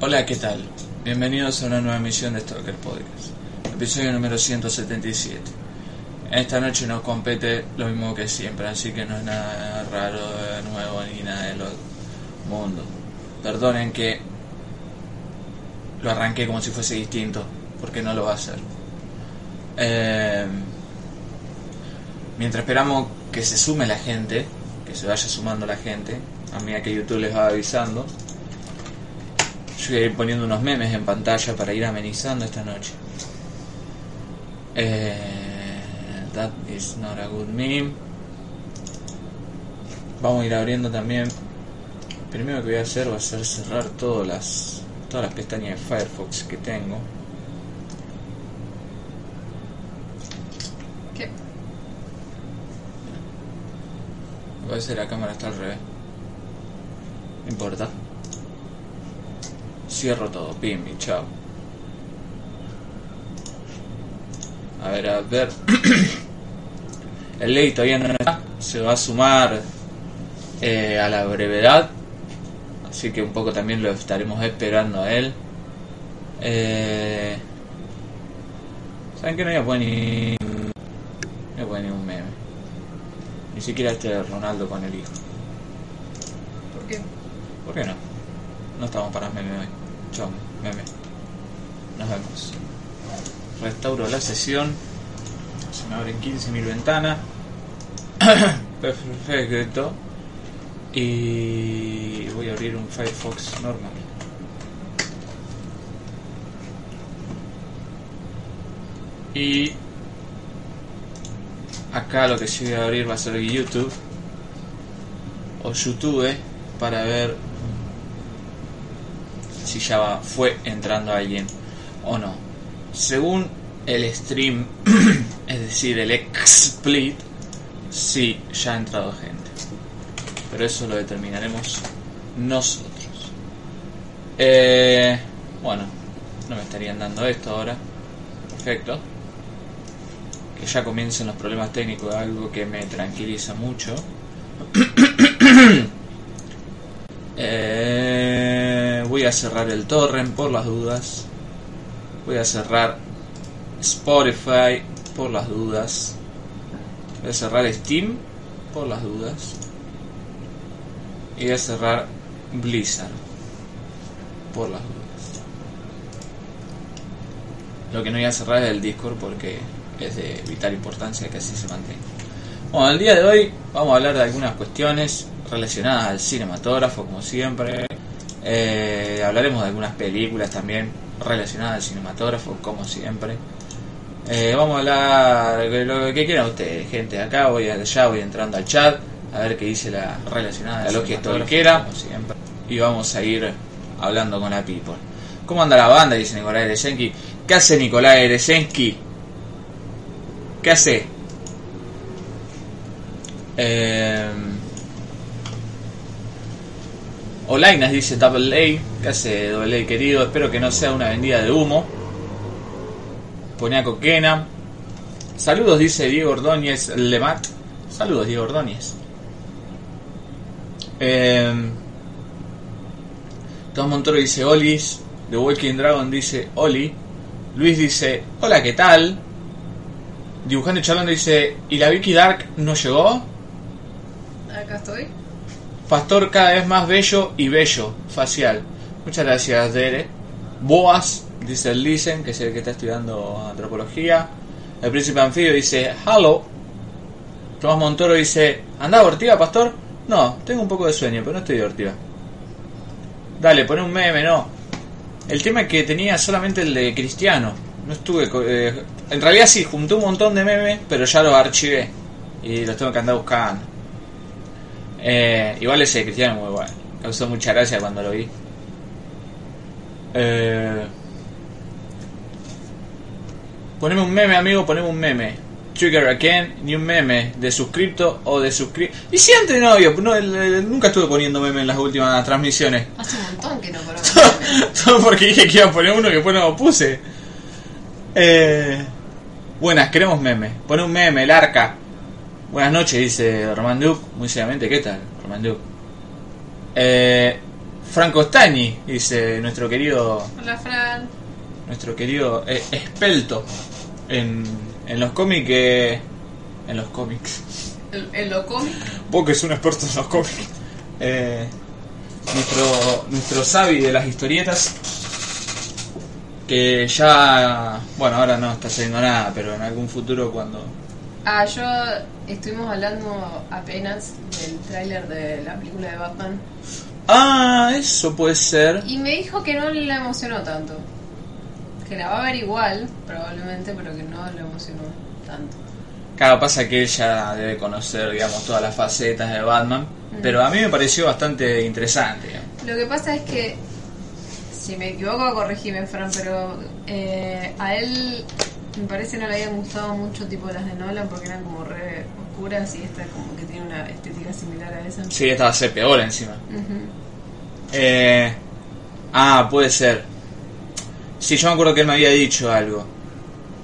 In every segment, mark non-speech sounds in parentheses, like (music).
Hola, ¿qué tal? Bienvenidos a una nueva emisión de Stalker Podcast, episodio número 177. Esta noche nos compete lo mismo que siempre, así que no es nada raro, nuevo ni nada del otro mundo. Perdonen que lo arranqué como si fuese distinto, porque no lo va a ser. Eh, mientras esperamos que se sume la gente, que se vaya sumando la gente, a medida que YouTube les va avisando, yo voy a ir poniendo unos memes en pantalla para ir amenizando esta noche. Eh, that is not a good meme. Vamos a ir abriendo también. Primero que voy a hacer va a ser cerrar todas las todas las pestañas de Firefox que tengo. ¿Qué? Parece que la cámara está al revés. Importa. Cierro todo, pim y chao. A ver, a ver. (coughs) El ley todavía no está. Se va a sumar eh, a la brevedad. Así que un poco también lo estaremos esperando a él. Eh, ¿Saben que no voy a poner ni, no voy a poner ni un meme? Ni siquiera este Ronaldo con el hijo. ¿Por qué? ¿Por qué no? No estamos para meme hoy. Chao, meme. Nos vemos. Restauro la sesión. Se me abren 15.000 ventanas. (coughs) Perfecto. Y voy a abrir un Firefox normal. Y acá lo que sí voy a abrir va a ser YouTube o YouTube para ver si ya va- fue entrando alguien o no. Según el stream, (clears throat) es decir, el XSplit, sí, ya ha entrado gente. Pero eso lo determinaremos nosotros. Eh, bueno, no me estarían dando esto ahora. Perfecto. Que ya comiencen los problemas técnicos, algo que me tranquiliza mucho. (clears throat) Eh, voy a cerrar el torrent por las dudas. Voy a cerrar Spotify por las dudas. Voy a cerrar Steam por las dudas. Y voy a cerrar Blizzard por las dudas. Lo que no voy a cerrar es el Discord porque es de vital importancia que así se mantenga. Bueno, el día de hoy vamos a hablar de algunas cuestiones relacionadas al cinematógrafo, como siempre. Eh, hablaremos de algunas películas también relacionadas al cinematógrafo, como siempre. Eh, vamos a hablar de lo que quieran ustedes, gente. Acá voy a, ya voy entrando al chat a ver qué dice la relacionada a lo que quiera, como siempre. Y vamos a ir hablando con la people. ¿Cómo anda la banda? Dice Nicolás Eresenki. ¿Qué hace Nicolás Eresenki? ¿Qué hace? Eh, Olainas dice Double A. ¿Qué hace Double A querido? Espero que no sea una vendida de humo. Ponía coquena. Saludos, dice Diego Ordóñez Lemat. Saludos, Diego Ordóñez. Eh, Tom Montoro dice Olis. The Walking Dragon dice Oli. Luis dice Hola, ¿qué tal? Dibujando y charlando dice ¿Y la Vicky Dark no llegó? Acá estoy. Pastor cada vez más bello y bello, facial. Muchas gracias, Dere. Boas, dice el Lisen, que es el que está estudiando antropología. El príncipe anfibio dice, hello. Tomás Montoro dice, ¿anda divertida, pastor? No, tengo un poco de sueño, pero no estoy divertida. Dale, pone un meme, no. El tema es que tenía solamente el de Cristiano. No estuve... eh, en realidad sí, junté un montón de memes, pero ya los archivé. Y los tengo que andar buscando. Eh, igual ese de Cristiano es muy bueno. Causó mucha gracia cuando lo vi. Eh, poneme un meme, amigo, poneme un meme. Trigger again, ni un meme de suscripto o de suscripto. Y si antes no había, no, nunca estuve poniendo meme en las últimas transmisiones. (laughs) Hace un montón que no ponemos Todo porque dije que iba a poner uno que después no lo puse. Eh, buenas, queremos meme. Pone un meme, el arca. Buenas noches, dice Román Duke. Muy seriamente, ¿qué tal, Román Duke? Eh, Franco Stagni, dice nuestro querido Hola, Fran. nuestro querido eh, Espelto en, en los cómics en los cómics El, el lo cómic. vos que es un experto en los cómics Eh, nuestro nuestro Sabi de las historietas que ya bueno ahora no está haciendo nada pero en algún futuro cuando Ah, yo estuvimos hablando apenas del tráiler de la película de Batman ah eso puede ser y me dijo que no le emocionó tanto. Que la va a ver igual, probablemente, pero que no le emocionó tanto. Claro, pasa que ella debe conocer, digamos, todas las facetas de Batman, pero a mí me pareció bastante interesante. Lo que pasa es que, si me equivoco, corregime, Fran, pero eh, a él me parece no le habían gustado mucho tipo las de Nolan porque eran como re oscuras y esta como que tiene una estética similar a esa. Sí, esta va a ser peor encima. Ujú. Eh, ah, puede ser. Sí, yo me acuerdo que él me había dicho algo.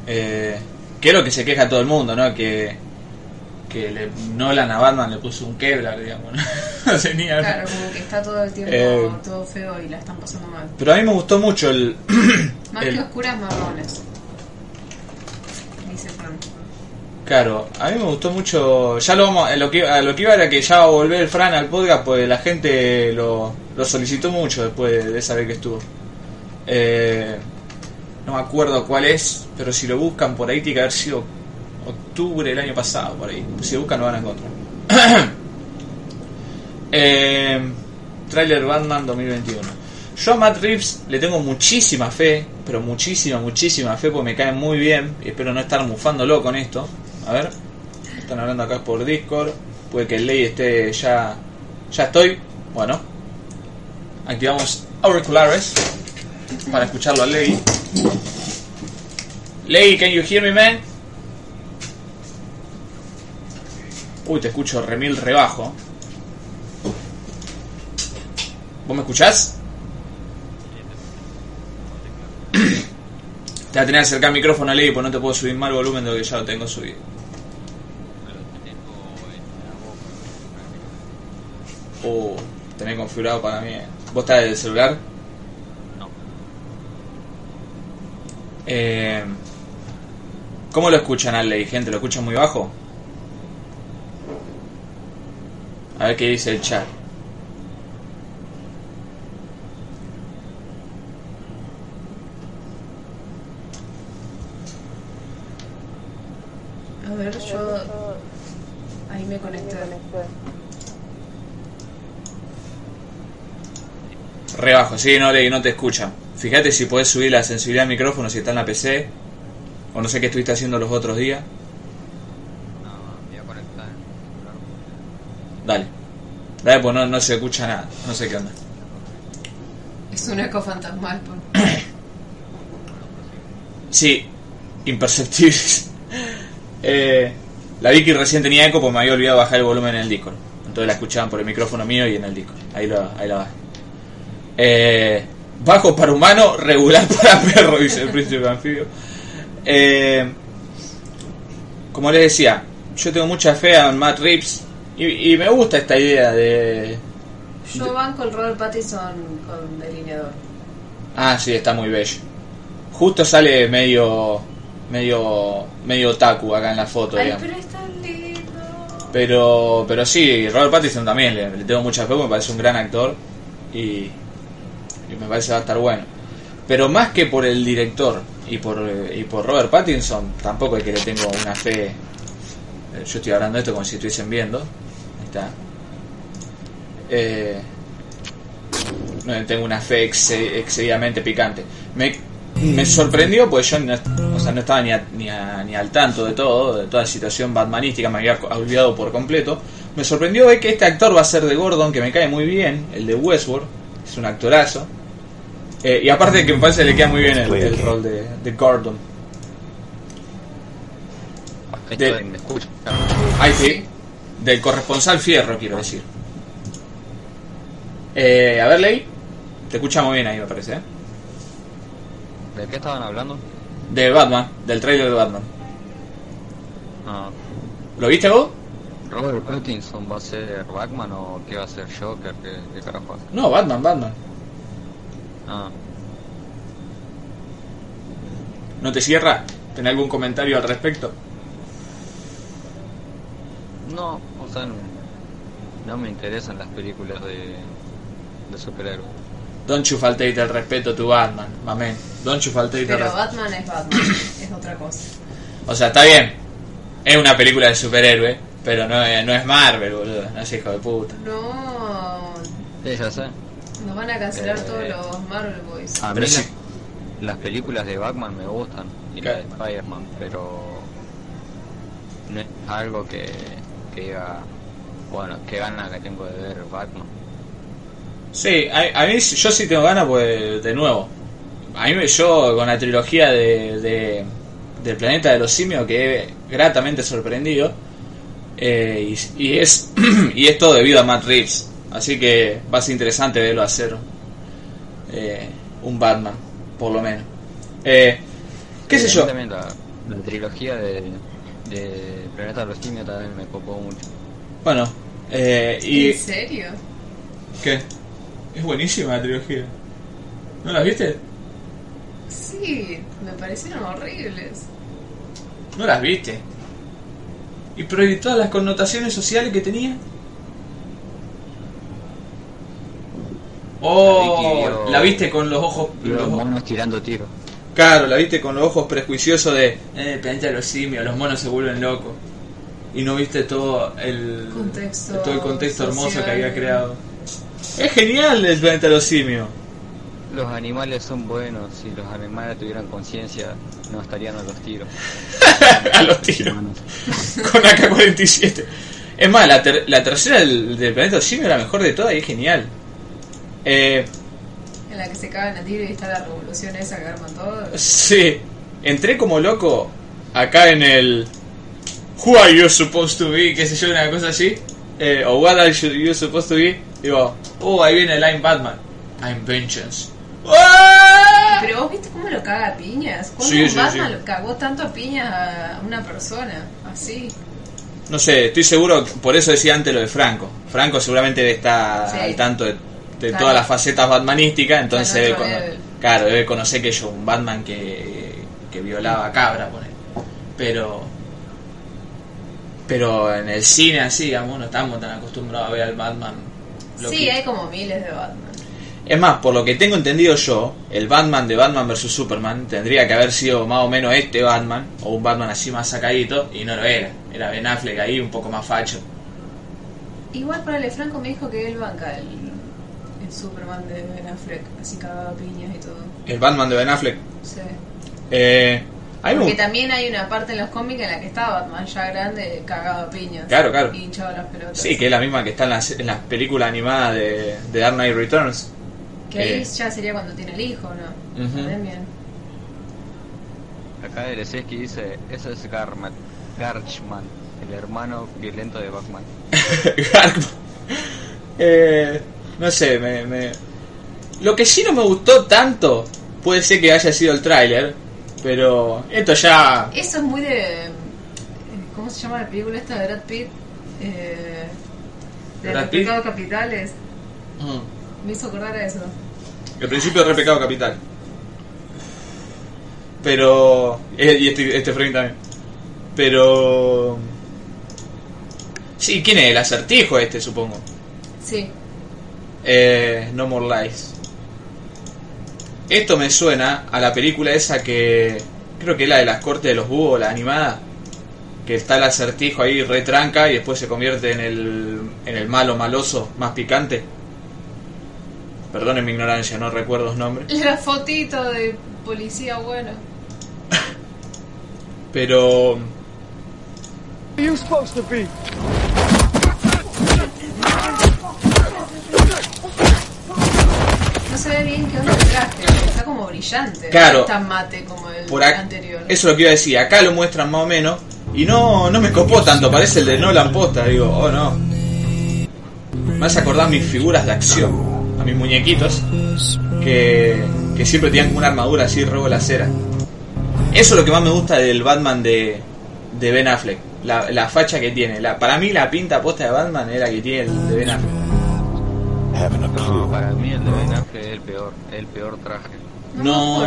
Eh, que es lo que se queja todo el mundo, ¿no? Que, que le, Nolan a Batman le puso un Kevlar, digamos. ¿no? (laughs) No tenía- Claro, como que está todo el tiempo Eh, todo feo y la están pasando mal. Pero a mí me gustó mucho el... (clears throat) Más el- que oscuras, marrones. Dice Fran. Claro, a mí me gustó mucho. Ya lo vamos, lo que, a lo que iba era que ya va a volver Fran al podcast, pues la gente lo, solicitó mucho después de esa vez que estuvo. Eh, no me acuerdo cuál es, pero si lo buscan por ahí tiene que haber sido octubre del año pasado, por ahí. Si buscan lo van a encontrar. (coughs) eh, trailer Batman 2021. Yo a Matt Reeves le tengo muchísima fe, pero muchísima, muchísima fe, porque me cae muy bien. Y espero no estar mufándolo con esto. A ver, están hablando acá por Discord. Puede que el ley esté ya. Ya estoy. Bueno, activamos auriculares para escucharlo a Ley. Ley, can you hear me, man? Uy, te escucho remil rebajo. ¿Vos me escuchás? (clears throat) Te vas a tener que acercar el micrófono, Ley, pues no te puedo subir más volumen de lo que ya lo tengo subido. Oh, tenés configurado para mí. ¿Vos estás del celular? No. Eh, ¿Cómo lo escuchan al Ley, gente? ¿Lo escuchan muy bajo? A ver qué dice el chat. A ver, yo. Ahí me conecté. Re bajo, sí, no, Ley, no te escuchan. Fíjate si podés subir la sensibilidad del micrófono si está en la PC. O no sé qué estuviste haciendo los otros días. No, me voy a conectar. Dale. Dale, pues no, no se escucha nada. No sé qué onda. Es un eco fantasmal. por- (coughs) Sí, imperceptibles. (laughs) eh, la Vicky recién tenía eco porque me había olvidado bajar el volumen en el Discord. Entonces la escuchaban por el micrófono mío y en el Discord. Ahí, lo, ahí la bajé. Eh, bajo para humano, regular (laughs) para perro, dice el príncipe anfibio. Eh, como les decía, yo tengo mucha fe a Matt Reeves y, y me gusta esta idea de... Yo banco el Robert Pattinson con delineador. Ah, sí, está muy bello. Justo sale medio medio medio otaku acá en la foto, Ay, digamos. pero es tan lindo. Pero pero sí, Robert Pattinson también le, le tengo mucha fe, porque me parece un gran actor y, y me parece va a estar bueno. Pero más que por el director y por eh, y por Robert Pattinson, tampoco es que le tengo una fe. eh, Yo estoy hablando de esto como si estuviesen viendo. Ahí está. Eh, no tengo una fe exe- excesivamente picante. Me, me sorprendió, pues yo no, o sea, no estaba ni, a- ni, a- ni al tanto de todo, de toda la situación batmanística, me había olvidado por completo. Me sorprendió ver que este actor va a ser de Gordon, que me cae muy bien, el de Westworld, es un actorazo. Eh, y aparte que me parece que le queda muy bien el, el rol de, de Gordon. De- de- me escucha. Ahí sí, del corresponsal Fierro, quiero decir. Eh, a ver, Ley, te escuchamos bien ahí, me parece, ¿eh? ¿De qué estaban hablando? De Batman, del trailer de Batman. No, ¿Lo viste vos? ¿Robert Pattinson va a ser Batman o qué va a ser Joker? ¿Qué, qué carajo? No, Batman, Batman. Ah, ¿No te cierra? ¿Tenés algún comentario al respecto? no, o sea, no, no me interesan las películas de, de superhéroes. Don't you faltate el respeto to Batman, mamen. Don't you faltate el Pero. Batman es Batman, es otra cosa. O sea, está bien. Es una película de superhéroe, pero no es, no es Marvel, boludo. No es hijo de puta. No, Sí, ya sé. Nos van a cancelar Eh, todos los Marvel Boys. A mí sí. las, las películas de Batman me gustan y las de. Spider-Man, pero no es algo que, que diga, bueno, qué gana que tengo de ver Batman. Sí, a, a mí yo sí tengo ganas, pues, de nuevo. A mí me, yo con la trilogía de, de- del planeta de los simios quedé gratamente sorprendido. Eh, y, y es (clears throat) y es todo debido a Matt Reeves. Así que va a ser interesante verlo hacer eh, un Batman, por lo menos. Eh, ¿Qué sé yo? También la, la trilogía de, de Planeta de los Simios también me copó mucho. Bueno, eh, y... ¿En serio? ¿Qué? Es buenísima la trilogía. ¿No la viste? Sí, me parecieron horribles. ¿No las viste? ¿Y pero y todas las connotaciones sociales que tenía? Oh, la viste con los ojos... Y los los- monos tirando tiros. claro, la viste con los ojos prejuiciosos de... Eh, planeta de los simios, los monos se vuelven locos. Y no viste todo el... Contexto todo el contexto hermoso que había creado. Es genial el planeta de los simios. Los animales son buenos, si los animales tuvieran conciencia no estarían a los tiros. (laughs) a los tiros. Con AK-47. Es más, la, ter- la tercera del, del planeta Simio era la mejor de todas y es genial. Eh, En la que se cagan a tiro y está la revolución esa que arman todo. sí, entré como loco acá en el Who are you supposed to be? qué sé yo, una cosa así. Eh, o What are you, supposed to be? Digo, oh, ahí viene el I'm Batman. I'm Vengeance. ¡Ah! Pero vos viste cómo lo caga a piñas. ¿Cuándo Sí, sí, Batman sí. lo cagó tanto a piñas a una persona? Así. No sé, estoy seguro, por eso decía antes lo de Franco. Franco seguramente Sí. al tanto de, de Claro. todas las facetas batmanísticas, entonces debe, claro, debe conocer que yo, un Batman que, que violaba a cabra, poner. Pero, pero en el cine así, digamos, no estamos tan acostumbrados a ver al Batman. Sí, hay como miles de Batman. Es más, por lo que tengo entendido yo, el Batman de Batman vs Superman tendría que haber sido más o menos este Batman, o un Batman así más sacadito, y no lo era. Era Ben Affleck ahí, un poco más facho. Igual para el Franco me dijo que él banca el Superman de Ben Affleck, así cagado a piñas y todo. El Batman de Ben Affleck. Sí. Eh, me Porque también hay una parte en los cómics en la que está Batman ya grande, cagado a piñas. Claro, claro. Y hinchado las pelotas. Sí, que es la misma que está en las, en las películas animadas de, de Dark Knight Returns. Que ahí Eh. ya sería cuando tiene el hijo, ¿no? Ujú. También. Acá Dereseski dice, eso es Garman, Garchman, el hermano violento de Batman. (laughs) Garkman. Eh, no sé, me, me- Lo que sí no me gustó tanto puede ser que haya sido el tráiler, pero esto ya... Eso es muy de. ¿Cómo se llama la película esta de Brad Pitt? Eh, de ¿Brad los Pitt? pecados capitales. Mm. Me hizo acordar a eso. El principio de Repecado Capital. Pero... eh, Y este, este frame también. Pero... Sí, ¿quién es? El acertijo este, supongo. Sí. Eh, no More Lies. Esto me suena a la película esa que. Creo que es la de las cortes de los búhos, la animada. Que está el acertijo ahí retranca y después se convierte en el, en el malo maloso más picante. Perdonen mi ignorancia, no recuerdo los nombres. (laughs) La fotito de policía bueno. Pero. No se ve bien qué onda el traje. Está como brillante. Claro. No está mate como el Por anterior. Eso es lo que iba a decir. Acá lo muestran más o menos. Y no, no me copó tanto. Parece el de Nolan Posta. Digo, oh no. Me hace acordar mis figuras de acción. A mis muñequitos. Que, que siempre tenían como una armadura así, robo la cera. Eso es lo que más me gusta del Batman de, de Ben Affleck. La, la facha que tiene. La, para mí la pinta posta de Batman era la que tiene el de Ben Affleck. Having a No, para mí el de Ben Affleck es el peor, el peor traje. No,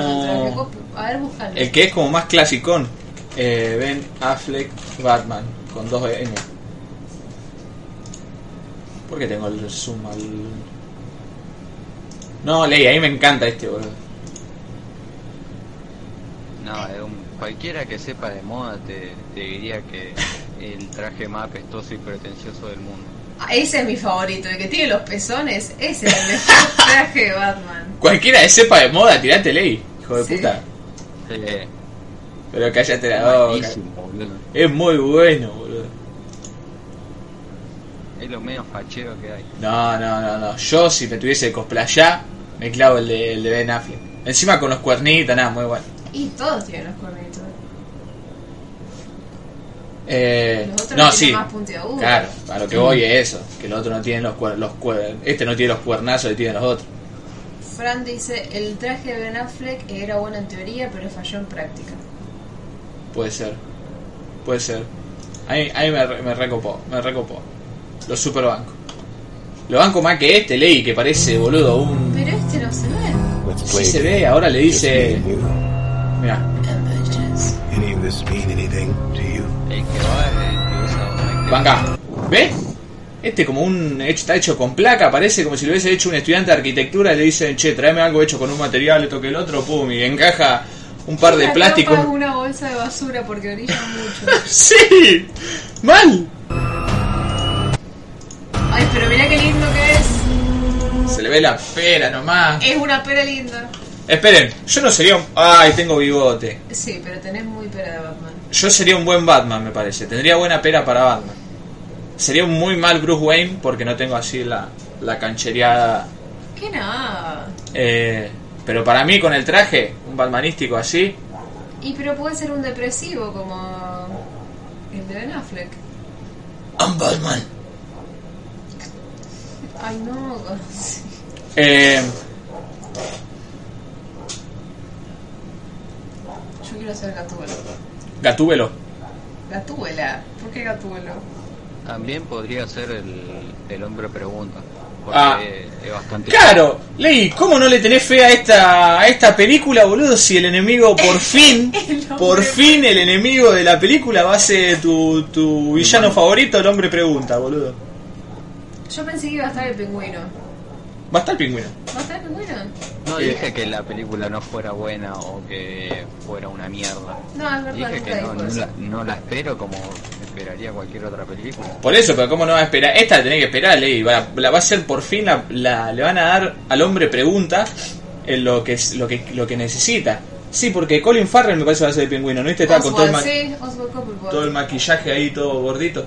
A ver, búscalo. El que es como más clasicón. Eh, ben Affleck Batman. Con dos N. ¿Por qué tengo el zoom al.? No, Ley, a mí me encanta este, boludo. No, es un- cualquiera que sepa de moda te, te diría que el traje más apestoso y pretencioso del mundo. Ese es mi favorito, el que tiene los pezones. Ese es el mejor traje (laughs) de Batman. Cualquiera que sepa de moda, tirate Ley, hijo de Sí. puta. Eh, Pero cállate la boca. Es muy bueno, boludo. Es lo menos fachero que hay. No, no, no, no. Yo, si me tuviese que cosplayar, me clavo el de, el de Ben Affleck. Encima con los cuernitos, nada, muy bueno. Y todos tienen los cuernitos. Eh, Los otros no, tienen sí. Claro, a lo que voy es eso. Que el otro no tiene los, cuer- los cuer- Este no tiene los cuernazos que tienen los otros. Fran dice, el traje de Ben Affleck era bueno en teoría, pero falló en práctica. Puede ser. Puede ser. Ahí, ahí me, re- me recopó, me recopó. Los super bancos. Lo banco más que este, Ley, que parece, boludo, un... Pero este no se ve. Sí se ve, ahora le dice... Mira, Venga, ¿ves? Este como un hecho- está hecho con placa, parece como si lo hubiese hecho un estudiante de arquitectura y le dicen, che, tráeme algo hecho con un material, esto que el otro, pum, y encaja un par de plásticos. una bolsa de basura porque mucho. (laughs) ¡Sí! ¡Mal! Ay, pero mirá qué lindo que es. Se le ve la pera nomás. Es una pera linda. Esperen, yo no sería un... ¡Ay, tengo bigote! Sí, pero tenés muy pera de Batman. Yo sería un buen Batman, me parece. Tendría buena pera para Batman. Sería un muy mal Bruce Wayne porque no tengo así la, la canchereada. ¿Qué nada? Eh, pero para mí, con el traje, un Batmanístico así, Y pero puede ser un depresivo como el de Ben Affleck. I'm Batman. Ay, no. (laughs) Eh, quiero ser Gatúbelo. Gatúbelo. Gatúbela. ¿Por qué Gatúbelo? También podría ser el, el hombre pregunta. Porque Ah. es bastante. Claro, Ley, ¿cómo no le tenés fe a esta, a esta película, boludo? Si el enemigo (laughs) por fin, por fin el enemigo de la película va a ser tu, tu villano favorito, el hombre pregunta, boludo. Yo pensé que iba a estar el pingüino. Va a estar el pingüino. ¿Va a estar el pingüino? No Eh. dije que la película no fuera buena o que fuera una mierda. No, es verdad, Dije que no, no, la, no la espero como esperaría cualquier otra película. Por eso, pero ¿cómo no va a esperar? Esta la tenés que esperar, Ley. Va, la va a ser por fin, la, la- le van a dar al hombre pregunta en lo que, es- lo que, lo que necesita. Sí, porque Colin Farrell me parece que va a ser el pingüino, ¿no viste? Estaba con todo el, ma- sí, todo el maquillaje ahí, todo gordito.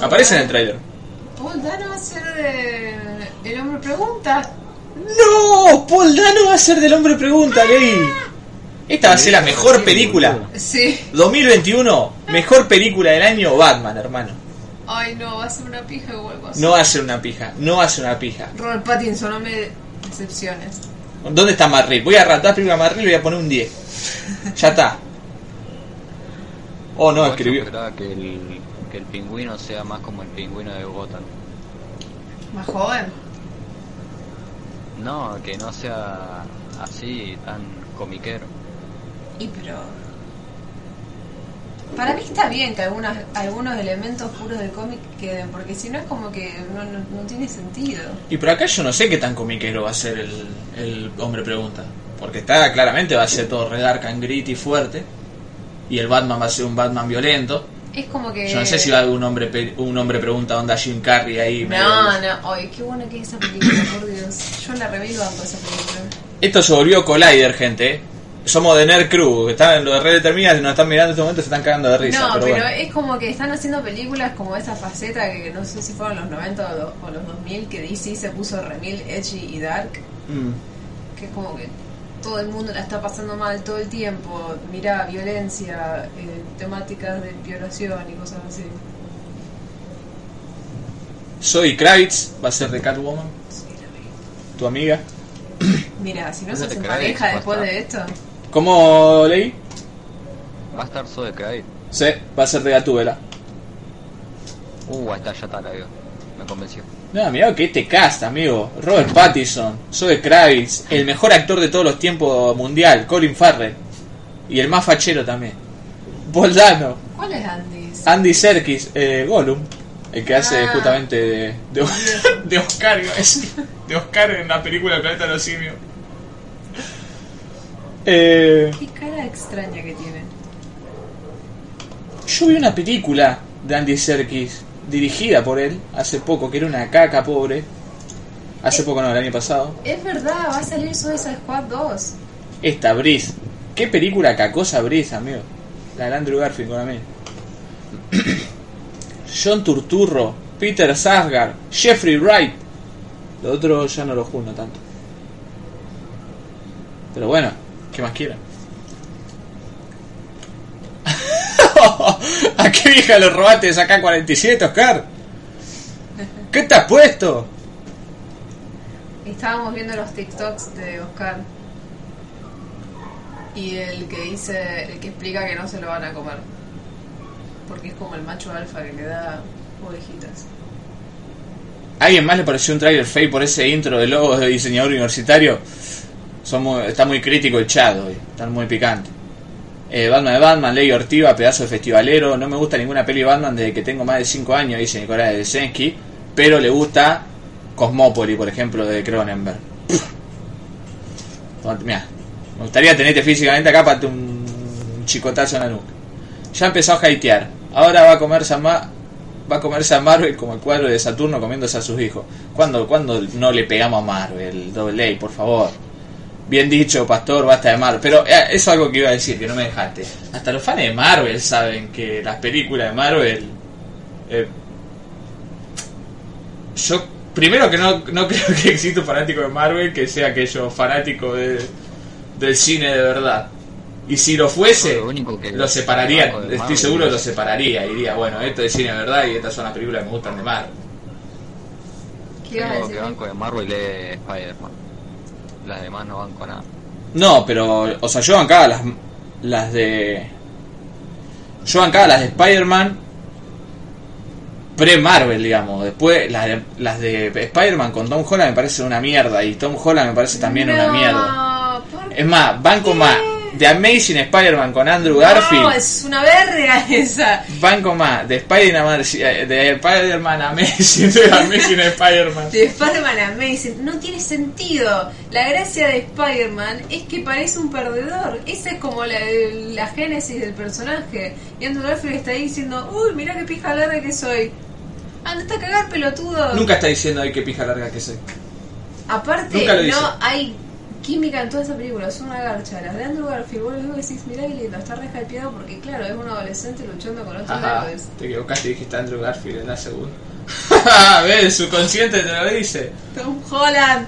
Aparece en el tráiler. Paul Dano va a ser de... El hombre pregunta. ¡No! Paul Dano va a ser del hombre pregunta, Ley. Esta va a ser la mejor película. Sí. 2021, mejor película del año, Batman, hermano. Ay, no, va a ser una pija así. No va a ser una pija, no va a ser una pija. Robert Pattinson, no me decepciones. ¿Dónde está Marril? Voy a ratar película de Marril y le voy a poner un 10. Ya está. Oh, no, Yo escribió. que el, que el pingüino sea más como el pingüino de Gotham. Más joven. No, que no sea así tan comiquero. Y pero... Para mí está bien que algunas, algunos elementos puros del cómic queden, porque si no es como que no, no, no tiene sentido. Y por acá yo no sé qué tan comiquero va a ser el, el hombre pregunta. Porque está claramente va a ser todo red dark and gritty fuerte. Y el Batman va a ser un Batman violento. Es como que... Yo no sé si va a haber un hombre, un hombre pregunta onda Jim Carrey ahí. medio- No, no, ay, qué buena que es esa película, por Dios. Yo la revivo banco esa película. Esto se volvió Collider, gente. Somos de Nerd Crew. Están, los de Red Determina, si nos están mirando en este momento, se están cagando de risa. no, pero, pero, bueno. es como que están haciendo películas como esa faceta que no sé si fueron los 90 o los, o los 2000 que DC se puso remil, edgy y dark. Mm. Que es como que todo el mundo la está pasando mal todo el tiempo. Mira, violencia, eh, temáticas de violación y cosas así. Zoe Kravitz va a ser de Catwoman, Sí, la tu amiga. Mira, si no se te hacen pareja después de esto. ¿Cómo leí? Va a estar Zoe Kravitz. Sí, va a ser de Gatúbela. Uh, ahí está, ya está, la veo. Me convenció. No, mirá que este cast, amigo. Robert Pattinson, Zoe Kravitz, el mejor actor de todos los tiempos mundial, Colin Farrell. Y el más fachero también. Boldano, ¿Cuál es Andy? Andy Serkis, eh, Gollum, el que hace Ah. justamente de, de, (laughs) de Oscar, decir. de Oscar en la película El Planeta de los Simios. Eh, Qué cara extraña que tiene. yo vi una película de Andy Serkis dirigida por él hace poco, que era una caca pobre. Hace poco, no, el año pasado. Es verdad, va a salir Suicide Squad 2. Esta, Breeze. ¿Qué película cacosa Breeze, amigo? La de Andrew Garfield con mí. (clears throat) John Turturro, Peter Sarsgaard, Jeffrey Wright. Lo otro ya no lo junto tanto. Pero bueno, ¿qué más quieren? ¿A (laughs) qué vieja lo robaste de acá 47, Oscar? ¿Qué te has puesto? Estábamos viendo los TikToks de Oscar. Y el que dice, el que explica que no se lo van a comer. Porque es como el macho alfa que le da ovejitas. ¿A alguien más le pareció un trailer fake por ese intro de logos de diseñador universitario? Son muy- está muy crítico el chat hoy, están muy picante. Eh, Batman de Batman, Ley Ortiva, pedazo de festivalero. No me gusta ninguna peli Batman desde que tengo más de 5 años, dice Nicolás de Zelensky. Pero le gusta Cosmópoli, por ejemplo, de Cronenberg. Mira, me gustaría tenerte físicamente acá para un chicotazo en la nuca. Ya empezó a hatear. Ahora va a comerse a, Ma- va a comerse a Marvel como el cuadro de Saturno comiéndose a sus hijos. ¿Cuándo, cuándo no le pegamos a Marvel? Doble A, por favor. Bien dicho, Pastor, basta de Marvel. Pero eh, eso es algo que iba a decir, que no me dejaste. Hasta los fans de Marvel saben que las películas de Marvel... eh, yo, primero que no, no (laughs) creo que exista un fanático de Marvel que sea aquello fanático de, del cine de verdad. Y si lo fuese, Lo único que- lo separaría, estoy seguro lo separaría. Y diría, bueno, esto es cine de verdad y estas son las películas que me gustan de Marvel. ¿Qué ibas a decir? que banco de Marvel es Spider-Man. Las demás no banco nada. No, pero, o sea, yo bancaba las, las de. Yo bancaba las de Spider-Man pre-Marvel, digamos. Después, las de, las de Spider-Man con Tom Holland me parece una mierda. Y Tom Holland me parece también una mierda. ¿por Es más, banco qué? más de Amazing Spider-Man con Andrew No, Garfield. es una verga (laughs) esa. Banco más de Spider-Man de Amazing de (laughs) Amazing Spider-Man. De Spider-Man Amazing. No tiene sentido. La gracia de Spider-Man es que parece un perdedor. Esa es como la, la génesis del personaje. Y Andrew Garfield está ahí diciendo, uy, mira qué pija larga que soy. Anda a cagar pelotudo. Nunca está diciendo ay qué pija larga que soy. Aparte, no hay química en toda esa película. Es una garcha. Las de Andrew Garfield, vos lo ves y decís, mirá qué lindo. Está re hypeado porque, claro, es un adolescente luchando con otros héroes. te equivocaste, dijiste Andrew Garfield en la segunda. (laughs) ¿Ves? Su consciente te lo dice. Tom Holland.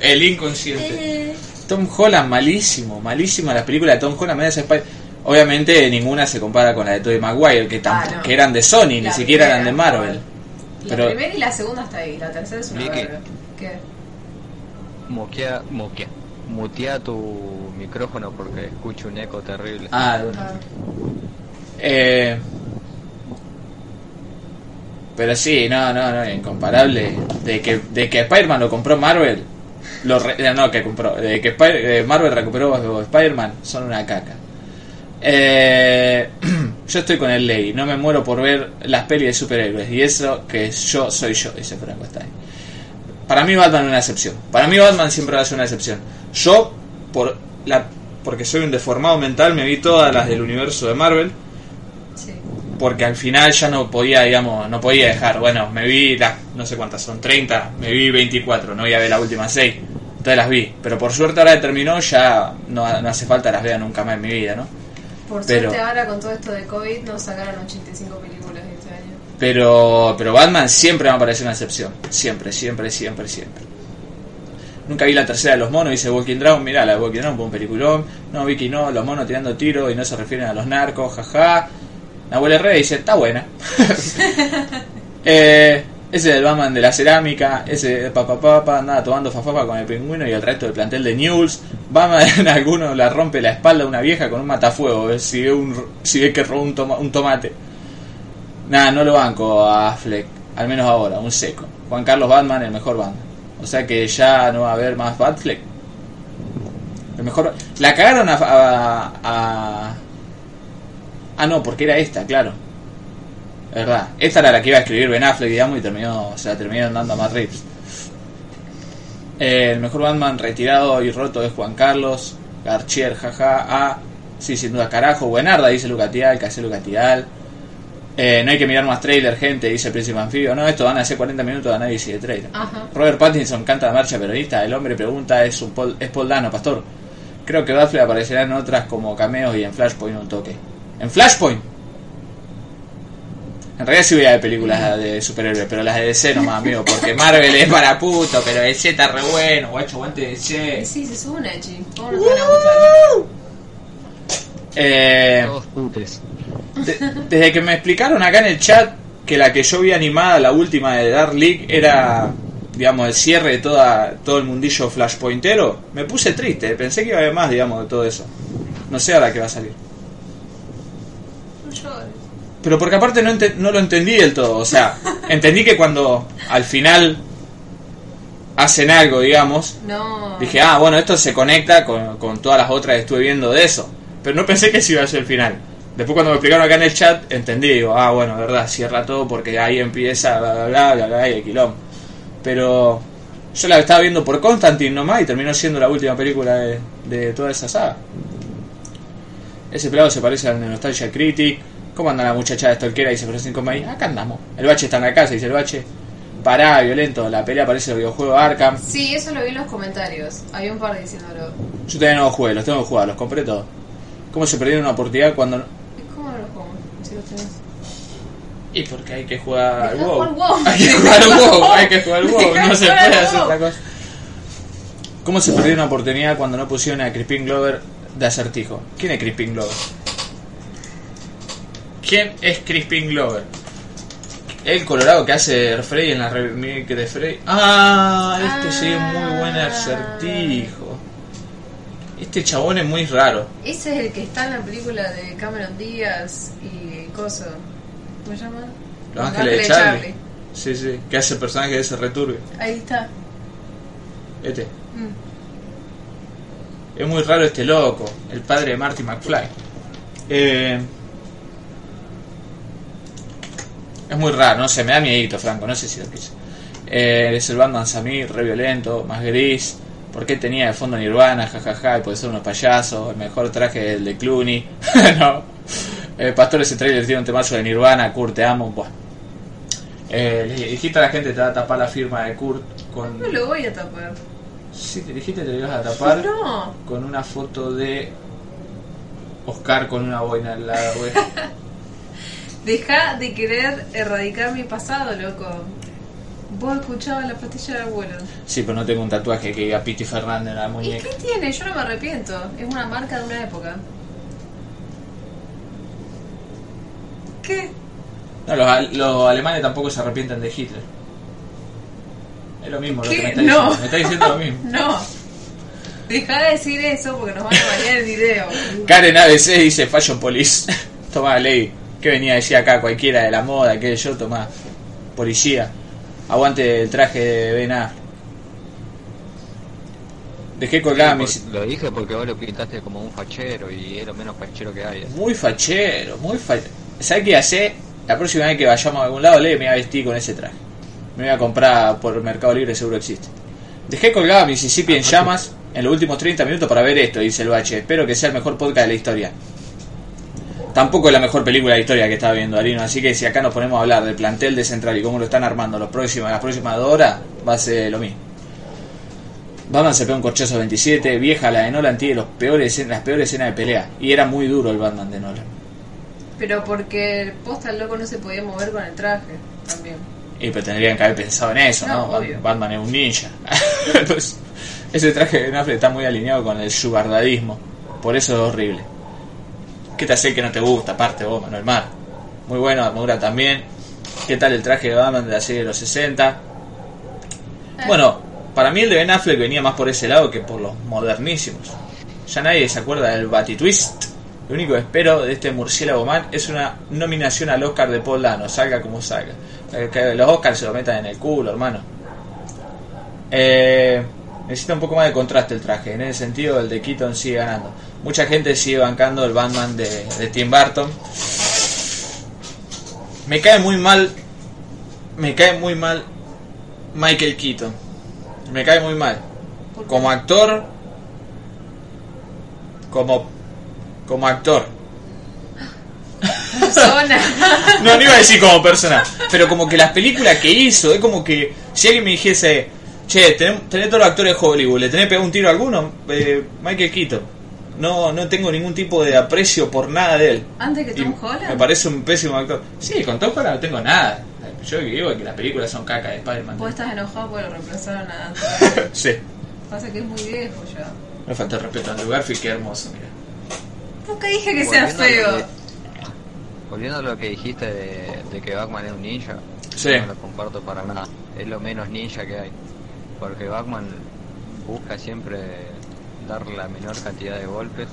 El inconsciente. Eh, Tom Holland, malísimo, malísima las películas de Tom Holland. Spy- Obviamente ninguna se compara con la de Tobey Maguire, que, Ah, no. que eran de Sony, ni La siquiera eran de Marvel. La Pero- primera y la segunda está ahí. La tercera es una. ¿Qué? Moquea, moquea. Mutea tu micrófono porque escucho un eco terrible. Ah. Eh, pero sí, no, no, no, incomparable. De que, de que Spider-Man lo compró Marvel, lo re- eh, no, que compró, de que Spy- eh, Marvel recuperó Spider-Man, son una caca. Eh, (clears throat) yo estoy con el ley, no me muero por ver las pelis de superhéroes, y eso que yo soy yo, dice Franco ahí. Para mí Batman es una excepción. Para mí Batman siempre va a ser una excepción. Yo, por la, porque soy un deformado mental, me vi todas las del universo de Marvel Sí. porque al final ya no podía, digamos, no podía dejar. Bueno, me vi las, no sé cuántas son, 30, me vi 24, no voy a ver las últimas 6. Entonces las vi, pero por suerte ahora que terminó, ya no, no hace falta las vea nunca más en mi vida, ¿no? Por Pero- suerte ahora con todo esto de COVID nos sacaron 85 películas. Pero, pero Batman siempre me parece una excepción. Siempre, siempre, siempre, siempre. Nunca vi la tercera de los monos, dice Walking Dragon, mirá, la de Walking Dragon fue un peliculón. No, Vicky no, los monos tirando tiros y no se refieren a los narcos, jaja. Nahuel Herrera dice, está buena. (laughs) eh, Ese del Batman de la cerámica, ese de papá papá andaba tomando fafafa con el pingüino y el resto del plantel de News. Batman en alguno le rompe la espalda a una vieja con un matafuego, eh, si ve, un, si ve que robó un, toma- un tomate. Nada, no lo banco a Fleck, al menos ahora, un seco. Juan Carlos Batman, el mejor Batman. O sea que ya no va a haber más Batfleck. El mejor. La cagaron a, a, a- Ah, no, porque era esta, claro. Verdad. Esta era la que iba a escribir Ben Affleck, digamos, y terminó, se la terminaron dando a Matt. Eh, el mejor Batman retirado y roto es Juan Carlos. Garchier, jaja. Ah, sí, sin duda, carajo. Buenarda, dice Lucatial, que hace Lucatial. Eh, no hay que mirar más trailer, gente, dice el Príncipe Anfibio. No, esto van a ser 40 minutos de análisis de trailer. Ajá. Robert Pattinson canta la marcha peronista. El hombre pregunta: ¿es, un Paul, ¿es Paul Dano, pastor? Creo que Batfleck aparecerá en otras como cameos y en Flashpoint un toque. ¿En Flashpoint? En realidad sí voy a ver películas de superhéroes, pero las de DC nomás, amigo, porque Marvel es para puto, pero DC está re bueno, guacho, guante de DC. Sí, se sube una, chi. ¿Cómo no te van a gustar? Eh, Todos putes. De- desde que me explicaron acá en el chat que la que yo vi animada, la última de Dark League, era, digamos, el cierre de toda, todo el mundillo flashpointero, me puse triste, pensé que iba a haber más, digamos, de todo eso. No sé ahora qué va a salir. No llores. Pero porque aparte no, ente- no lo entendí del todo. O sea, (laughs) entendí que cuando al final hacen algo, digamos, No. dije, ah, bueno, esto se conecta con, con todas las otras que estuve viendo de eso. Pero no pensé que ese iba a ser el final. Después cuando me explicaron acá en el chat, entendí, digo, ah, bueno, verdad, cierra todo porque ahí empieza, bla, bla, bla, bla, bla, y el quilombo. Pero yo la estaba viendo por Constantine nomás y terminó siendo la última película de, de toda esa saga. Ese pelado se parece al de Nostalgia Critic. ¿Cómo anda la muchacha de Stalkera? Dice Frozen Company. Acá andamos. El bache está en la casa, dice el bache. Pará, violento. La pelea parece el videojuego Arkham. Sí, eso lo vi en los comentarios. Había un par diciéndolo. Yo todavía no los jugué, los tengo que jugar, los compré todos. ¿Cómo se perdieron una oportunidad cuando.? no- ¿Y ¿Cómo no lo juego? Si lo tenés. Y porque hay que jugar al WoW. Hay que jugar al WoW, hay que jugar al WoW. No se puede hacer otra cosa. ¿Cómo se perdió una oportunidad cuando no pusieron a Crispin Glover de acertijo? ¿Quién es Crispin Glover? ¿Quién es Crispin Glover? El colorado que hace Frey en la remake de Frey. Ah, este sí es muy buen Ah. acertijo. Este chabón es muy raro. Ese es el que está en la película de Cameron Díaz y Coso. ¿Cómo se llama? Los Ángeles de Charlie. Sí, sí, que hace el personaje de ese returbio. Ahí está. Este. Mm. Es muy raro este loco, el padre de Marty McFly. Eh, es muy raro, no sé, me da miedito, Franco, no sé si lo quise. Eh, es el Batman Samir, re violento, más gris. ¿Por qué tenía de fondo Nirvana? jajaja, y puede ser unos payasos. El mejor traje el de Clooney. (laughs) no. Eh, Pastor, ese trailer tiene un temazo de Nirvana. Kurt, te amo. Buah. Eh, le dijiste a la gente te va a tapar la firma de Kurt con. No lo voy a tapar. Sí, te dijiste que te lo ibas a tapar No. con una foto de Oscar con una boina al lado, güey. (laughs) Deja de querer erradicar mi pasado, loco. Vos escuchabas la pastilla del abuelo. Sí, pero no tengo un tatuaje que diga Piti Fernández en la ¿Y muñeca. qué tiene? Yo no me arrepiento. Es una marca de una época. ¿Qué? No, los, al- los alemanes tampoco se arrepienten de Hitler. Es lo mismo lo que ¿Qué? me está No. diciendo. Me está diciendo lo mismo. (laughs) No. Deja de decir eso porque nos van a bañar el video. Karen ABC dice Fashion Police. (laughs) Tomá, ley. Que venía a decir acá cualquiera de la moda, que yo, tomá. Policía. Aguante el traje de Ben Affleck. Dejé colgada Sí, mis... Lo dije porque vos lo pintaste como un fachero y es lo menos fachero que hay. Muy fachero, muy fachero. ¿Sabes qué hacer? La próxima vez que vayamos a algún lado, le me voy a vestir con ese traje. Me voy a comprar por Mercado Libre, seguro existe. Dejé colgada Mississippi en llamas en los últimos 30 minutos para ver esto, dice el bache. Espero que sea el mejor podcast de la historia. Tampoco es la mejor película de la historia que estaba viendo Arino, así que si acá nos ponemos a hablar del plantel de Central y cómo lo están armando los próximos, las próximas dos horas, va a ser lo mismo. Batman se pega un corchazo 27, vieja la de Nolan tiene los peores, las peores escenas de pelea. Y era muy duro el Batman de Nolan. Pero porque el posta el loco no se podía mover con el traje también. Y pero tendrían que haber pensado en eso, ¿no? No, Bat- obvio. Batman es un ninja. (laughs) Ese traje de Affleck está muy alineado con el sugardadismo. Por eso es horrible. ¿Qué te hace que no te gusta? Aparte vos, Manuel Mar. Muy bueno, armadura también. ¿Qué tal el traje de Batman de la serie de los 60? Bueno, para mí el de Ben Affleck venía más por ese lado que por los modernísimos. Ya nadie se acuerda del Batitwist. Lo único que espero de este murciélago man es una nominación al Oscar de Paul Dano, salga como salga. Eh, Que los Oscars se lo metan en el culo, hermano. Eh, necesita un poco más de contraste el traje. En ese sentido, el de Keaton sigue ganando. Mucha gente sigue bancando el Batman de, de Tim Burton. Me cae muy mal. Me cae muy mal Michael Keaton. Me cae muy mal. Como actor. Como. Como actor. Persona. (laughs) No, no iba a decir como persona. Pero como que las películas que hizo, es como que si alguien me dijese, che, tenés, tenés todos los actores de Hollywood, ¿le tenés pegado un tiro a alguno? Eh, Michael Keaton. No, no tengo ningún tipo de aprecio por nada de él. Antes que Y Tom Holland. Me parece un pésimo actor. Sí, con Tom Holland no tengo nada. Yo digo que las películas son caca de Spider-Man. Vos estás enojado porque reemplazaron a (laughs) sí. Pasa que es muy viejo ya. Me falta el respeto a Andrew Garfield, qué hermoso, mira. Nunca dije que sea Volviendo a lo feo. que- Volviendo a lo que dijiste de, de que Batman es un ninja, Sí. no lo comparto para nada. Es lo menos ninja que hay. Porque Batman busca siempre dar la menor cantidad de golpes,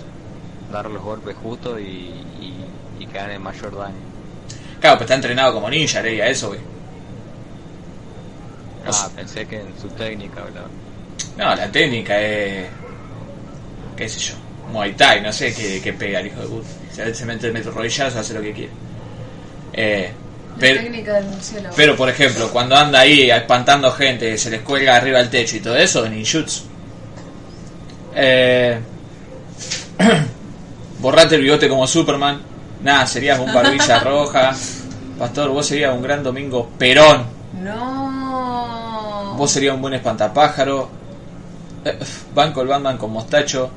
dar los golpes justos y, y, y que hagan el mayor daño. Claro, pues está entrenado como ninja, leí a eso, güey. O Ah, sea- pensé que en su técnica hablaba. No, la técnica es. qué sé yo. Muay Thai, no sé qué, qué pega el hijo de puta. Se, se mete el metro rodillazo, hace lo que quiere. Eh, La pero, técnica del murciélago. pero, por ejemplo, cuando anda ahí espantando gente, se les cuelga arriba al techo y todo eso, ninjutsu. Eh, (clears throat) borrate el bigote como Superman. Nada, serías un barbilla (laughs) roja. Pastor, vos serías un gran domingo Perón. No. Vos serías un buen espantapájaro. Eh, Banco el Batman con mostacho.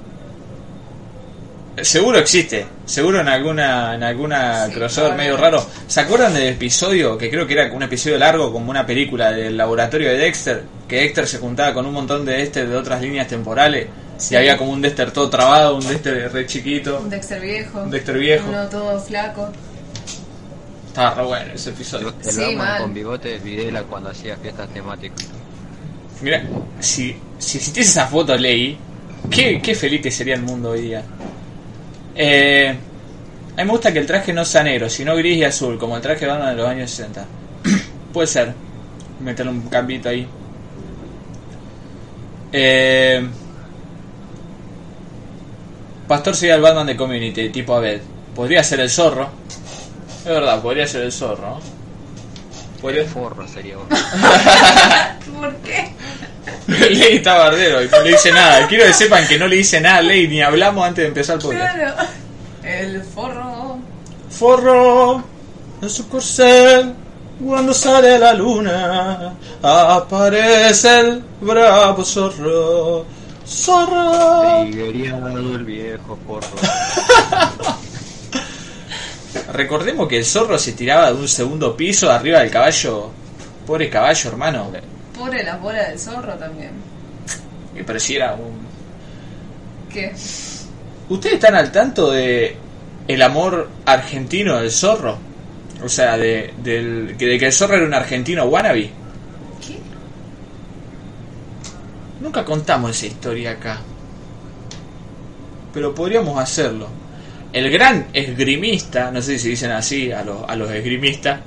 Eh, Seguro existe. Seguro en alguna en alguna Sí, crossover medio raro. ¿Se acuerdan del episodio que creo que era un episodio largo como una película del laboratorio de Dexter? Que Dexter se juntaba con un montón de Dexter de otras líneas temporales. Sí. Y había como un Dexter todo trabado, un Dexter re chiquito, Un Dexter viejo. un Dexter viejo. Uno todo flaco. Estaba re bueno ese episodio. El Sí, Batman mal. con bigote Videla cuando hacía fiestas temáticas. Mira, si, si existiese esa foto, Ley, qué, qué feliz que sería el mundo hoy día. Eh, a mí me gusta que el traje no sea negro, sino gris y azul, como el traje de Batman de los años 60. (clears throat) Puede ser. Meterle un cambito ahí. Eh, Pastor sería el Batman de Community, tipo Abed. Podría ser el zorro. Es verdad, podría ser el zorro. ¿no? Podría- El forro sería (laughs) vos. (laughs) ¿Por qué? (laughs) Ley está bardero y no le dice nada. Quiero que sepan que no le dice nada a Ley ni hablamos antes de empezar el podcast. Claro. El forro. Forro en su corcel cuando sale la luna aparece el bravo zorro. Zorro. Triguereado el viejo forro. (laughs) Recordemos que el zorro se tiraba de un segundo piso arriba del caballo. Pobre caballo, hermano. Pobre las bolas del zorro también. Que pareciera un ¿Qué? ¿Ustedes están al tanto de el amor argentino del zorro? O sea, de, del, que- de que el zorro era un argentino wannabe. ¿Qué? Nunca contamos esa historia acá. Pero podríamos hacerlo. El gran esgrimista, no sé si dicen así a los, a los esgrimistas,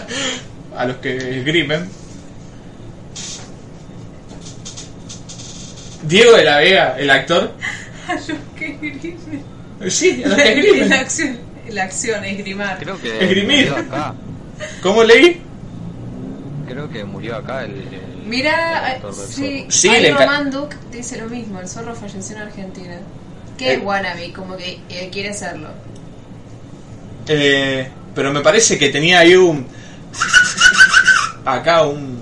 (laughs) a los que esgrimen. Diego de la Vega, el actor. (laughs) A los que esgrimen. Sí, a los que esgrimen. La acción, la acción, esgrimar. Creo que Esgrimir. murió acá. (laughs) ¿Cómo leí? Creo que murió acá el. el- Mira, el del sí, zorro. Sí, ahí le enca- Román Duke dice lo mismo, el zorro falleció en Argentina. ¿Qué Eh. es wannabe? Como que eh, quiere serlo. Eh, pero me parece que tenía ahí un. (laughs) Acá un.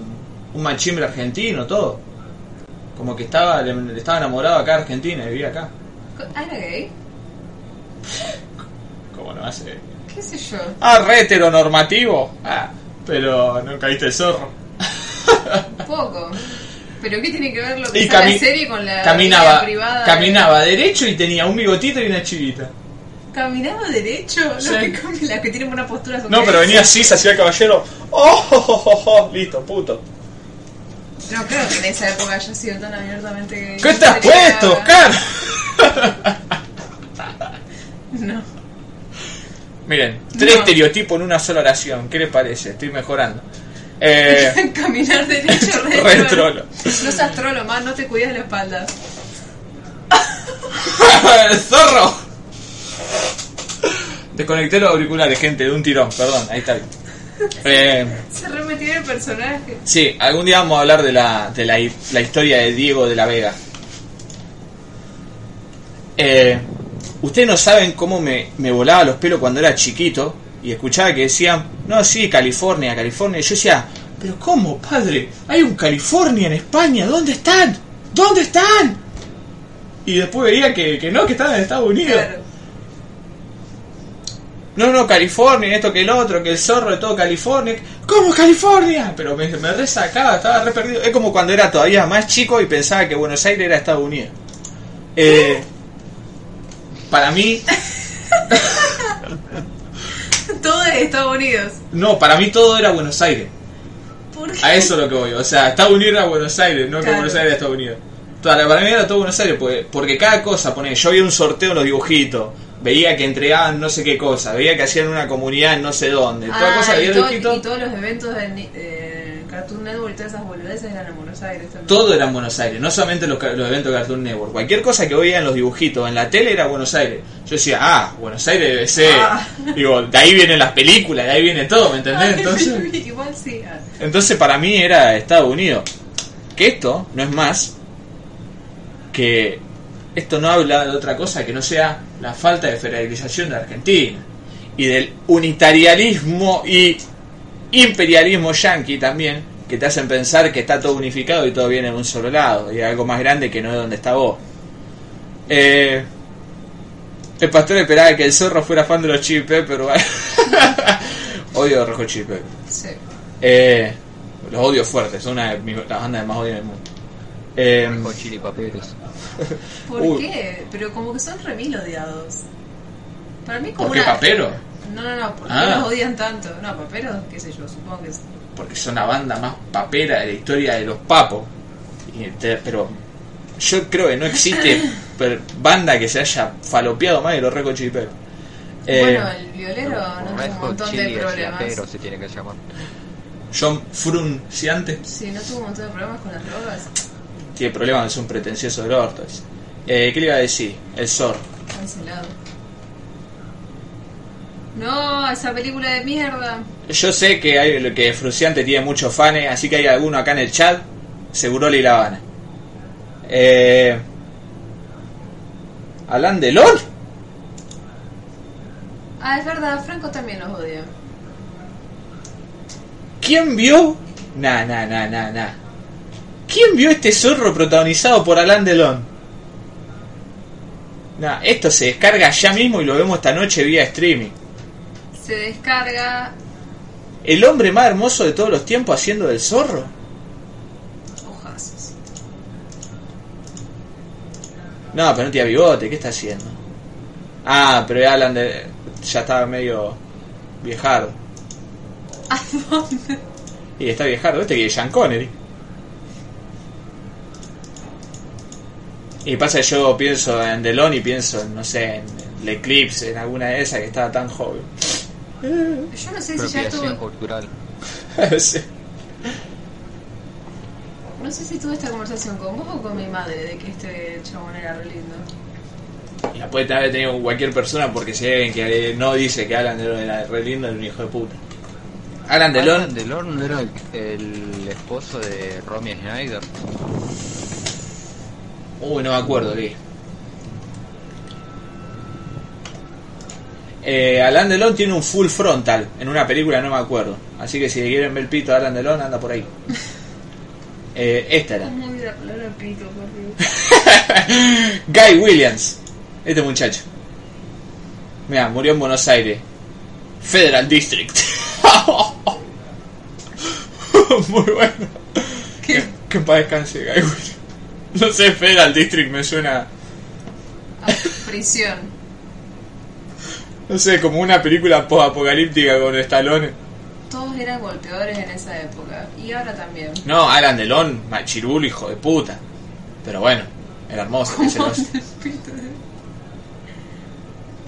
Un machimbre argentino, todo. Como que estaba, le- estaba enamorado acá de Argentina y vivía acá. ¿Ah, era gay? ¿Cómo no hace? ¿Qué sé yo? Ah, re heteronormativo. Ah, pero no caíste el zorro. Poco. ¿Pero qué tiene que ver lo que está la serie con la caminaba, vida privada? de- caminaba derecho y tenía un bigotito y una chivita. Caminaba derecho, Sí. los que, cam- las que tienen buena postura son No, pero venía así, se hacía el caballero. Oh, oh, oh, oh, listo, puto. No creo que en esa época haya sido tan abiertamente. ¿Qué te has puesto, Oscar? (laughs) No. Miren, tres No. estereotipos en una sola oración. ¿Qué les parece? Estoy mejorando. Eh, (laughs) Caminar derecho, (laughs) re, Re trolo. trolo. No seas trolo, más no te cuidas la espalda. ¡El zorro! Desconecté los auriculares, gente, de un tirón. Perdón, ahí está bien. Eh, Se remetió el personaje. sí, algún día vamos a hablar de la, de la, la historia de Diego de la Vega. Eh, ustedes no saben cómo me, me volaba los pelos cuando era chiquito y escuchaba que decían, no, sí, California, California. Y yo decía, pero ¿cómo, padre? Hay un California en España, ¿dónde están? ¿Dónde están? Y después veía que, que no, que estaban en Estados Unidos. Claro. No, no, California, esto que el otro, que el zorro de todo California. ¿Cómo California? Pero me, me resacaba, estaba re perdido. Es como cuando era todavía más chico y pensaba que Buenos Aires era Estados Unidos. Eh, para mí, (laughs) Todo es Estados Unidos. no, para mí todo era Buenos Aires. ¿Por qué? A eso es lo que voy. O sea, Estados Unidos era Buenos Aires, no que. Buenos Aires era Estados Unidos. Para, mí era todo Buenos Aires, porque, porque cada cosa, pone, yo veía un sorteo en los dibujitos, veía que entregaban no sé qué cosa, veía que hacían una comunidad en no sé dónde, toda Ah, cosa y, veía en todo- los dibujitos. y todos los eventos de eh, Cartoon Network y todas esas boludeces eran en Buenos Aires también. Todo era en Buenos Aires, no solamente los, los eventos de Cartoon Network. Cualquier cosa que veía en los dibujitos, en la tele, era Buenos Aires. Yo decía, ah, Buenos Aires debe ser. Ah. (laughs) Digo, de ahí vienen las películas, de ahí viene todo, ¿me entendés? Ay, (laughs) Entonces, Igual sí. ah. entonces para mí era Estados Unidos. Que esto no es más que. Esto no habla de otra cosa que no sea la falta de federalización de Argentina. Y del unitarianismo y imperialismo yanqui también, que te hacen pensar que está todo unificado y todo viene de un solo lado, y algo más grande que no es donde está vos. Eh, el pastor esperaba que el zorro fuera fan de los Chili Peppers, bueno. (laughs) odio a Rojo Chili Peppers. Sí. Eh, los odio fuertes, son una de mis, las bandas que más odio del mundo. Eh, chili papeles. (laughs) ¿Por Uy. qué? Pero como que son remil odiados. Para mí como ¿Por qué una... papero? No, no, no, ¿por qué Ah. los odian tanto? No, paperos, qué sé yo, supongo que es... Porque son la banda más papera de la historia de los papos. Y te- pero yo creo que no existe (laughs) banda que se haya falopeado más de los Reco Chili Peppers. Eh, bueno, el violero no tuvo Red un montón Chili de problemas. pero se tiene que llamar. John Frunciante Sí, no tuvo un montón de problemas con las drogas. Tiene problemas, es un pretencioso del orto. Eh, ¿Qué le iba a decir? El zorro. Cancelado. No, esa película de mierda. Yo sé que hay que Frunciante tiene muchos fans, así que hay alguno acá en el chat. Seguro le la Habana. Eh, ¿Alan Delon? Ah, es verdad, Franco también los odia. ¿Quién vio? Nah, nah, nah, nah, nah. ¿Quién vio este zorro protagonizado por Alan Delon? Nah, esto se descarga ya mismo y lo vemos esta noche vía streaming. Se descarga... El hombre más hermoso de todos los tiempos haciendo del zorro. Ojazos. No, pero no tiene bigote, ¿qué está haciendo? Ah, pero Alan de... ya estaba medio viejardo. ¿A dónde? Y está viejardo, este que es Sean Connery. Y pasa que yo pienso en Delon y pienso en, no sé, en el Eclipse, en alguna de esas que estaba tan joven. Yo no sé si ya cultural. (laughs) Sí. No sé si tuve esta conversación con vos o con mi madre de que este chabón era re lindo. Y la puede haber tenido con cualquier persona porque si hay alguien que no dice que Alan Delon era re lindo, es un hijo de puta. Alan Delon, Alan Delon era el, el esposo de Romy Schneider. Uy, no me acuerdo, Lee. Eh, Alan Delon tiene un full frontal en una película, no me acuerdo. Así que si quieren ver el pito de Alan Delon, anda por ahí. (laughs) Eh, esta era. ¿Cómo olvidé la palabra pito? (laughs) Guy Williams, este muchacho. Mira, murió en Buenos Aires. Federal District. (laughs) Muy bueno. ¿Qué? Que descanse, Guy Williams. No sé, Federal District me suena. Ah, prisión. No sé, como una película post-apocalíptica con Stallone. Todos eran golpeadores en esa época. Y ahora también. No, Alan Delon, machirulo, hijo de puta. Pero bueno, era hermoso.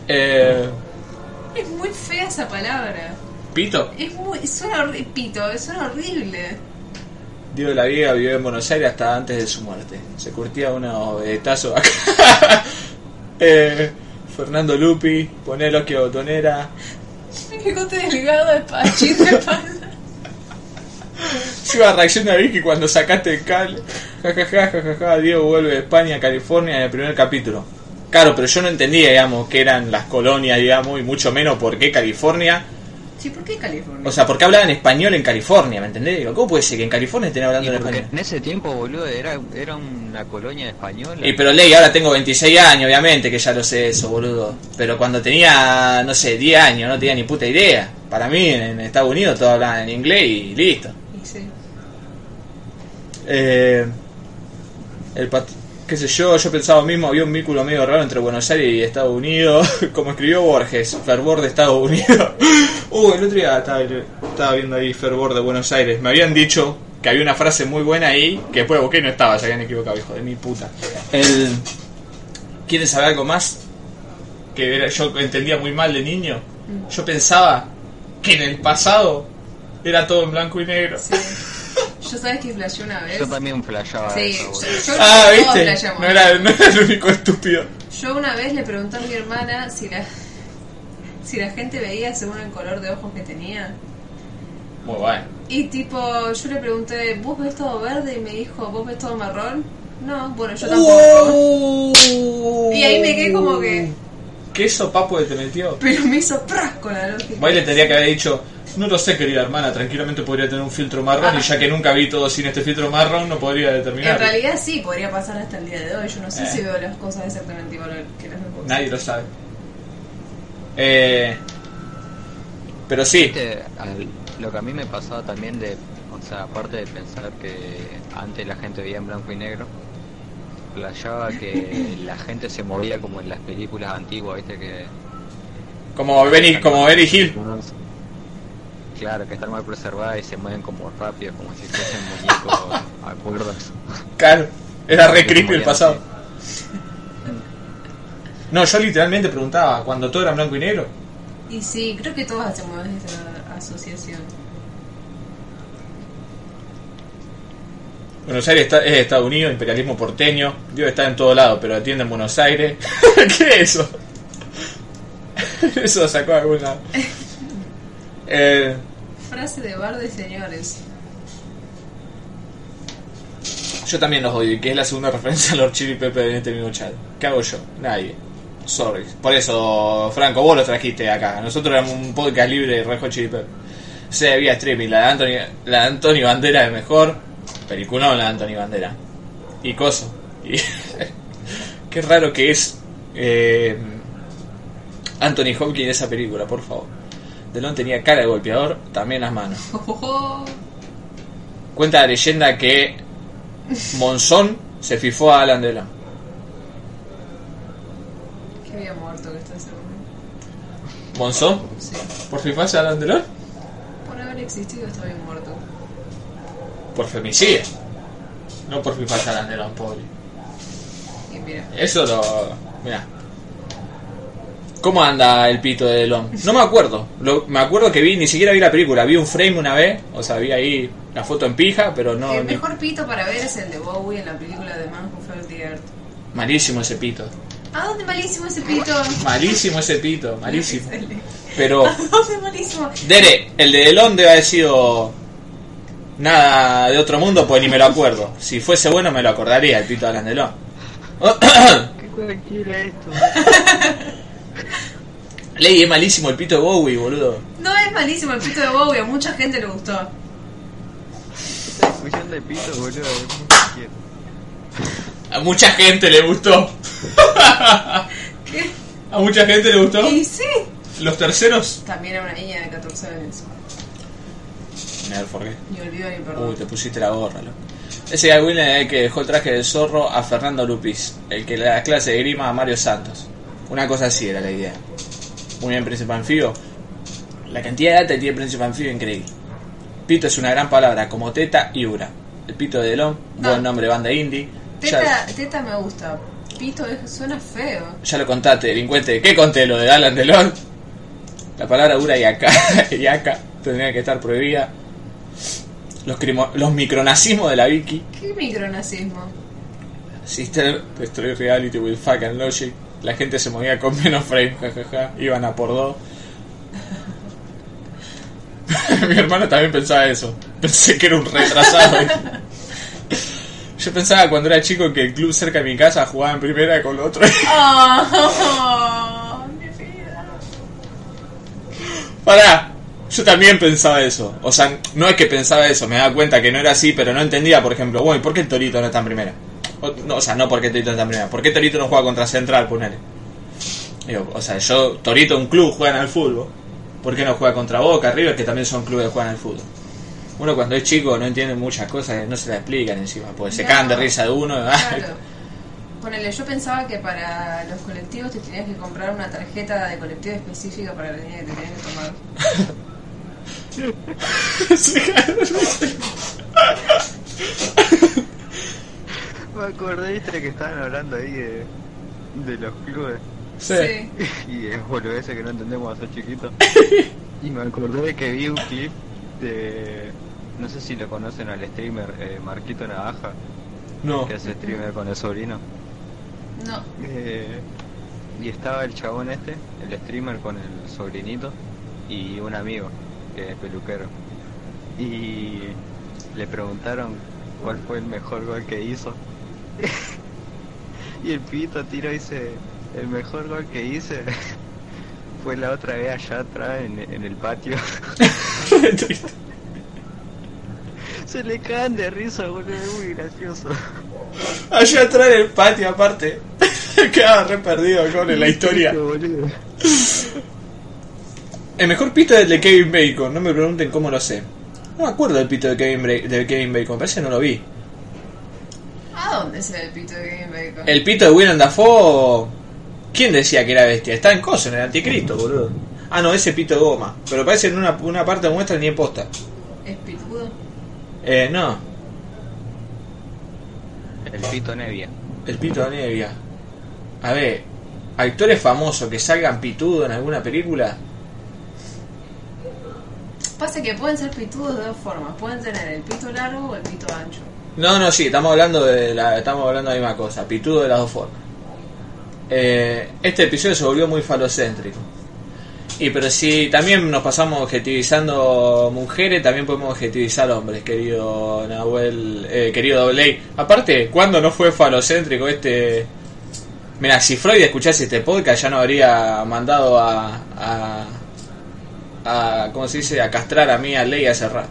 Eh, Es muy fea esa palabra. Pito, Es muy. Suena horri- pito, suena horrible. Diego de la Vega vivió en Buenos Aires hasta antes de su muerte. Se curtía unos vedetazos acá. (laughs) Eh, Fernando Lupi, ponelo que botonera. Bigote delgado de pachín de espalda. Yo iba a reaccionar Vicky cuando sacaste el cable. Ja, ja, ja, ja, ja, ja, Diego vuelve de España a California en el primer capítulo. Claro, pero yo no entendía, digamos, que eran las colonias, digamos, y mucho menos por qué California. Sí, ¿por qué California? O sea, ¿por qué hablaban español en California? ¿Me entendés? Digo, ¿cómo puede ser que en California estén Y hablando en porque español? en ese tiempo, boludo, era, era una colonia española. Y pero ley, ahora tengo 26 años, obviamente, que ya lo sé eso, boludo. Pero cuando tenía, no sé, 10 años, no tenía ni puta idea. Para mí, en Estados Unidos todos hablaban en inglés y listo. Y sí. Eh, el pat- qué sé yo, yo pensaba mismo, había un vínculo medio raro entre Buenos Aires y Estados Unidos, (laughs) como escribió Borges, fervor de Estados Unidos. (laughs) uh, el otro día estaba, estaba viendo ahí fervor de Buenos Aires. Me habían dicho que había una frase muy buena ahí, que después busqué y no estaba, se habían equivocado, hijo de mi puta. El... ¿Quieren saber algo más? Que era- yo entendía muy mal de niño. Yo pensaba que en el pasado era todo en blanco y negro. Sí. Yo sabes que flasheé una vez. Yo también flashaba Sí, eso, yo, yo Ah, ¿viste? No era, no era el único estúpido. Yo una vez le pregunté a mi hermana si la si la gente veía según el color de ojos que tenía. Muy bueno. Y tipo, yo le pregunté, ¿vos ves todo verde? Y me dijo, ¿vos ves todo marrón? No, bueno, yo tampoco. Y ahí me quedé como que- ¿Qué sopapo de te metió? Pero me hizo pras con la lógica. Igual le tendría que haber dicho, no lo sé querida hermana, tranquilamente podría tener un filtro marrón y ya que nunca vi todo sin este filtro marrón no podría determinar. En realidad sí, podría pasar hasta el día de hoy. Yo no sé Eh. si veo las cosas exactamente igual que las veo. Nadie lo sabe. Eh, pero sí, lo que a mí me pasaba también de, o sea, aparte de pensar que antes la gente veía en blanco y negro, flashaba que (coughs) la gente se movía como en las películas antiguas, viste que... como Benny, como Benny Hill. Claro, que están mal preservadas y se mueven como rápido, como si fuesen muñecos (laughs) acuerdos. Claro, era re creepy el pasado. así. No, yo literalmente preguntaba, cuando todo era blanco y negro, Y sí, creo que todos hacemos esa asociación. Buenos Aires está- es Estados Unidos, imperialismo porteño, Dios está en todo lado, pero atiende en Buenos Aires. (laughs) ¿Qué es eso? (laughs) eso sacó lado. Eh, Frase de bar de señores. yo también los odio, y que es la segunda referencia a Lord Chili Pepper en este mismo chat. ¿Qué hago yo? Nadie. Sorry. Por eso, Franco, vos lo trajiste acá. Nosotros éramos un podcast libre de Red Hot Chili Pepper. O sea, vía streaming. La de Anthony, la de Anthony Bandera es mejor. Peliculón la de Anthony Bandera. Y coso. Y (laughs) qué raro que es eh, Anthony Hopkins en esa película, por favor. Delon tenía cara de golpeador, también las manos. (laughs) Cuenta la leyenda que Monzón se fifó a Alan Delon. que había muerto que está seguro. ¿Monzón? Sí. ¿Por fifarse a Alan Delon? Por haber existido está bien muerto. Por femicidio. No por fifarse a Alan Delon, pobre. Y mira. Eso lo. Mira. ¿Cómo anda el pito de Delon? No me acuerdo. Lo- me acuerdo que vi, ni siquiera vi la película. Vi un frame una vez. O sea, vi ahí la foto en pija, pero no. el ni- mejor pito para ver es el de Bowie en la película de Man Who Fell the Earth. Malísimo ese pito. ¿A dónde malísimo ese pito? Malísimo ese pito. (laughs) Malísimo. Pero. ¿A dónde malísimo? Dere, el de Delon debe haber sido. Nada de otro mundo, pues ni me lo acuerdo. Si fuese bueno, me lo acordaría, el pito de Alan Delon. ¿Qué (coughs) cualquiera esto? (laughs) Ley, es malísimo el pito de Bowie, boludo. No es malísimo el pito de Bowie, a mucha gente le gustó. Discusión de pito, boludo. A mucha gente le gustó. ¿Qué? A mucha gente le gustó. Y sí. Los terceros. También era una niña de 14 años. Never forget. Ni olvido ni perdón. Uy, te pusiste la gorra, loco. Ese Williams es el que dejó el traje del zorro a Fernando Lupis, el que le da clase de grima a Mario Santos. Una cosa así era la idea. Muy bien Príncipe Anfibio. La cantidad de data que tiene Príncipe Anfibio es increíble. Pito es una gran palabra, como Teta y Ura. El Pito de Delon, No. buen nombre de banda indie. Ya, Teta, teta me gusta. Pito es- suena feo. ya lo contaste, delincuente. ¿Qué conté? Lo de Alan Delon. La palabra Ura y acá, (laughs) y acá tendría que estar prohibida. Los, crimo- los micronazismos de la Vicky. ¿Qué micronazismo? Sister, Destroy Reality with Fuck and Logic. La gente se movía con menos frame, jajaja. Iban a por dos. (laughs) Mi hermano también pensaba eso. Pensé que era un retrasado. Yo pensaba cuando era chico que el club cerca de mi casa jugaba en primera con otro. ¡Oh! Vida. Pará, yo también pensaba eso. O sea, no es que pensaba eso, me daba cuenta que no era así, pero no entendía, por ejemplo, bueno, ¿y ¿por qué el Torito no está en primera? O, no, o sea, no porque Torito no está en primera. ¿Por qué Torito no juega contra Central, ponele? Digo, o sea, yo, Torito, un club, juegan al fútbol. ¿Por qué no juega contra Boca, River, que también son clubes que juegan al fútbol? Uno cuando es chico no entiende muchas cosas, no se las explican encima, porque se No. cagan de risa de uno. Claro. Ponele, yo pensaba que para los colectivos te tenías que comprar una tarjeta de colectivo específica para la línea que te tenías que tomar. (laughs) (laughs) Me acordé, viste, que estaban hablando ahí de, de los clubes. Sí. (laughs) Y es ese que no entendemos a ser chiquitos. (laughs) Y me acordé de que vi un clip de. No sé si lo conocen al streamer eh, Marquito Navaja, No. que hace streamer con el sobrino. No. Eh, y estaba el chabón este, el streamer con el sobrinito y un amigo que es peluquero. Y le preguntaron cuál fue el mejor gol que hizo. (laughs) y el pito tiro dice, el mejor gol que hice (laughs) fue la otra vez allá atrás en, en el patio. (laughs) Se le caen de risa, boludo, es muy gracioso. Allá atrás en el patio, aparte. Quedaba re perdido con la historia. El mejor pito es el de Kevin Bacon, no me pregunten cómo lo sé. No me acuerdo del pito de Kevin, Bra- de Kevin Bacon, parece que no lo vi. ¿A dónde el pito de Game Bacon? El pito de Willem Dafoe. ¿Quién decía que era bestia? Está en coso, en el anticristo, boludo. Ah, no, ese pito de goma. Pero parece en una, una parte muestra ni en posta. ¿Es pitudo? Eh, no, El pito Nevia. el pito de Nevia. A ver, actores famosos que salgan pitudo en alguna película. Pasa que pueden ser pitudos de dos formas. Pueden tener el pito largo o el pito ancho. No, no, sí, estamos hablando de la, estamos hablando de la misma cosa, pitudo de las dos formas. Eh, este episodio se volvió muy falocéntrico. Y pero si también nos pasamos objetivizando mujeres, también podemos objetivizar hombres, querido Nahuel, eh, querido Dobley. Aparte, ¿cuándo no fue falocéntrico este? Mira, si Freud escuchase este podcast ya no habría mandado a, a, a ¿cómo se dice? A castrar a mí, a Ley a cerrar.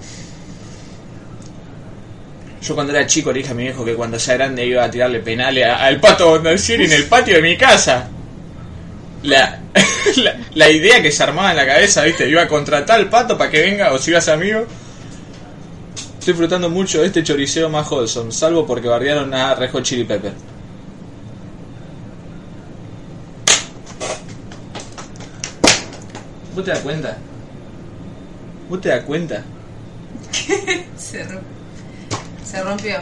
Yo cuando era chico le dije a mi viejo que cuando sea grande iba a tirarle penales al pato Bondancieri en el patio de mi casa. (laughs) La, la, idea que se armaba en la cabeza, viste, iba a contratar al pato para que venga o si ibas amigo. Estoy disfrutando mucho de este choriceo más wholesome, salvo porque bardearon a Rejo Chili Pepper. ¿Vos te das cuenta? ¿Vos te das cuenta? (laughs) Se, ro- se rompió.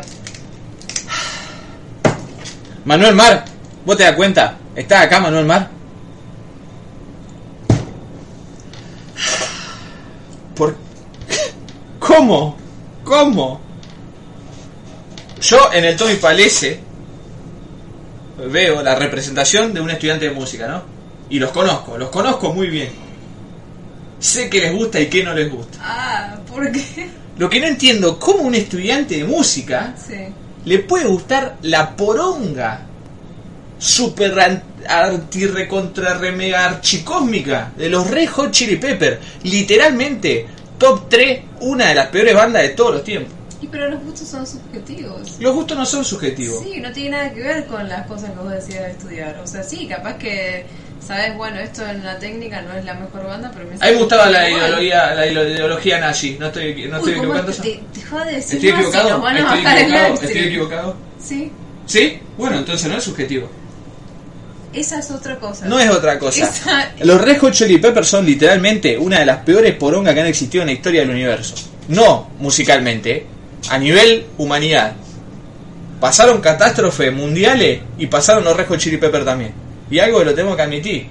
Manuel Mar, ¿vos te das cuenta? ¿Estás acá, Manuel Mar? ¿Por ¿Cómo? ¿Cómo? Yo en el Tommy Palese veo la representación de un estudiante de música, ¿no? Y los conozco, los conozco muy bien. Sé qué les gusta y qué no les gusta. Ah, ¿por qué? Lo que no entiendo, ¿cómo un estudiante de música Sí. le puede gustar la poronga super an- arti recontra remega archicósmica de los Red Hot Chili Pepper. Literalmente, top 3, una de las peores bandas de todos los tiempos. Y pero los gustos son subjetivos. Los gustos no son subjetivos. Sí, no tiene nada que ver con las cosas que vos decías de estudiar. O sea, sí, capaz que sabes, bueno, esto en la técnica no es la mejor banda, pero me A mí me gustaba la igual. ideología, la ideología nazi. No estoy, no estoy Uy, ¿cómo equivocando. es que te, te jode decir ¿Estoy equivocado? Nos van a ¿Estoy bajar equivocado? ¿Estoy equivocado? Sí. ¿Sí? Bueno, entonces no es subjetivo. esa es otra cosa. No es otra cosa. Esa- Los Red Hot Chili Peppers son literalmente una de las peores porongas que han existido en la historia del universo. No musicalmente, a nivel humanidad. Pasaron catástrofes mundiales y pasaron los Red Hot Chili Peppers también. Y algo que lo tengo que admitir.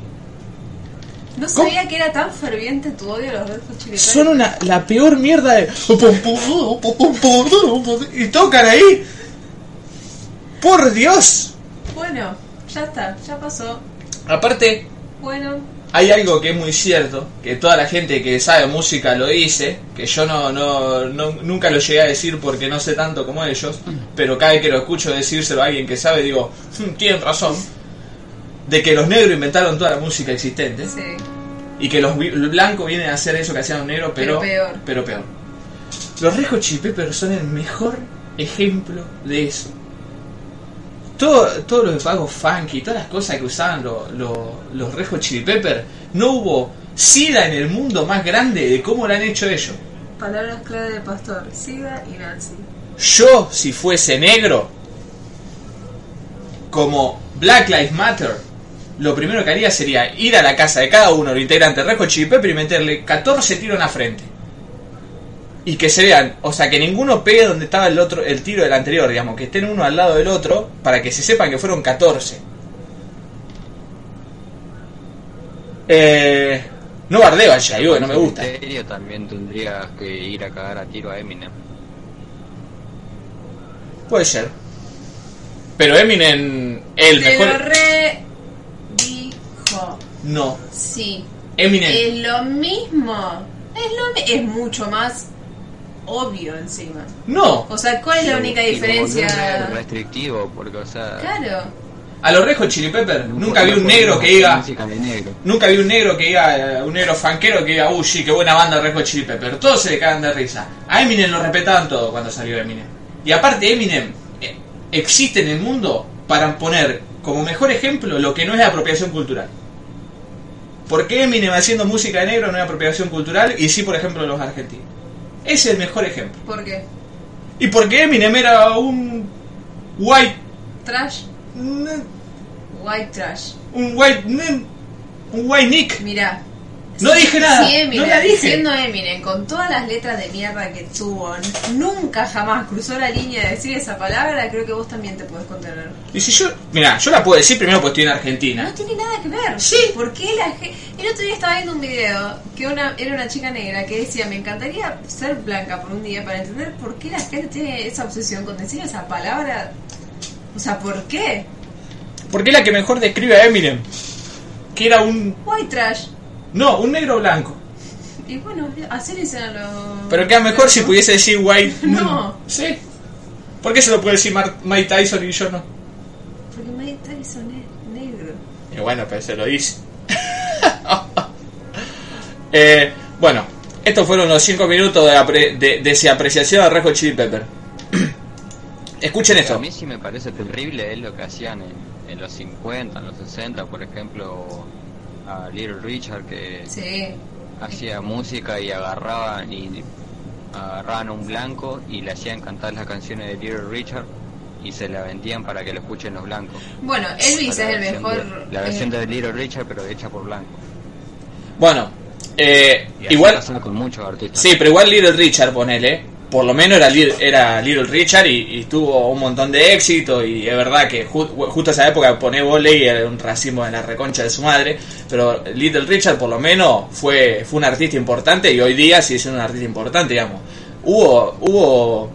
No sabía que era tan ferviente tu odio a los Red Hot Chili. Son una, la peor mierda de... Y tocan ahí. Por Dios. Bueno, ya está, ya pasó. Aparte, Bueno, hay algo que es muy cierto, que toda la gente que sabe música lo dice, que yo no, no, no- nunca lo llegué a decir porque no sé tanto como ellos, pero cada vez que lo escucho decírselo a alguien que sabe, digo, "Hmm, tienen razón, de que los negros inventaron toda la música existente sí. y que los blancos vienen a hacer eso que hacían los negros, pero, Pero peor. pero peor. Los Chili Peppers son el mejor ejemplo de eso. Todo, todo lo de pagos funky, todas las cosas que usaban lo- lo- los Red Hot Chili Peppers, no hubo sida en el mundo más grande de cómo lo han hecho ellos. Palabras clave del pastor, Siga y Nancy. Yo, si fuese negro, como Black Lives Matter, lo primero que haría sería ir a la casa de cada uno Hot Chili Peppers y meterle 14 tiros en la frente. Y que se vean, o sea, que ninguno pegue donde estaba el otro, el tiro del anterior, digamos, que estén uno al lado del otro, para que se sepan que fueron 14. Eh, no bardeo al que no me gusta. En serio también tendrías que ir a cagar a tiro a Eminem. Puede ser. Pero Eminem, el Te mejor. lo re No. Sí. Eminem. Es lo mismo. Es lo es mucho más obvio encima. No. O sea, ¿cuál es la única diferencia? restrictivo, porque, o sea. Claro. A los Red Hot Chili Peppers no nunca vi un negro que diga. Nunca vi un negro que diga. Un negro fanquero que diga, uy, sí, qué buena banda Red Hot Chili Peppers. Todos se le cagan de risa. A Eminem lo respetaban todo cuando salió Eminem. Y aparte, Eminem eh, existe en el mundo para poner como mejor ejemplo lo que no es apropiación cultural. ¿Por qué Eminem haciendo música de negro no es apropiación cultural y sí, por ejemplo, los argentinos? Es el mejor ejemplo. ¿Por qué? ¿Y por qué Eminem era un white... Trash. n- White trash. un white... n- un white nick? Mirá. No dije nada, Si Eminem, no la dije. siendo Eminem, con todas las letras de mierda que tuvo, nunca jamás cruzó la línea de decir esa palabra, creo que vos también te podés contener. Y si yo... Mira, yo la puedo decir primero porque estoy en Argentina. No tiene nada que ver. Sí. ¿Por qué la gente.? El otro día estaba viendo un video que una, era una chica negra que decía: Me encantaría ser blanca por un día para entender por qué la gente tiene esa obsesión con decir esa palabra. O sea, ¿por qué? Porque es la que mejor describe a Eminem. Que era un... White trash. No, un negro blanco. (laughs) Y bueno, así le dicen a los. Pero queda mejor si pudiese decir white... (laughs) No. Sí. ¿Por qué se lo puede decir Mar- Mike Tyson y yo no? Porque Mike Tyson es negro. Y bueno, pero se lo dice. (laughs) Eh, bueno, estos fueron los 5 minutos de, apre- de, de esa apreciación a Red Hot Chili Pepper. (clears throat) Escuchen A esto. mí sí me parece terrible es lo que hacían en, en los 50, en los 60, por ejemplo, a Little Richard que Sí. hacía música y agarraban y agarraban a un blanco y le hacían cantar las canciones de Little Richard y se la vendían para que lo escuchen los blancos. Bueno, Elvis es el mejor. de- la versión eh, de Little Richard pero hecha por blanco. Bueno, eh, Y así igual... pasa con muchos artistas. Sí, pero igual Little Richard, ponele. Por lo menos era, era Little Richard y, y tuvo un montón de éxito. Y es verdad que ju- justo esa época poner volei era un racismo de la reconcha de su madre. Pero Little Richard, por lo menos, fue, fue un artista importante y hoy día sigue siendo un artista importante, digamos. Hubo, hubo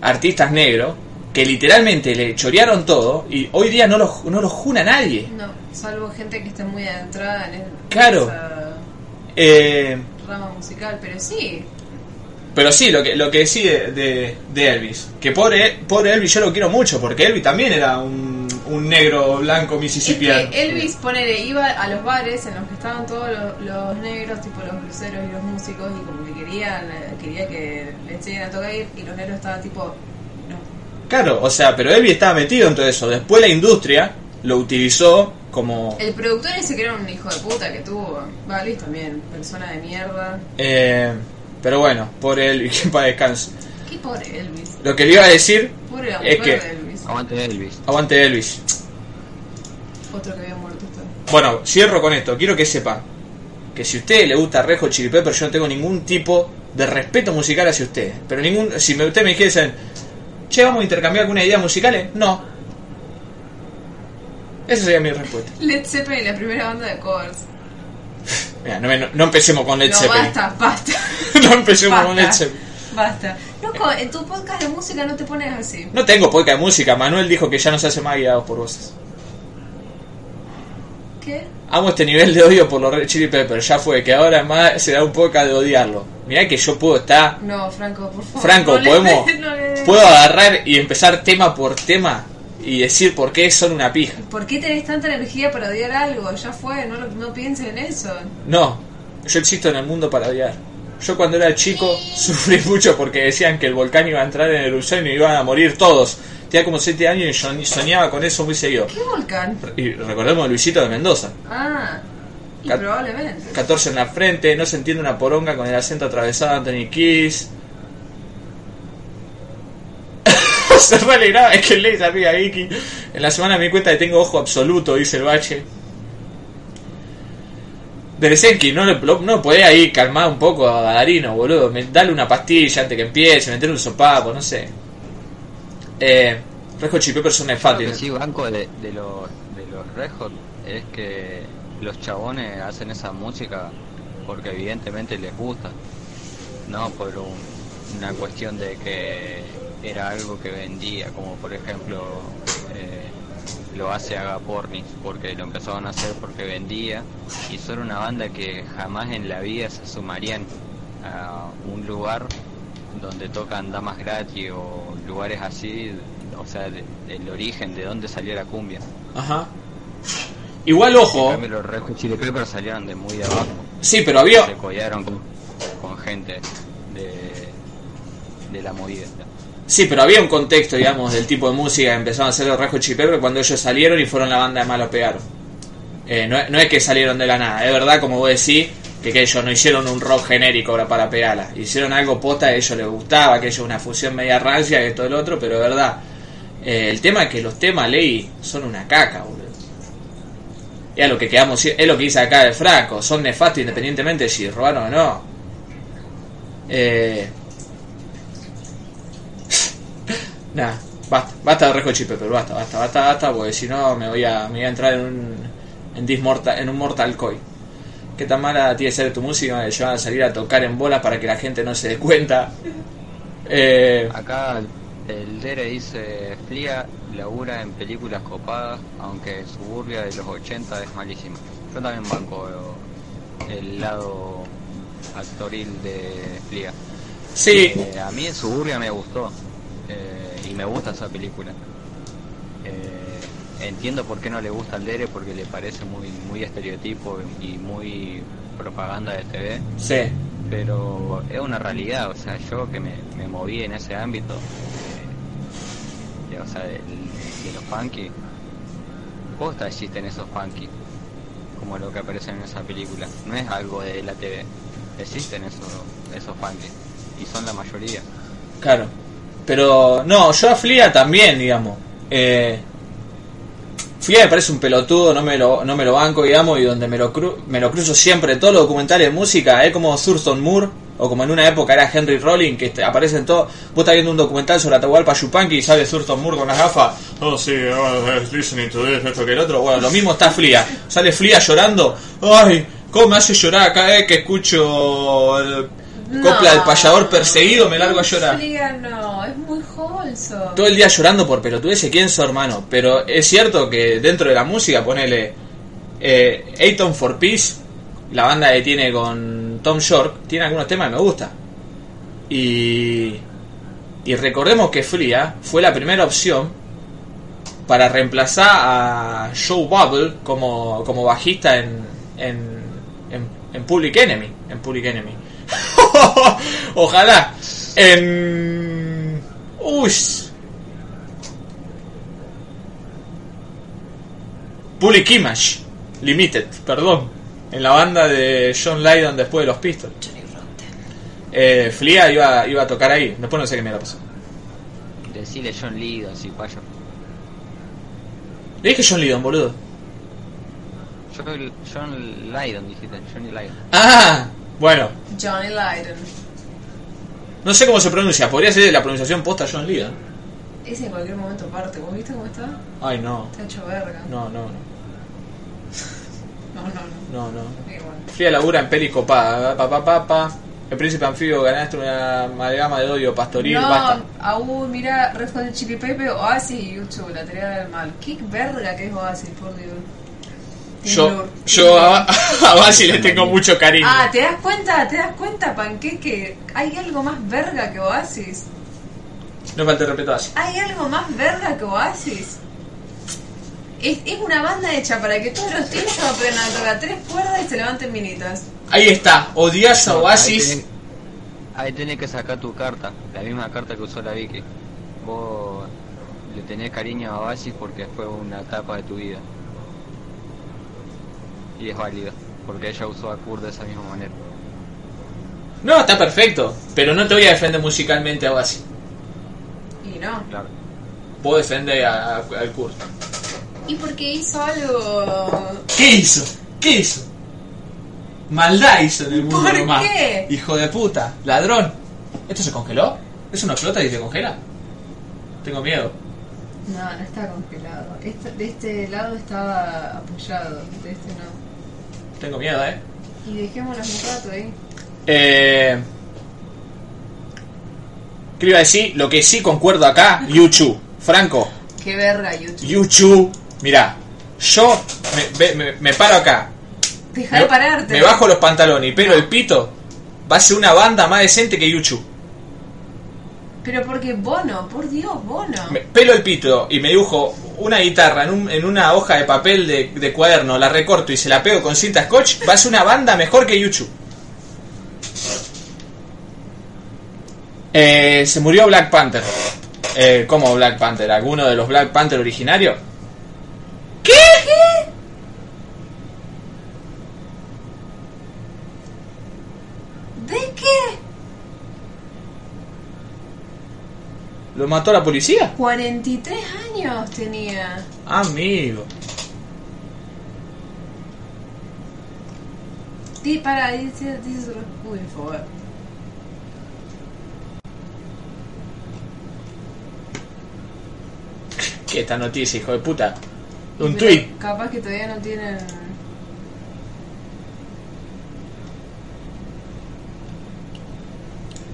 artistas negros que literalmente le chorearon todo y hoy día no los, no los juna nadie. No, salvo gente que esté muy adentrada en el- Claro. esa Eh, rama musical, pero sí. Pero sí, lo que, lo que sí de, de, de Elvis. Que pobre, pobre Elvis yo lo quiero mucho, porque Elvis también era un, un negro blanco Es mississippiano. que Elvis, ponele, iba a los bares en los que estaban todos los, los negros, tipo los bluseros y los músicos, y como que querían, eh, quería que le enseñen a tocar, y los negros estaban tipo, no. Claro, o sea, pero Elvis estaba metido en todo eso. Después la industria lo utilizó como... El productor ese que era un hijo de puta que tuvo, va, Luis también, persona de mierda. Eh, pero bueno, pobre Elvis, que (laughs) para descanse. Qué pobre Elvis, Lo que le iba a decir, pobre Es que- de Elvis, Aguante Elvis. aguante Elvis. otro que había muerto. Bueno, cierro con esto. Quiero que sepan que si a usted le gusta Rejo Chili Pepper, yo no tengo ningún tipo de respeto musical hacia usted. Pero ningún. Si me, usted me dijesen, che, vamos a intercambiar alguna idea musicales, no. Esa sería mi respuesta. Led Zeppelin, la primera banda de covers. Mira, no, no- no empecemos con Led no, Zeppelin. basta, basta. (laughs) no empecemos con Basta. Led Zeppelin. Basta. Loco, en tu podcast de música no te pones así. No tengo podcast de música. Manuel dijo que ya no se hace más guiados por voces. ¿Qué? Amo este nivel de odio por los Red Chili Peppers. Ya fue, que ahora más se da un poco de odiarlo. Mirá que yo puedo estar. No, Franco, por favor. Franco, no le- podemos. no le- Puedo agarrar y empezar tema por tema y decir por qué son una pija. ¿Por qué tenés tanta energía para odiar algo? Ya fue, no, lo- no pienses en eso. No, yo existo en el mundo para odiar. Yo cuando era chico (laughs) sufrí mucho porque decían que el volcán iba a entrar en erupción y iban a morir todos. Tenía como 7 años y yo soñaba con eso muy seguido. ¿Qué volcán? Y recordemos a Luisito de Mendoza. Ah, y probablemente. 14 en la frente, no se entiende una poronga con el acento atravesado Anthony Kiss. Se re alegraba, es que le sabía a Vicky. En la semana me di cuenta que tengo ojo absoluto, dice el bache. Deresenki, no, lo- no podés ahí calmar un poco a Darino, boludo. Me- dale una pastilla antes que empiece, meter un sopapo, no sé. Eh, Rejo Chili Peppers son Lo nefastos. que sí banco de, de los de los Hot es que los chabones hacen esa música porque evidentemente les gusta, no por un- una cuestión de que era algo que vendía, como por ejemplo eh, lo hace Agapornis, porque lo empezaron a hacer porque vendía y son una banda que jamás en la vida se sumarían a un lugar donde tocan damas gratis o lugares así, o sea, de- del origen, de dónde salió la cumbia. Ajá. Igual, En ojo. cambio, los Red Chili Peppers salieron de muy de abajo, Sí, pero había, se collaron con, con gente de, de la movida. Sí, pero había un contexto, digamos, del tipo de música empezaron a hacer los Chili Peppers cuando ellos salieron y fueron la banda de malo pegaron. Eh, no, es- que salieron de la nada, es verdad, como vos decís, que, que ellos no hicieron un rock genérico ahora para pegarla. Hicieron algo posta que a ellos les gustaba, que ellos una fusión media rancia que todo el otro, pero es verdad. Eh, el tema es que los temas ley son una caca, boludo. Es lo que quedamos, es lo que dice acá el Franco, son nefastos independientemente de si robaron o no. Eh, Nah, basta, basta de Chili Peppers, basta, basta, basta, basta, porque si no me voy a, me voy a entrar en un en, this mortal- en un Mortal Coil. ¿Qué tan mala tiene que ser tu música? Que van a salir a tocar en bolas para que la gente no se dé cuenta. (laughs) Eh, Acá el Dere dice, Flia labura en películas copadas, aunque Suburbia de los 80 es malísima. Yo también banco el lado actoril de Flia. sí, Eh, a mí en Suburbia me gustó eh, y me gusta esa película. Eh, entiendo por qué no le gusta al Dere porque le parece muy muy estereotipo y muy propaganda de TV, sí, pero es una realidad, o sea, yo que me, me moví en ese ámbito, eh, de- o sea, de, los funky, posta existen esos funky, como lo que aparecen en esa película, no es algo de la TV, existen esos, esos funky, y son la mayoría. claro. Pero no, yo a Flia también, digamos. Eh, Flia me parece un pelotudo, no me lo, no me lo banco, digamos, y donde me lo, cru- me lo cruzo siempre todos los documentales de música, es como Thurston Moore, o como en una época era Henry Rollins, que este, aparece en todo. Vos estás viendo un documental sobre Atahualpa Yupanqui y sale Thurston Moore con las gafas. Oh, sí, oh, listening to this, esto que el otro. Bueno, lo mismo está Flia. Sale Flia llorando. Ay, cómo me hace llorar cada vez que escucho el copla del payador perseguido, me largo a llorar. Fría no, es muy wholesome. Todo el día llorando por pelotudeces, ¿quién es su hermano? Pero es cierto que dentro de la música, ponele eh, for Peace, la banda que tiene con Tom York, tiene algunos temas que me gustan. Y, y recordemos que Fria fue la primera opción para reemplazar a Joe Bubble como, como bajista en, en, en, en Public Enemy. En Public Enemy. (laughs) (laughs) Ojalá. En. Uy. Public Image Limited, perdón. En la banda de John Lydon después de los Pistols. Eh, Flia iba, iba a tocar ahí. Después no sé qué me la pasó. Decile John Lydon, si payo. Le dije John Lydon, boludo. John, John Lydon, dijiste, Johnny Lydon. Ah, bueno, Johnny Lydon. no sé cómo se pronuncia, podría ser la pronunciación posta John Lydon. Ese en cualquier momento parte. ¿Vos viste cómo está? Ay, no, Está hecho verga. no, no, no, No, no, no. no, no. Igual. Fría labura en pelis copadas, pa, pa, pa, pa. El príncipe anfibio ganaste una amalgama de odio pastoril, no, basta. aún, mira, Red Hot Chili Pepe, Oasis y YouTube, la teoría del mal. Qué verga que es Oasis, por Dios. Yo, yo a, (laughs) a Basi le tengo mucho cariño. Ah, ¿te das cuenta? ¿Te das cuenta, Panqueque? ¿Hay algo más verga que Oasis? No falta respeto a Basi. ¿Hay algo más verga que Oasis? Es, es una banda hecha para que todos los tíos aprendan a tocar tres cuerdas y se levanten minitas. Ahí está, odias a Oasis. ahí tenés que sacar tu carta, la misma carta que usó la Vicky. Vos le tenés cariño a Oasis porque fue una etapa de tu vida. Y es válido, porque ella usó a Kurt de esa misma manera. No, está perfecto, pero no te voy a defender musicalmente a Oasis. Y no. Claro. Vos defendés a- a- al Kurt. ¿Y porque hizo algo? ¿Qué hizo? ¿Qué hizo? Maldad hizo en el mundo ¿Por nomás. qué? Hijo de puta, ladrón. ¿Esto se congeló? ¿Eso no explota y se congela? Tengo miedo. No, no está congelado. Este- de este lado estaba apoyado, de este no. Tengo miedo, eh. Y dejémoslo un rato ahí. Eh, ¿Qué iba a decir? Lo que sí concuerdo acá, Yuchu. Franco, Qué verga, YouTube. Yuchu. Mirá, yo me, me- me paro acá. Deja de pararte. me bajo los pantalones y pelo el pito. Va a ser una banda más decente que Yuchu. Pero porque Bono, por Dios, Bono. Me pelo el pito y me dibujo una guitarra en, un- en una hoja de papel de, de cuaderno, la recorto y se la pego con cinta scotch, va a ser una banda mejor que Yuchu. Eh, se murió Black Panther. Eh, ¿Cómo Black Panther? ¿Alguno de los Black Panther originarios? ¿Qué? ¿De qué? ¿Lo mató la policía? 43 años tenía. Amigo. Di, para, dice, dice Uy, por favor. ¿Qué esta noticia, hijo de puta? Un Pero tweet. Capaz que todavía no tienen.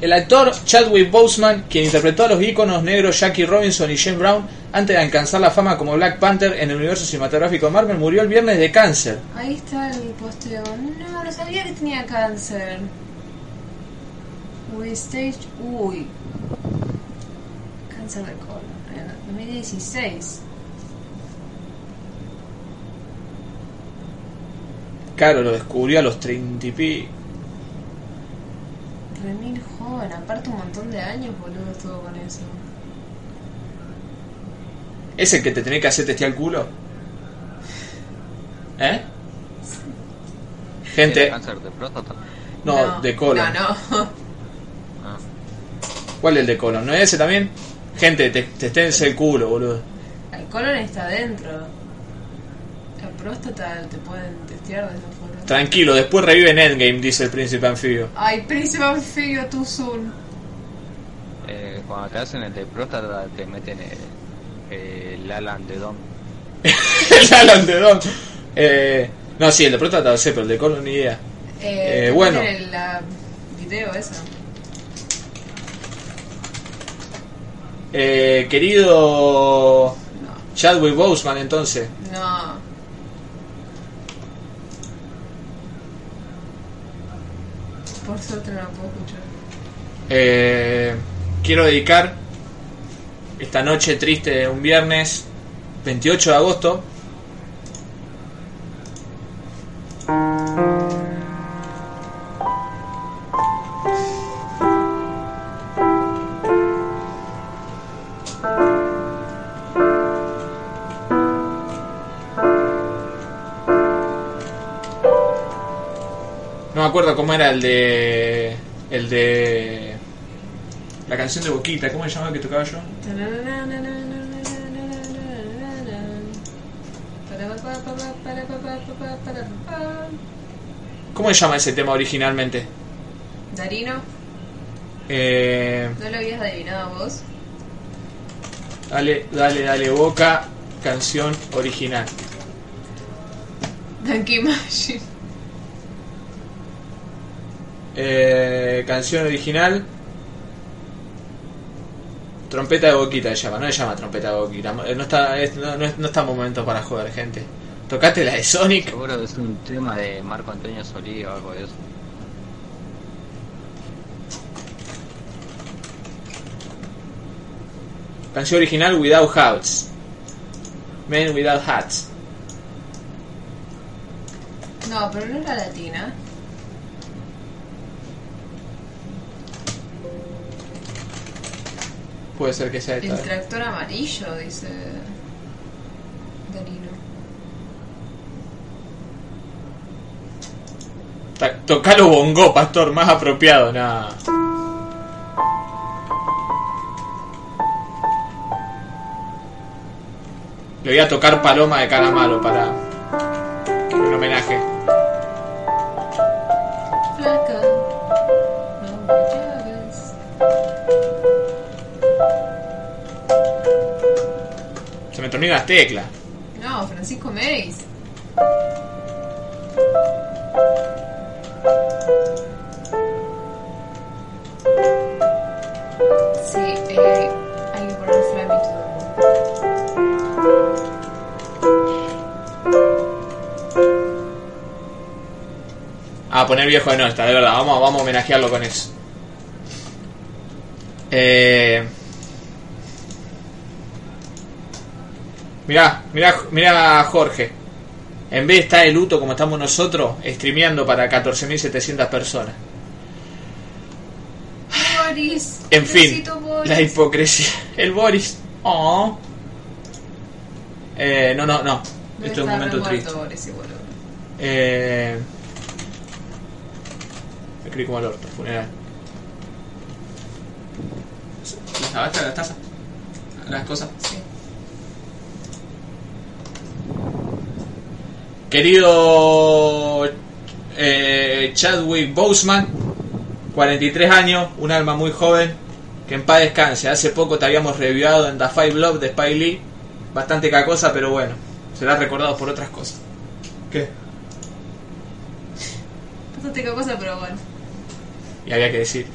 El actor Chadwick Boseman, quien interpretó a los íconos negros Jackie Robinson y Jane Brown antes de alcanzar la fama como Black Panther en el universo cinematográfico de Marvel, murió el viernes de cáncer. Ahí está el posteo. No, no sabía que tenía cáncer. Uy, stage. Uy. Cáncer de colon. En 2016. Claro, lo descubrió a los 30 y pi. Remil joven, aparte un montón de años, boludo, estuvo con eso. ¿Es el que te tenés que hacer testear el culo? ¿Eh? ¿Tiene Gente, cáncer de próstata? no, de colon. No, no. Ah. ¿Cuál es el de colon? ¿No es ese también? Gente, te, testéense el culo, boludo. El colon está adentro. La próstata te pueden testear de esa forma. Tranquilo, después revive en Endgame, dice el príncipe anfibio. Ay, príncipe anfibio, tú soon. Eh, cuando te hacen el de próstata te meten el, el Alan de Don. (laughs) el Alan de Don. Eh, no, sí, el de próstata lo sé, pero el de colon ni idea. Eh, Eh, bueno. el la video esa. Eh, querido No, Chadwick Boseman, entonces. no. Por suerte no lo puedo escuchar. Eh, quiero dedicar esta noche triste de un viernes 28 de agosto. Acuerdo cómo era el de. El de. La canción de Boquita, ¿cómo se llamaba que tocaba yo? ¿Cómo se llama ese tema originalmente? Darino, Eh, ¿no lo habías adivinado vos? dale, dale, dale boca, canción original. Donkey Machine. Eh, canción original. Trompeta de boquita se llama, no se llama trompeta de boquita. Eh, No está, es- no, no, es- no está momento para joder, gente. Tocate la de Sonic. Seguro que es un tema de Marco Antonio Solí o algo de eso. Canción original Without Hats. Men Without Hats. No, pero no era latina. Puede ser que sea esta. El tractor amarillo, dice Darino. Ta- Tocalo bongo, pastor, más apropiado, nada. Le voy a tocar Paloma de Calamaro para un homenaje. Me terminan las teclas. No, Francisco Meis. Sí, eh, hay que poner Fly Me to the Moon. Ah, poner viejo de no está, de verdad. Vamos, vamos a homenajearlo con eso. Eh... Mirá, mirá, mirá a Jorge. En vez de estar de luto como estamos nosotros, streameando para 14.700 personas. Boris. En fin, Boris. la hipocresía. El Boris. Oh. Eh, no, no, no. Debe Esto es un momento triste. Boris. Eh, me escribí como el orto, funeral. ¿Lavaste la taza? Las cosas. Sí. Querido eh, Chadwick Boseman, 43 años, un alma muy joven, que en paz descanse. Hace poco te habíamos reviado en The Five Love de Spy Lee, bastante cacosa, pero bueno, será recordado por otras cosas. ¿Qué? Bastante cosa, pero bueno. Y había que decir.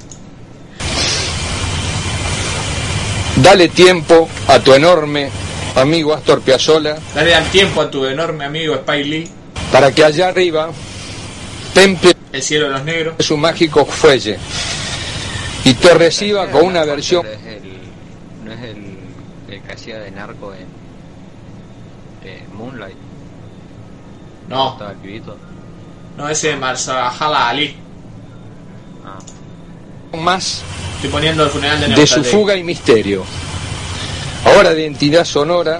Dale tiempo a tu enorme amigo Astor Piazzolla Dale al tiempo a tu enorme amigo Spy Lee, para que allá arriba temple el cielo de los negros. su mágico fuelle y te reciba con una versión Pero es el, no es el, el que hacía de narco en Moonlight. No, Estaba el pibito. no, ese es Marsala Ali. Ah, más Estoy poniendo el funeral de de su fuga y misterio. Ahora de identidad sonora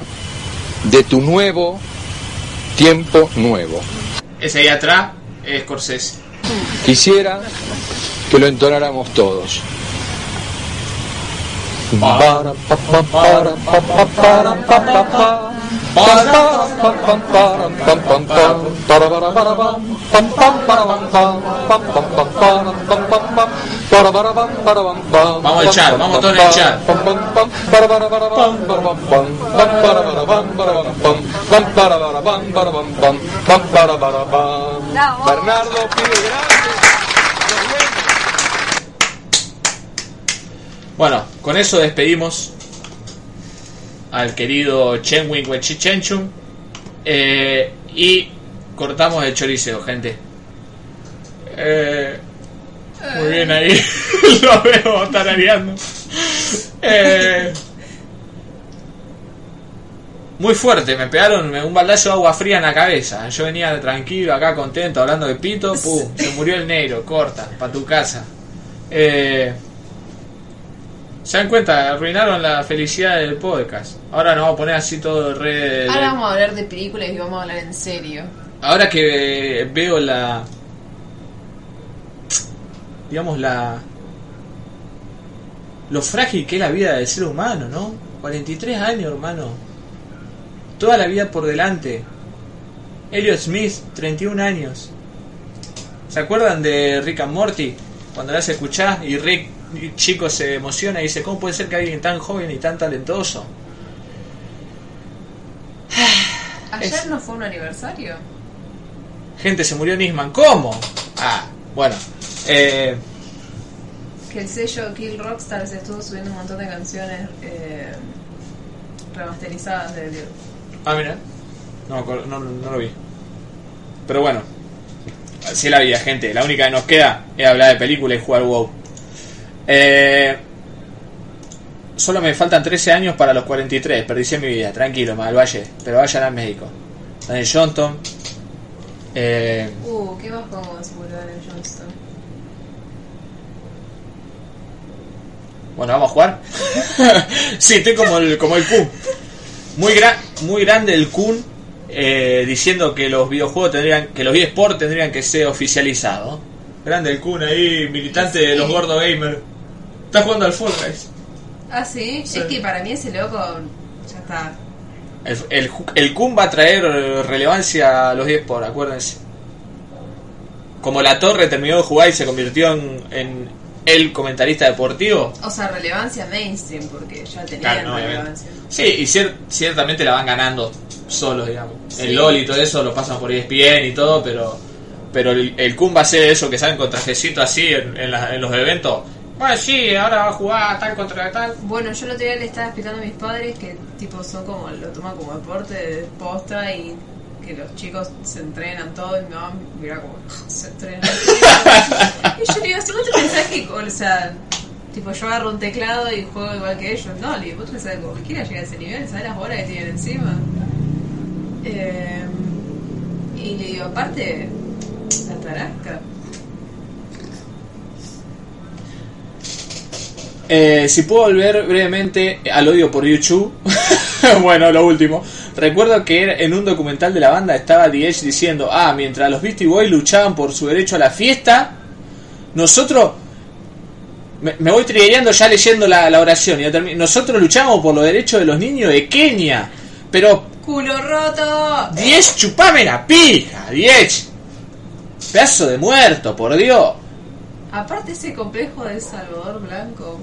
de tu nuevo tiempo nuevo. Ese ahí atrás es Scorsese. Quisiera que lo entonáramos todos. Para, pa, pa, para, pa, Vamos al chat, vamos todos en el chat. Bernardo, vemos. Bueno, con eso despedimos al querido Chenwing Wechichenchum eh, y cortamos el choriceo, gente. Eh, muy bien ahí, (laughs) lo veo tarareando. Eh, muy fuerte, me pegaron un baldazo de agua fría en la cabeza. Yo venía tranquilo, acá contento, hablando de pito, pum, se murió el negro, corta, pa' tu casa. Eh, se dan cuenta, arruinaron la felicidad del podcast. Ahora nos vamos a poner así todo re. Ahora vamos a hablar de películas y vamos a hablar en serio. Ahora que veo la. Digamos la. Lo frágil que es la vida del ser humano, ¿no? 43 años, hermano. Toda la vida por delante. Elliot Smith, 31 años. ¿Se acuerdan de Rick and Morty? Cuando la hace escuchar y Rick, chico, se emociona y dice, ¿cómo puede ser que alguien tan joven y tan talentoso? (sighs) Ayer Es- no fue un aniversario. Gente, se murió Nisman. ¿Cómo? Ah, bueno. Eh, Que el sello Kill Rockstar se estuvo subiendo un montón de canciones eh, remasterizadas de Elliot. ah, mira. No, no, no lo vi. Pero bueno. Así es la vida, gente. La única que nos queda es hablar de películas y jugar WoW. Eh, solo me faltan 13 años para los 43. Desperdicié mi vida. Tranquilo, Malvalle. Pero vayan al médico. Daniel Johnston. Eh, Uh, ¿qué más podemos murió Daniel Johnston? Bueno, vamos a jugar. (laughs) sí, estoy como el, como el Kun. Muy, gran, muy grande el Kun eh, diciendo que los videojuegos tendrían, que los eSports tendrían que ser oficializados. Grande el Kun ahí, militante de los gordo gamers. Está jugando al Fall Guys. Ah, ¿sí? Sí. Es que para mí ese loco ya está. El, el, el Kun va a traer eh, relevancia a los eSports, acuérdense. Como la Torre terminó de jugar y se convirtió en, en el comentarista deportivo, O sea, relevancia mainstream, porque ya tenían Claro, no, obviamente. relevancia. Sí, y cier- ciertamente la van ganando solos, digamos. Sí. El LOL y todo eso lo pasan por ESPN y todo, pero pero el, el Kun va a ser eso que salen con trajecito así en, en la- en los eventos. Bueno, sí, ahora va a jugar tal contra tal. Bueno, yo el otro día le estaba explicando a mis padres que tipo son como, lo toman como deporte de posta y que los chicos se entrenan todo y mi mamá mira como se entrenan. (laughs) y yo le digo, si vos te pensás que, o sea, tipo yo agarro un teclado y juego igual que ellos, no, le digo, vos te pensás que cualquiera llega a ese nivel, ¿sabes las horas que tienen encima? Eh, y le digo, aparte, la tarasca. Eh, si puedo volver brevemente al odio por YouTube. (laughs) bueno, lo último. Recuerdo que en un documental de la banda estaba The Edge diciendo, ah, mientras los Beastie Boys luchaban por su derecho a la fiesta, nosotros... Me, me voy trigueando ya leyendo la, la oración. Y ya termi- nosotros luchamos por los derechos de los niños de Kenia. Pero, ¡Culo roto! Edge, chupame la pija, Edge. Pedazo de muerto, por Dios. Aparte ese complejo de Salvador Blanco.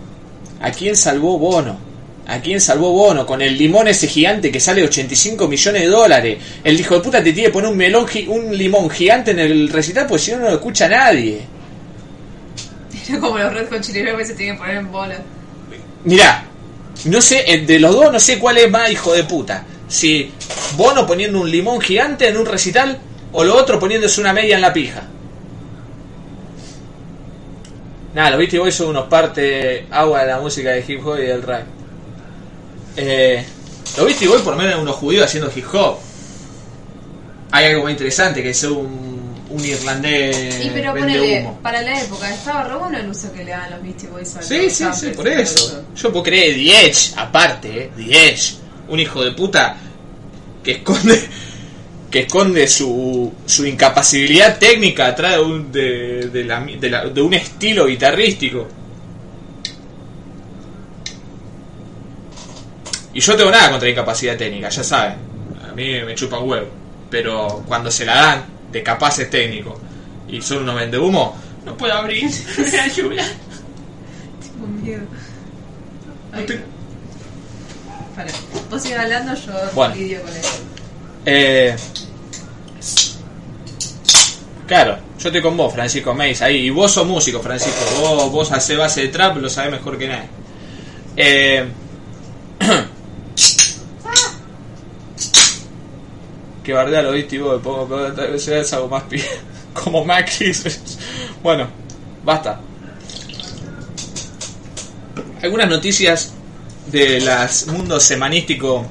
¿A quién salvó Bono? ¿A quién salvó Bono? Con el limón ese gigante que sale 85 millones de dólares. El hijo de puta te tiene que poner un, melón, un limón gigante en el recital, pues si no, no lo escucha nadie. Era como los Red Hot Chili que se tienen que poner en bola. Mirá, no sé, eh, de los dos no sé cuál es más hijo de puta. Si Bono poniendo un limón gigante en un recital o lo otro poniéndose una media en la pija. Nada, los Beastie Boys son unos parte agua de la música de hip hop y del rap. Eh, los Beastie Boys por lo menos unos judíos haciendo hip hop. Hay algo muy interesante que es un, un irlandés y pero ponele, humo. para la época, estaba re bueno el uso que le daban los Beastie Boys a Sí, sí, sí, por eso. Yo puedo creer The Edge, aparte, eh, The Edge, un hijo de puta que esconde que esconde su, su incapacidad técnica atrás de un, de, de la- de la- de un estilo guitarrístico. Y yo tengo nada contra la incapacidad técnica, ya saben. A mí me chupa un huevo. Pero cuando se la dan de capaces técnicos y son unos vende humo, no puedo abrir. (laughs) Me ayuda. Tengo miedo. Ay, te- Para, vos sigas hablando, yo Bueno. lidio con eso. Eh, claro, yo estoy con vos, Francisco Meis, ahí. Y vos sos músico, Francisco. Vos, vos hacés base de trap, lo sabés mejor que nadie. Eh, (coughs) que bardea lo viste y vos, pongo, pero tal vez es algo más pi- (laughs) como Macri. (laughs) bueno, basta. Algunas noticias de las mundos semanístico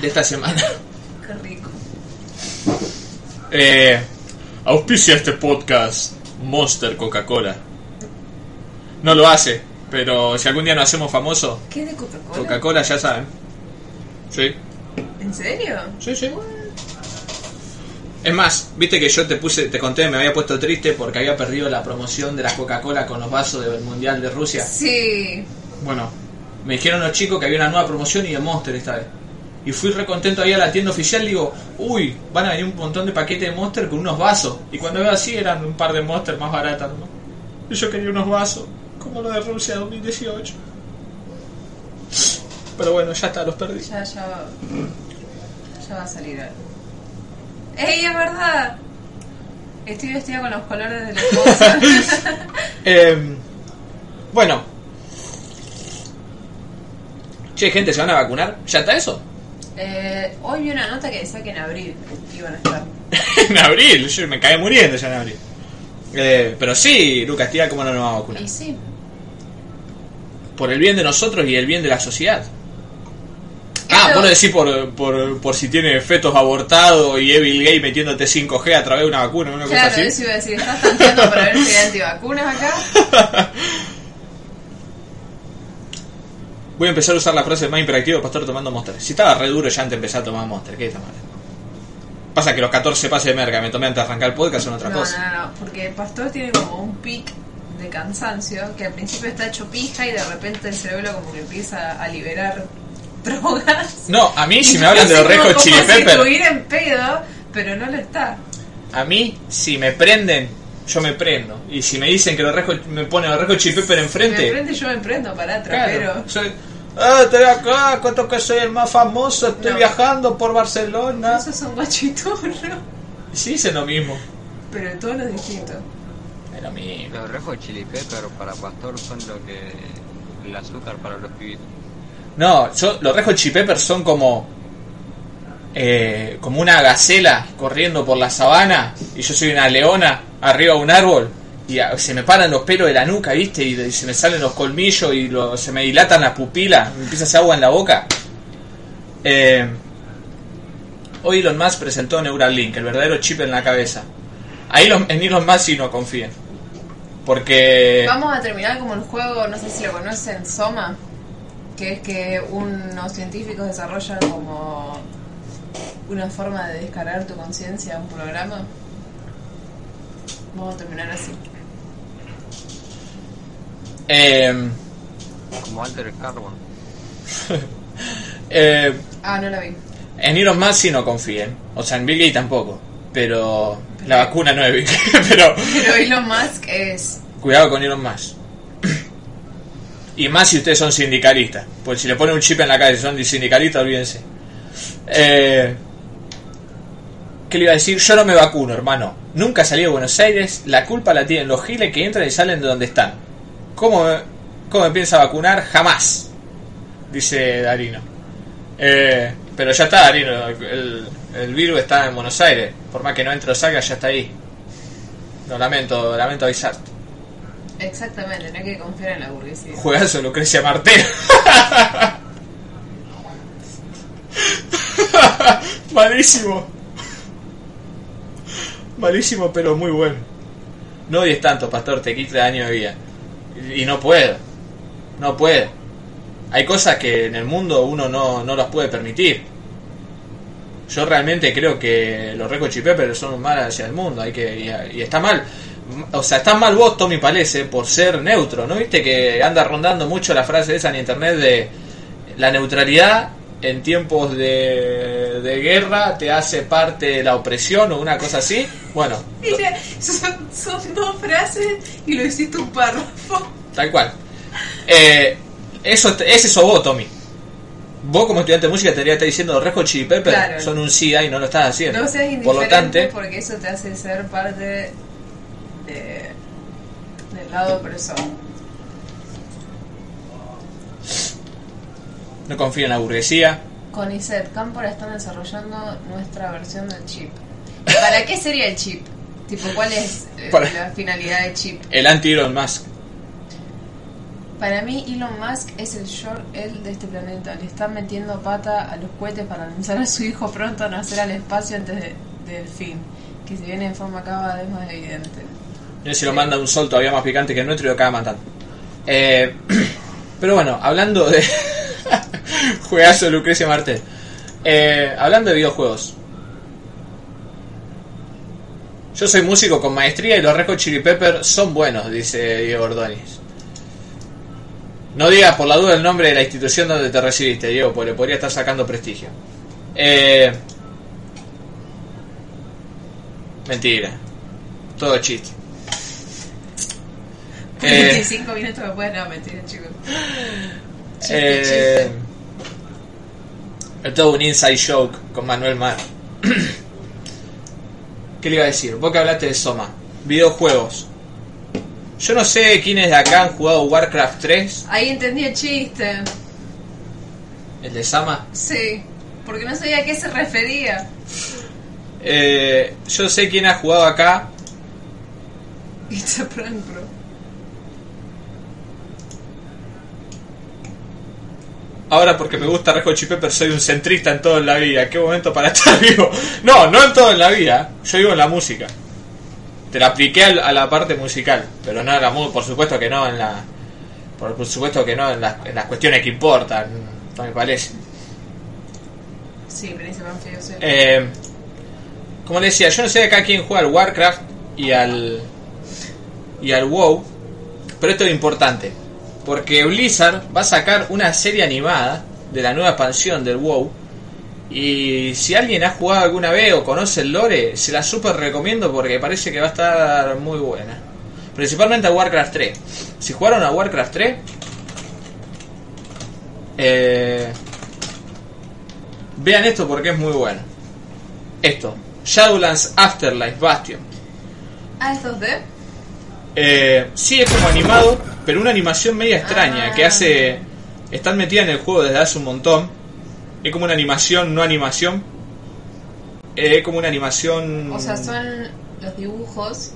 de esta semana. qué rico. Eh, auspicia este podcast Monster Coca-Cola. No lo hace, pero si algún día nos hacemos famosos, ¿Qué de Coca-Cola? Coca-Cola ya saben. Sí, ¿En serio? sí, sí. Es más, viste que yo te puse, te conté, me había puesto triste porque había perdido la promoción de la Coca-Cola con los vasos del Mundial de Rusia. Sí. Bueno, me dijeron los chicos que había una nueva promoción y de Monster esta vez. Y fui recontento ahí a la tienda oficial, digo, uy, van a venir un montón de paquetes de Monster con unos vasos. Y cuando veo así eran un par de Monster más baratas, ¿no? Y yo quería unos vasos, como lo de Rusia 2018. Pero bueno, ya está, los perdí. Ya, ya va. Ya va a salir algo. ¡Ey, es verdad! Estoy vestida con los colores de la (laughs) esposa. Eh, bueno. Che, gente, ¿se van a vacunar? ¿Ya está eso? Eh, hoy vi una nota que decía que en abril iban a estar. (laughs) en abril, yo me caí muriendo ya en abril. Eh, pero sí, Lucas, tía, ¿cómo no nos vamos a vacunar? Y sí. Por el bien de nosotros y el bien de la sociedad. Ah, vos lo decís por, por, por si tiene fetos abortados y Evil Gay metiéndote 5G a través de una vacuna, una cosa Claro, así. eso iba a decir. ¿Estás tanteando para ver si hay (laughs) antivacunas acá? (laughs) Voy a empezar a usar la frase más interactiva, pastor tomando Monster. Si estaba re duro ya antes de empezar a tomar Monster, ¿qué está mal? Pasa que los 14 pases de merca me tomé antes de arrancar el podcast son otra No, cosa. no, no, porque el pastor tiene como un pic de cansancio que al principio está hecho pija y de repente el cerebro como que empieza a liberar (laughs) drogas. No, a mí si me (laughs) hablan de los rejos si pepper, en pedo, pero no lo está. a mí si me prenden, yo me prendo. Y si me dicen que los rejos me ponen los rejos chili pepper Me enfrente, prende yo me prendo para claro, trapero. soy, ah, estoy acá, cuento que soy el más famoso, estoy No. viajando por Barcelona. Esos son guachiturros, Sí, es lo mismo. pero el tono es distinto. Es lo mismo. Los rejos chili pepper para pastor son lo que el azúcar para los pibitos. No, yo, los rejos chili pepper son como eh, como una gacela corriendo por la sabana y yo soy una leona arriba de un árbol y se me paran los pelos de la nuca, ¿viste? Y, se me salen los colmillos y lo- se me dilatan las pupilas, me empieza a hacer agua en la boca. Eh, hoy Elon Musk presentó Neuralink, el verdadero chip en la cabeza. Ahí Elon- en Elon Musk sí no confíen. Porque... Vamos a terminar como el juego, no sé si lo conocen, Soma, que es que unos científicos desarrollan como una forma de descargar tu conciencia a un programa. Vamos a terminar así. eh, Como Alter Carbon. (laughs) eh, Ah, no la vi. En Elon Musk sí no confíen. O sea, en Bill Gates tampoco. Pero la vacuna no es Bill Gates. (laughs) Pero Pero Elon Musk es... cuidado con Elon Musk. Y más si ustedes son sindicalistas. Pues si le ponen un chip en la calle y son sindicalistas, olvídense. Eh, ¿Qué le iba a decir? Yo no me vacuno, hermano. Nunca salí de Buenos Aires. La culpa la tienen los giles que entran y salen de donde están. ¿Cómo me, cómo me piensa vacunar? Jamás. Dice Darino. Eh, pero ya está, Darino. El, el virus está en Buenos Aires. Por más que no entre o salga, ya está ahí. Lo lamento, lamento avisarte. Exactamente, no hay que confiar en la burguesía. Juegazo Lucrecia Martel. (laughs) (laughs) Malísimo. Malísimo, pero muy bueno. No odies tanto, pastor, te quita año de vida. Y, no puedo. No puedo. Hay cosas que en el mundo uno no, no las puede permitir. Yo realmente creo que los Reco Chipepper son un mal hacia el mundo. Hay que, y, y está mal. O sea, está mal vos, Tommy Palese, por ser neutro. ¿No viste que anda rondando mucho la frase esa en internet de la neutralidad en tiempos de, de guerra te hace parte de la opresión o una cosa así? Bueno, Mira, son, son dos frases y lo hiciste un párrafo. Tal cual. Eh, eso, es eso vos, Tommy. Vos como estudiante de música que estar diciendo Hot Chili Pepper Claro. son un SIDA y no lo estás haciendo. No seas Por lo indiferente tanto, porque eso te hace ser parte de, del lado opresor. No confío en la burguesía. Con ISET Cámpora están desarrollando nuestra versión del chip. ¿Para qué sería el chip? Tipo, ¿cuál es eh, Para- la finalidad del chip? El anti-Elon Musk. Para mí, Elon Musk es el short el de este planeta. Le están metiendo pata a los cohetes para lanzar a su hijo pronto a nacer al espacio antes de- del fin. Que se viene en forma cada vez más evidente. Yo si lo manda un sol todavía más picante que el nuestro y lo acaba matando. Eh, (clears throat) pero bueno, hablando de. (laughs) Juegazo Lucrecia Martel. Eh, hablando de videojuegos. Yo soy músico con maestría y los Red Hot Chili Pepper son buenos, dice Diego Ordóñez. No digas por la duda el nombre de la institución donde te recibiste, Diego, porque le podría estar sacando prestigio. Eh, mentira. Todo chiste. Eh, 25 minutos después, no, mentira, chicos. Chiste, eh, chiste. Es todo un inside joke con Manuel Mar. (clears throat) ¿Qué le iba a decir? Vos que hablaste de Soma. Videojuegos. Yo no sé quiénes de acá han jugado Warcraft 3. Ahí entendí el chiste. El de Sama. Sí, porque no sabía a qué se refería. Eh, yo sé quién ha jugado acá. It's a prank, bro. Ahora porque me gusta Red Hot Chili Peppers soy un centrista en todo en la vida. ¿Qué momento para (laughs) estar vivo? No, no en todo en la vida. Yo digo en la música. Te la apliqué a la parte musical, pero no la por supuesto que no en la por, supuesto que no en las, en las cuestiones que importan, no me parece. Sí, Anfibio, sí. Eh, como le decía, yo no sé acá quién juega al Warcraft y al y al WoW, pero esto es importante, porque Blizzard va a sacar una serie animada de la nueva expansión del WoW y si alguien ha jugado alguna vez o conoce el lore, se la super recomiendo porque parece que va a estar muy buena. Principalmente a Warcraft 3. Si jugaron a Warcraft 3, eh, vean esto porque es muy bueno. Esto, Shadowlands Afterlife Bastion. Ah, estos de. Eh, sí, es como animado, pero una animación media extraña Ah. que hace. Están metidas en el juego desde hace un montón. Es como una animación, no animación. Eh, Es como una animación. O sea, son los dibujos.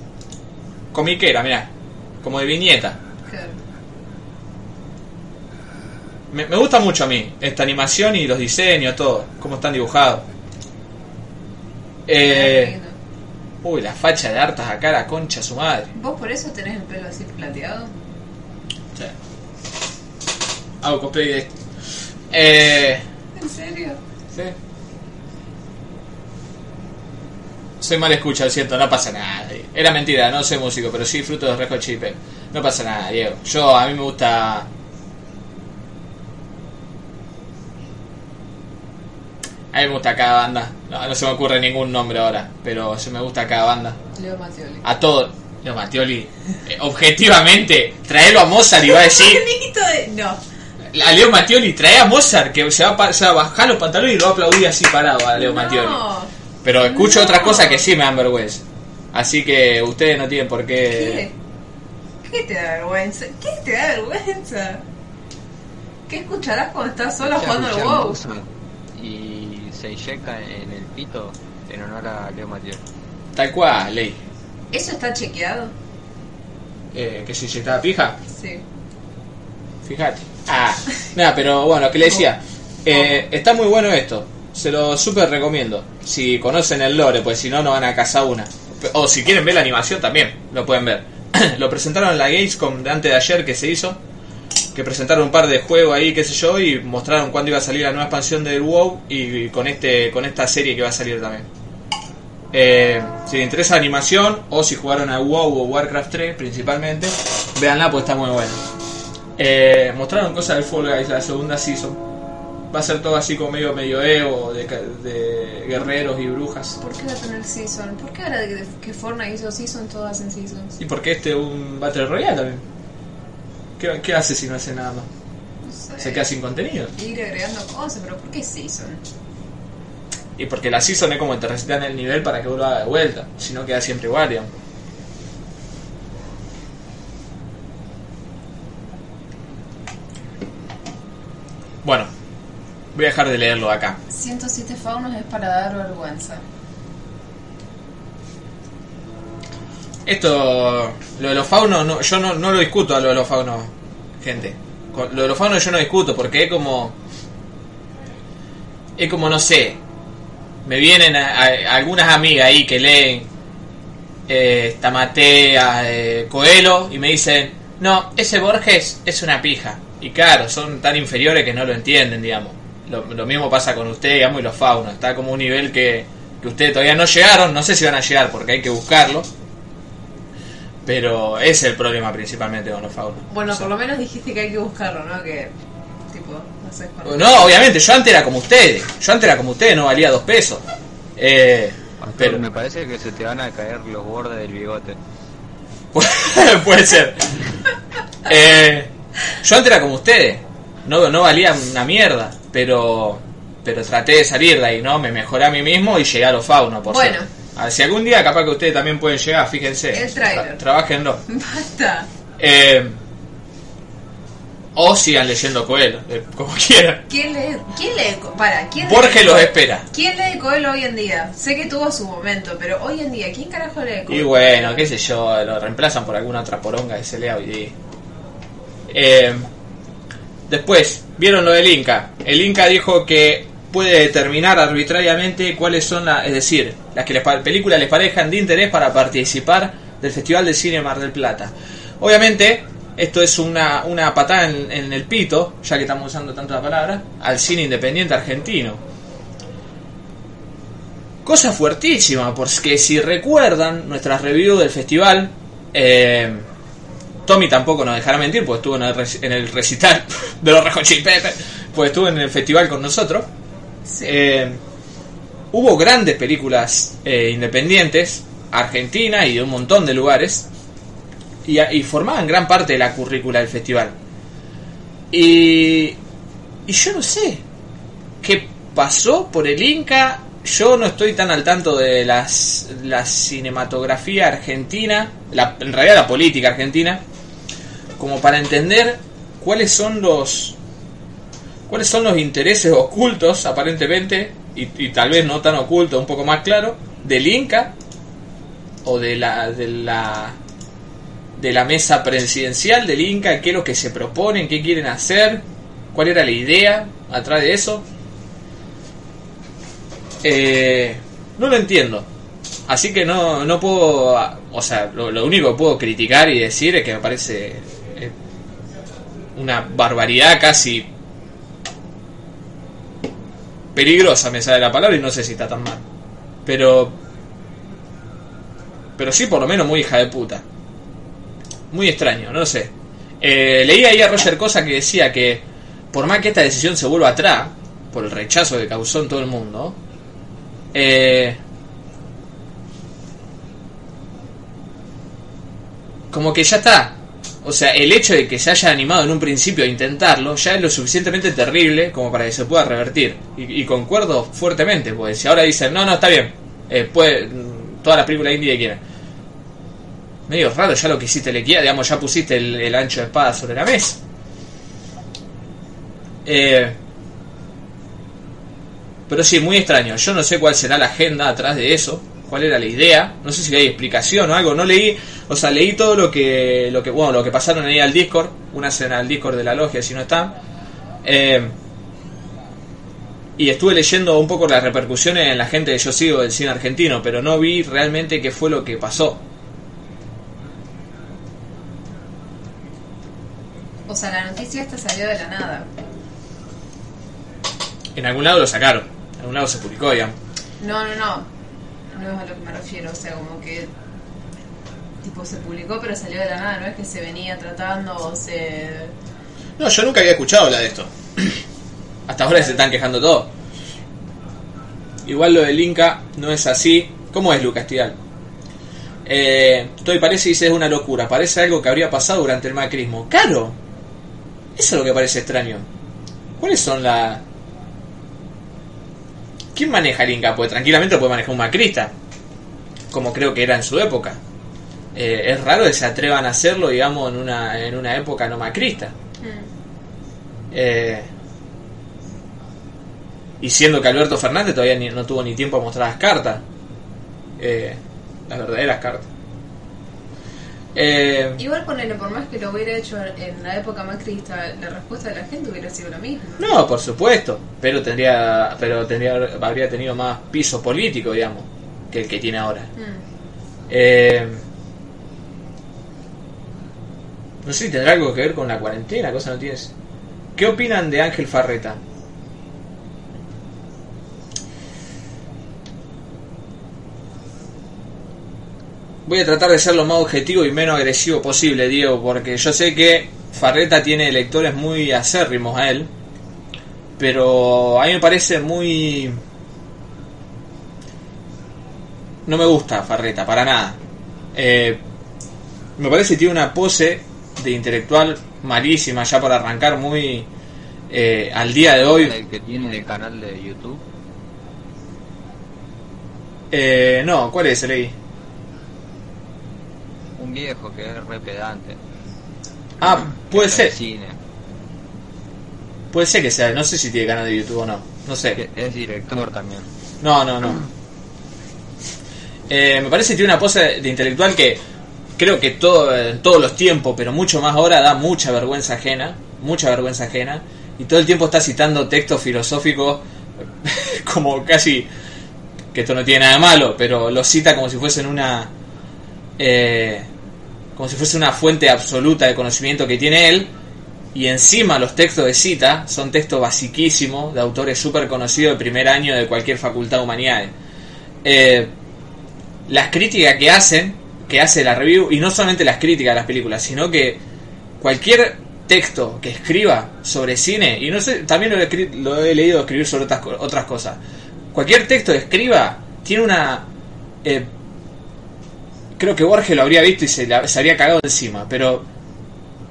comiquera, mirá. Como de viñeta. Me, me gusta mucho a mí esta animación y los diseños, todo. Cómo están dibujados. Eh, uy, la facha de hartas acá, la concha su madre. ¿Vos por eso tenés el pelo así plateado? Sí. Hago cosplay de esto. Eh. ¿En serio? Sí. Soy mal escucha, lo siento, no pasa nada. Era mentira, no soy músico, pero sí disfruto de Chili Peppers. No pasa nada, Diego. Yo, a mí me gusta... A mí me gusta cada banda. No, no se me ocurre ningún nombre ahora, pero se me gusta cada banda. Leo Mattioli. A todo. Leo Mattioli, eh, objetivamente, traerlo a Mozart y va a decir... (laughs) No. A Leo Mattioli, trae a Mozart, que se va, a pa- se va a bajar los pantalones y lo va a aplaudir así parado a Leo Mattioli. No. Pero escucho No. otras cosas que sí me dan vergüenza. Así que ustedes no tienen por ¿Qué? qué. ¿Qué te da vergüenza? ¿Qué te da vergüenza? ¿Qué escucharás cuando estás solo jugando al WoW? Y se inyecta en el pito en honor a Leo Matiel. Tal cual, ley. ¿Eso está chequeado? Eh, que si se está pija, Sí. fíjate. Ah, nada, pero bueno, que le decía. Eh, está muy bueno esto. Se lo súper recomiendo. Si conocen el lore, pues si no, no van a casa una. O si quieren ver la animación también, lo pueden ver. (clears throat) lo presentaron en la Gamescom de antes de ayer que se hizo. Que presentaron un par de juegos ahí, qué sé yo, y mostraron cuándo iba a salir la nueva expansión del WoW y, con este con esta serie que va a salir también. Eh, si les interesa animación o si jugaron a WoW o Warcraft 3 principalmente, véanla pues está muy buena. Eh, mostraron cosas del Fall Guys, la segunda season. Va a ser todo así como medio medioevo, de, de guerreros y brujas. ¿Por qué va a tener Season? ¿Por qué ahora que, Fortnite hizo Season todas hacen Seasons? ¿Y por qué este es un Battle Royale también? ¿Qué, qué hace si no hace nada más? No sé. Se queda sin contenido. Ir agregando cosas, pero ¿por qué Season? Y porque la season es como te recitan el nivel para que uno haga de vuelta. Si no queda siempre igual, digamos. Bueno, voy a dejar de leerlo acá. 107 faunos es para dar vergüenza. Esto, lo de los faunos, no, yo no, no lo discuto a lo de los faunos, gente. Con- Lo de los faunos yo no discuto porque es como. Es como, no sé. Me vienen a- a- algunas amigas ahí que leen eh, Tamatea, eh, Coelho y me dicen: No, ese Borges es una pija. Y claro, son tan inferiores que no lo entienden, digamos. Lo, mismo pasa con usted, digamos, y los faunos. Está como un nivel que, que ustedes todavía no llegaron. No sé si van a llegar porque hay que buscarlo. Pero ese es el problema principalmente con los faunos. Bueno, O sea, por lo menos dijiste que hay que buscarlo, ¿no? Que tipo, no sé, con- No, obviamente, yo antes era como ustedes. Yo antes era como ustedes, no valía dos pesos. Eh, Pastor, pero me parece que se te van a caer los bordes del bigote. (laughs) puede ser. Eh, yo antes era como ustedes. No, no valía una mierda. Pero pero traté de salir de ahí, ¿no? Me mejoré a mí mismo y llegué a los faunos, por Bueno. suerte. A ver, si algún día capaz que ustedes también pueden llegar, fíjense. El tráiler. Tra- trabajenlo. (laughs) Basta. Eh, o sigan leyendo Coelho, eh, como (laughs) quieran. ¿Quién lee? ¿Quién lee? Para, ¿quién lee Borges los Coelho? espera. ¿Quién lee Coelho hoy en día? Sé que tuvo su momento, pero hoy en día, ¿quién carajo lee Coelho? Y bueno, qué sé yo, lo reemplazan por alguna otra poronga que se lea hoy día. Eh, después, vieron lo del Inca. El Inca dijo que puede determinar arbitrariamente cuáles son las, es decir, las que pa- películas les parezcan de interés para participar del Festival de Cine Mar del Plata. Obviamente, esto es una, una patada en, el pito, ya que estamos usando tanto la palabra, al cine independiente argentino. Cosa fuertísima, porque si recuerdan nuestras reviews del festival, eh, Tommy tampoco nos dejará mentir, pues estuvo en el, recital (laughs) de los Peppers, pues estuvo en el festival con nosotros. Eh, hubo grandes películas eh, independientes, Argentina y de un montón de lugares, y, y formaban gran parte de la currícula del festival. Y, y yo no sé qué pasó por el Inca. Yo no estoy tan al tanto de las, la cinematografía argentina, la, en realidad la política argentina, como para entender cuáles son los cuáles son los intereses ocultos, aparentemente, y, tal vez no tan ocultos, un poco más claro, del Inca o de la, de la de la mesa presidencial del Inca, qué es lo que se proponen, qué quieren hacer, cuál era la idea atrás de eso. Eh, no lo entiendo. Así que no, no puedo, o sea, lo, lo único que puedo criticar y decir es que me parece eh, una barbaridad casi peligrosa me sale la palabra y no sé si está tan mal. Pero pero sí por lo menos muy hija de puta. Muy extraño, no sé. Eh, leí ahí a Roger Cosa que decía que por más que esta decisión se vuelva atrás, por el rechazo que causó en todo el mundo, eh, como que ya está. O sea, el hecho de que se haya animado en un principio a intentarlo ya es lo suficientemente terrible como para que se pueda revertir. Y, concuerdo fuertemente, pues si ahora dicen, no, no, está bien, eh, puede, mm, todas las películas indie que quieran. Medio raro ya lo que hiciste le queda, digamos, ya pusiste el, el ancho de espada sobre la mesa. Eh, pero sí, muy extraño. Yo no sé cuál será la agenda atrás de eso. ¿Cuál era la idea? No sé si hay explicación o algo. No leí, o sea, leí todo lo que, lo que, bueno, lo que pasaron ahí al Discord. Una escena al Discord de la logia, si no están. Eh, y estuve leyendo un poco las repercusiones en la gente que yo sigo del cine argentino, pero no vi realmente qué fue lo que pasó. O sea, la noticia esta salió de la nada. En algún lado lo sacaron, en algún lado se publicó, digamos. No, no, no. No es a lo que me refiero. O sea, como que. Tipo, se publicó, pero salió de la nada. No es que se venía tratando o se. No, yo nunca había escuchado hablar de esto. (clears throat) Hasta ahora se están quejando todos. Igual lo del Inca no es así. ¿Cómo es Lucas Tial? Eh, Toy parece dice es una locura. Parece algo que habría pasado durante el macrismo. Claro. Eso es lo que parece extraño. ¿Cuáles son las... ¿Quién maneja el Inca? Pues tranquilamente lo puede manejar un macrista. Como creo que era en su época. Eh, es raro que se atrevan a hacerlo, digamos, en una, en una época no macrista. Mm. Eh, y siendo que Alberto Fernández todavía ni- no tuvo ni tiempo a mostrar las cartas. Eh, las verdaderas cartas. Eh, Igual ponele, por más que lo hubiera hecho en la época macrista, la respuesta de la gente hubiera sido la misma. no, por supuesto. Pero tendría, pero tendría, habría tenido más piso político, digamos, que el que tiene ahora. Mm. Eh, no sé si tendrá algo que ver con la cuarentena, cosa no tienes. ¿Qué opinan de Ángel Farreta? Voy a tratar de ser lo más objetivo y menos agresivo posible, Diego, porque yo sé que Farreta tiene lectores muy acérrimos a él. Pero a mí me parece muy... No me gusta Farreta, para nada. Eh, me parece que tiene una pose de intelectual malísima ya para arrancar muy... eh, al día de hoy... El que tiene el canal de YouTube. Eh, no, ¿cuál es? Leí. Un viejo que es re pedante. Ah, puede ser. Cine. Puede ser que sea. No sé si tiene canal de YouTube o no. No sé. Es director también. No, no, no. Eh, me parece que tiene una pose de intelectual que creo que todo, en todos los tiempos, pero mucho más ahora, da mucha vergüenza ajena. Mucha vergüenza ajena. Y todo el tiempo está citando textos filosóficos (laughs) como casi... Que esto no tiene nada de malo, pero lo cita como si fuesen una... eh, como si fuese una fuente absoluta de conocimiento que tiene él. Y encima los textos de cita son textos basiquísimos de autores súper conocidos de primer año de cualquier facultad de humanidades. Eh, las críticas que hacen, que hace la review, y no solamente las críticas de las películas, sino que cualquier texto que escriba sobre cine, y no sé, también lo he, lo he leído escribir sobre otras, otras cosas, cualquier texto que escriba tiene una... eh, creo que Borges lo habría visto y se, la- habría cagado encima, pero...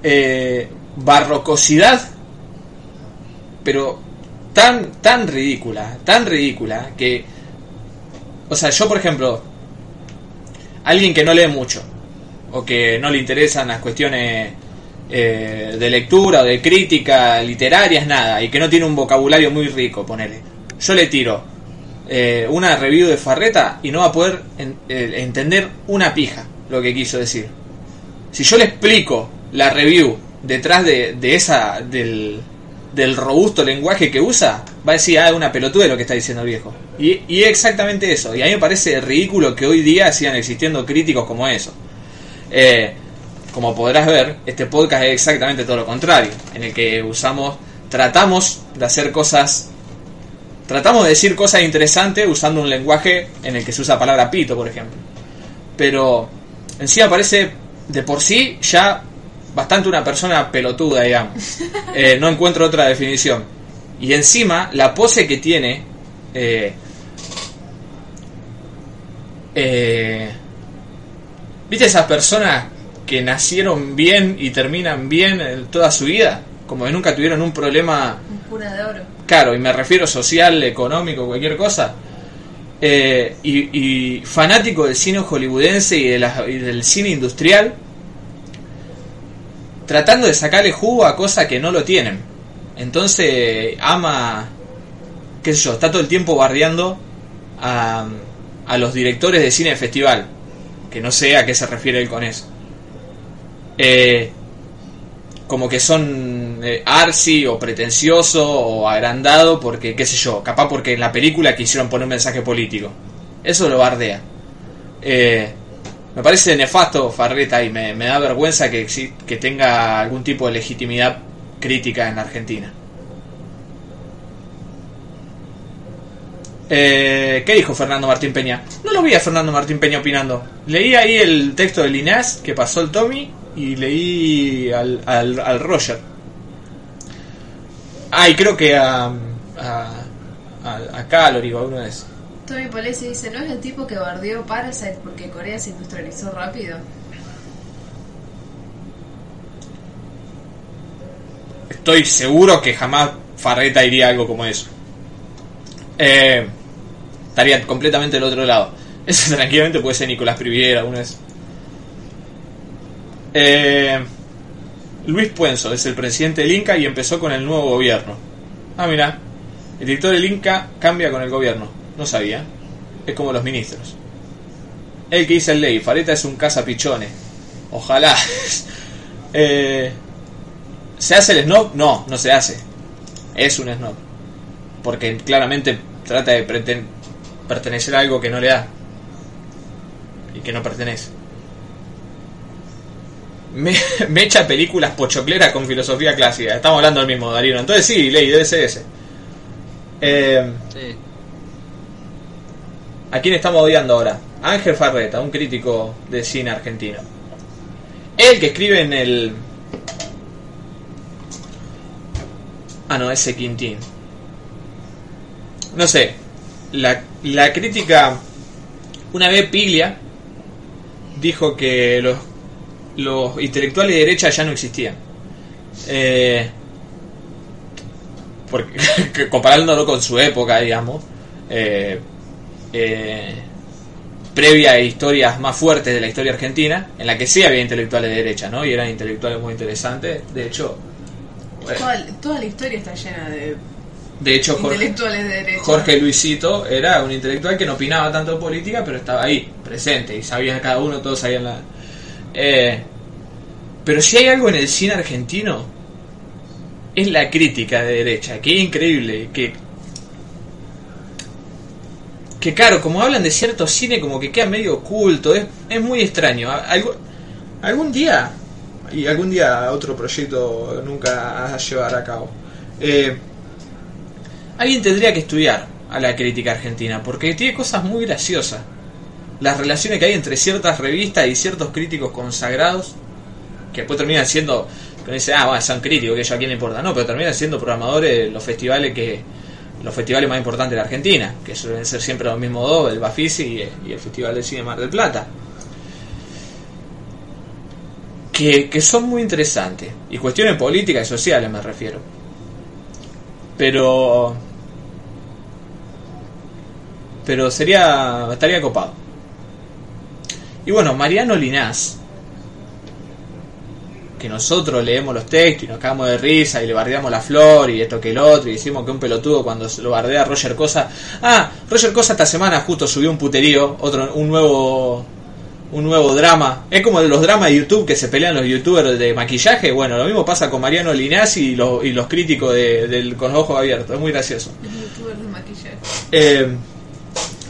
eh, barrocosidad, pero tan, tan ridícula, tan ridícula, que... O sea, yo por ejemplo, alguien que no lee mucho, o que no le interesan las cuestiones eh, de lectura o de crítica literarias, nada, y que no tiene un vocabulario muy rico, ponele. Yo le tiro eh, una review de Farreta y no va a poder eh, entender una pija lo que quiso decir. Si yo le explico la review detrás de, de esa del, del robusto lenguaje que usa, va a decir, ah, es una pelotuda lo que está diciendo el viejo. Y, y exactamente eso. Y a mí me parece ridículo que hoy día sigan existiendo críticos como eso. Eh, como podrás ver, este podcast es exactamente todo lo contrario, en el que usamos, tratamos de hacer cosas, tratamos de decir cosas interesantes usando un lenguaje en el que se usa la palabra pito, por ejemplo. Pero encima parece de por sí ya bastante una persona pelotuda, digamos. (laughs) Eh, no encuentro otra definición. Y encima la pose que tiene... eh, eh, ¿Viste esas personas que nacieron bien y terminan bien en toda su vida? Como que nunca tuvieron un problema Un cuna de oro. Claro, y me refiero social, económico, cualquier cosa. Eh, y, fanático del cine hollywoodense y del cine industrial, tratando de sacarle jugo a cosas que no lo tienen. Entonces, ama, qué sé yo, está todo el tiempo bardeando a, a los directores de cine de festival, que no sé a qué se refiere él con eso. Eh, como que son eh, arsi o pretencioso o agrandado porque, qué sé yo, capaz porque en la película quisieron poner un mensaje político. Eso lo bardea. Eh, me parece nefasto Farreta y me, da vergüenza que, que tenga algún tipo de legitimidad crítica en la Argentina. Eh, ¿Qué dijo Fernando Martín Peña? No lo vi a Fernando Martín Peña opinando. Leí ahí el texto de Linás que pasó el Tommy y leí al, al, al Roger. Ah, y creo que a, a, a, a Calorie o a uno de esos. Tommy Polesi dice, ¿no es el tipo que bardeó Parasite porque Corea se industrializó rápido? Estoy seguro que jamás Farreta iría a algo como eso. Eh, estaría completamente del otro lado. (laughs) Eso tranquilamente puede ser Nicolás Priviera, uno de esos. Eh, Luis Puenzo es el presidente del Inca y empezó con el nuevo gobierno. Ah, mira. El director del Inca cambia con el gobierno. No sabía. Es como los ministros. El que dice el ley. Fareta es un cazapichones. Ojalá. (laughs) eh, ¿Se hace el snob? No, no se hace. Es un snob. Porque claramente trata de pertenecer a algo que no le da. Y que no pertenece. Me, (laughs) me echa películas pochocleras con filosofía clásica. Estamos hablando del mismo, Darío. Entonces sí, ley, debe ser ese. Eh, Sí, ¿A quién estamos odiando ahora? Ángel Farreta, un crítico de cine argentino. El que escribe en el. Ah, no, ese Quintín. no sé, la, la crítica, una vez Piglia dijo que los, los intelectuales de derecha ya no existían. Eh, porque, (laughs) que comparándolo con su época, digamos, eh, eh, previa a historias más fuertes de la historia argentina, en la que sí había intelectuales de derecha, ¿no? Y eran intelectuales muy interesantes. De hecho, Toda, toda la historia está llena de de hecho Jorge, intelectuales de derecha. Jorge Luisito era un intelectual que no opinaba tanto de política, pero estaba ahí, presente, y sabía cada uno, todos sabían la... Eh, pero si hay algo en el cine argentino, es la crítica de derecha, que es increíble, que... Que claro, como hablan de cierto cine, como que queda medio oculto, es, es muy extraño. Algo- algún día, y algún día otro proyecto nunca a llevar a cabo, eh, alguien tendría que estudiar a la crítica argentina, porque tiene cosas muy graciosas. Las relaciones que hay entre ciertas revistas y ciertos críticos consagrados, que después terminan siendo, que dice, ah, bueno, son críticos, que ellos a quién le importa. No, pero terminan siendo programadores los festivales que los festivales más importantes de Argentina, que suelen ser siempre los mismos dos, el Bafisi y, y el Festival de Cine Mar del Plata. Que, que son muy interesantes. Y cuestiones políticas y sociales me refiero. Pero pero sería estaría copado. Y bueno, Mariano Linás, que nosotros leemos los textos y nos cagamos de risa y le bardeamos la flor y esto que el otro y decimos que un pelotudo cuando se lo bardea Roger Cosa. Ah, Roger Cosa esta semana justo subió un puterío, otro un nuevo un nuevo drama. Es como de los dramas de YouTube que se pelean los youtubers de maquillaje. Bueno, lo mismo pasa con Mariano Linás y, los y los críticos de- del con los ojos abiertos. Es muy gracioso. Los youtubers de maquillaje. Eh,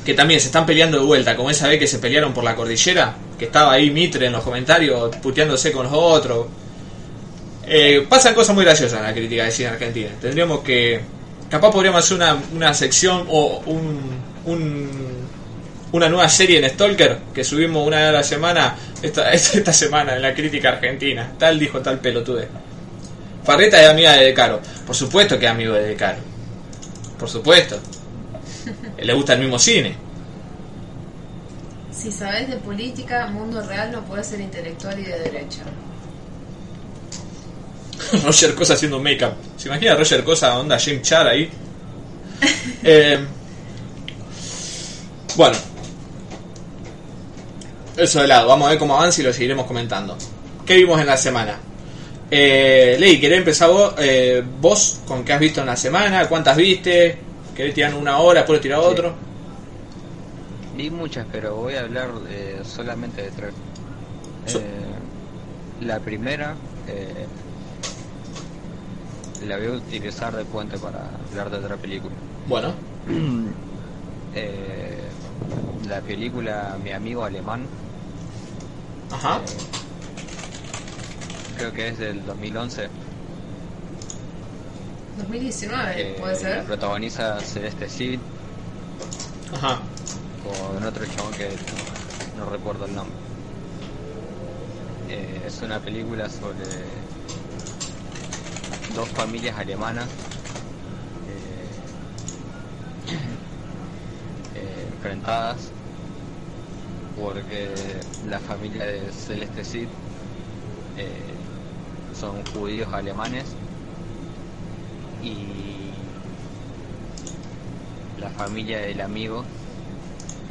que también se están peleando de vuelta, como esa vez que se pelearon por la cordillera, que estaba ahí Mitre en los comentarios puteándose con los otros. Eh, pasan cosas muy graciosas en la crítica de cine argentina. Tendríamos que. Capaz podríamos hacer una, una sección o un, un- una nueva serie en Stalker que subimos una vez a la semana, esta, (laughs) esta, semana en la crítica argentina. Tal dijo tal pelotude. Farreta es amiga de De Caro. Por supuesto que es amigo de De Caro. Por supuesto. (laughs) Le gusta el mismo cine. Si sabes de política, mundo real, no puedes ser intelectual y de derecha. (laughs) Roger Cosa haciendo make-up. ¿Se imagina Roger Cosa onda Jim Char ahí? (laughs) Eh, bueno. Eso de lado. Vamos a ver cómo avanza y lo seguiremos comentando. ¿Qué vimos en la semana? Eh, Ley, ¿querés empezar vos, eh, vos con qué has visto en la semana? ¿Cuántas viste? ¿Querés tirar una hora, después tirar otro? Vi muchas, pero voy a hablar eh, solamente de tres. So- Eh, la primera eh, la voy a utilizar de puente para hablar de otra película. Bueno. (clears throat) Eh, la película Mi amigo alemán, Ajá. eh, creo que es del 2011. 2019, eh, puede ser. Protagoniza Celeste Cid Ajá. Con otro chabón que no, recuerdo el nombre. Eh, es una película sobre dos familias alemanas eh, (coughs) eh, enfrentadas porque la familia de Celeste Cid son judíos alemanes y la familia del amigo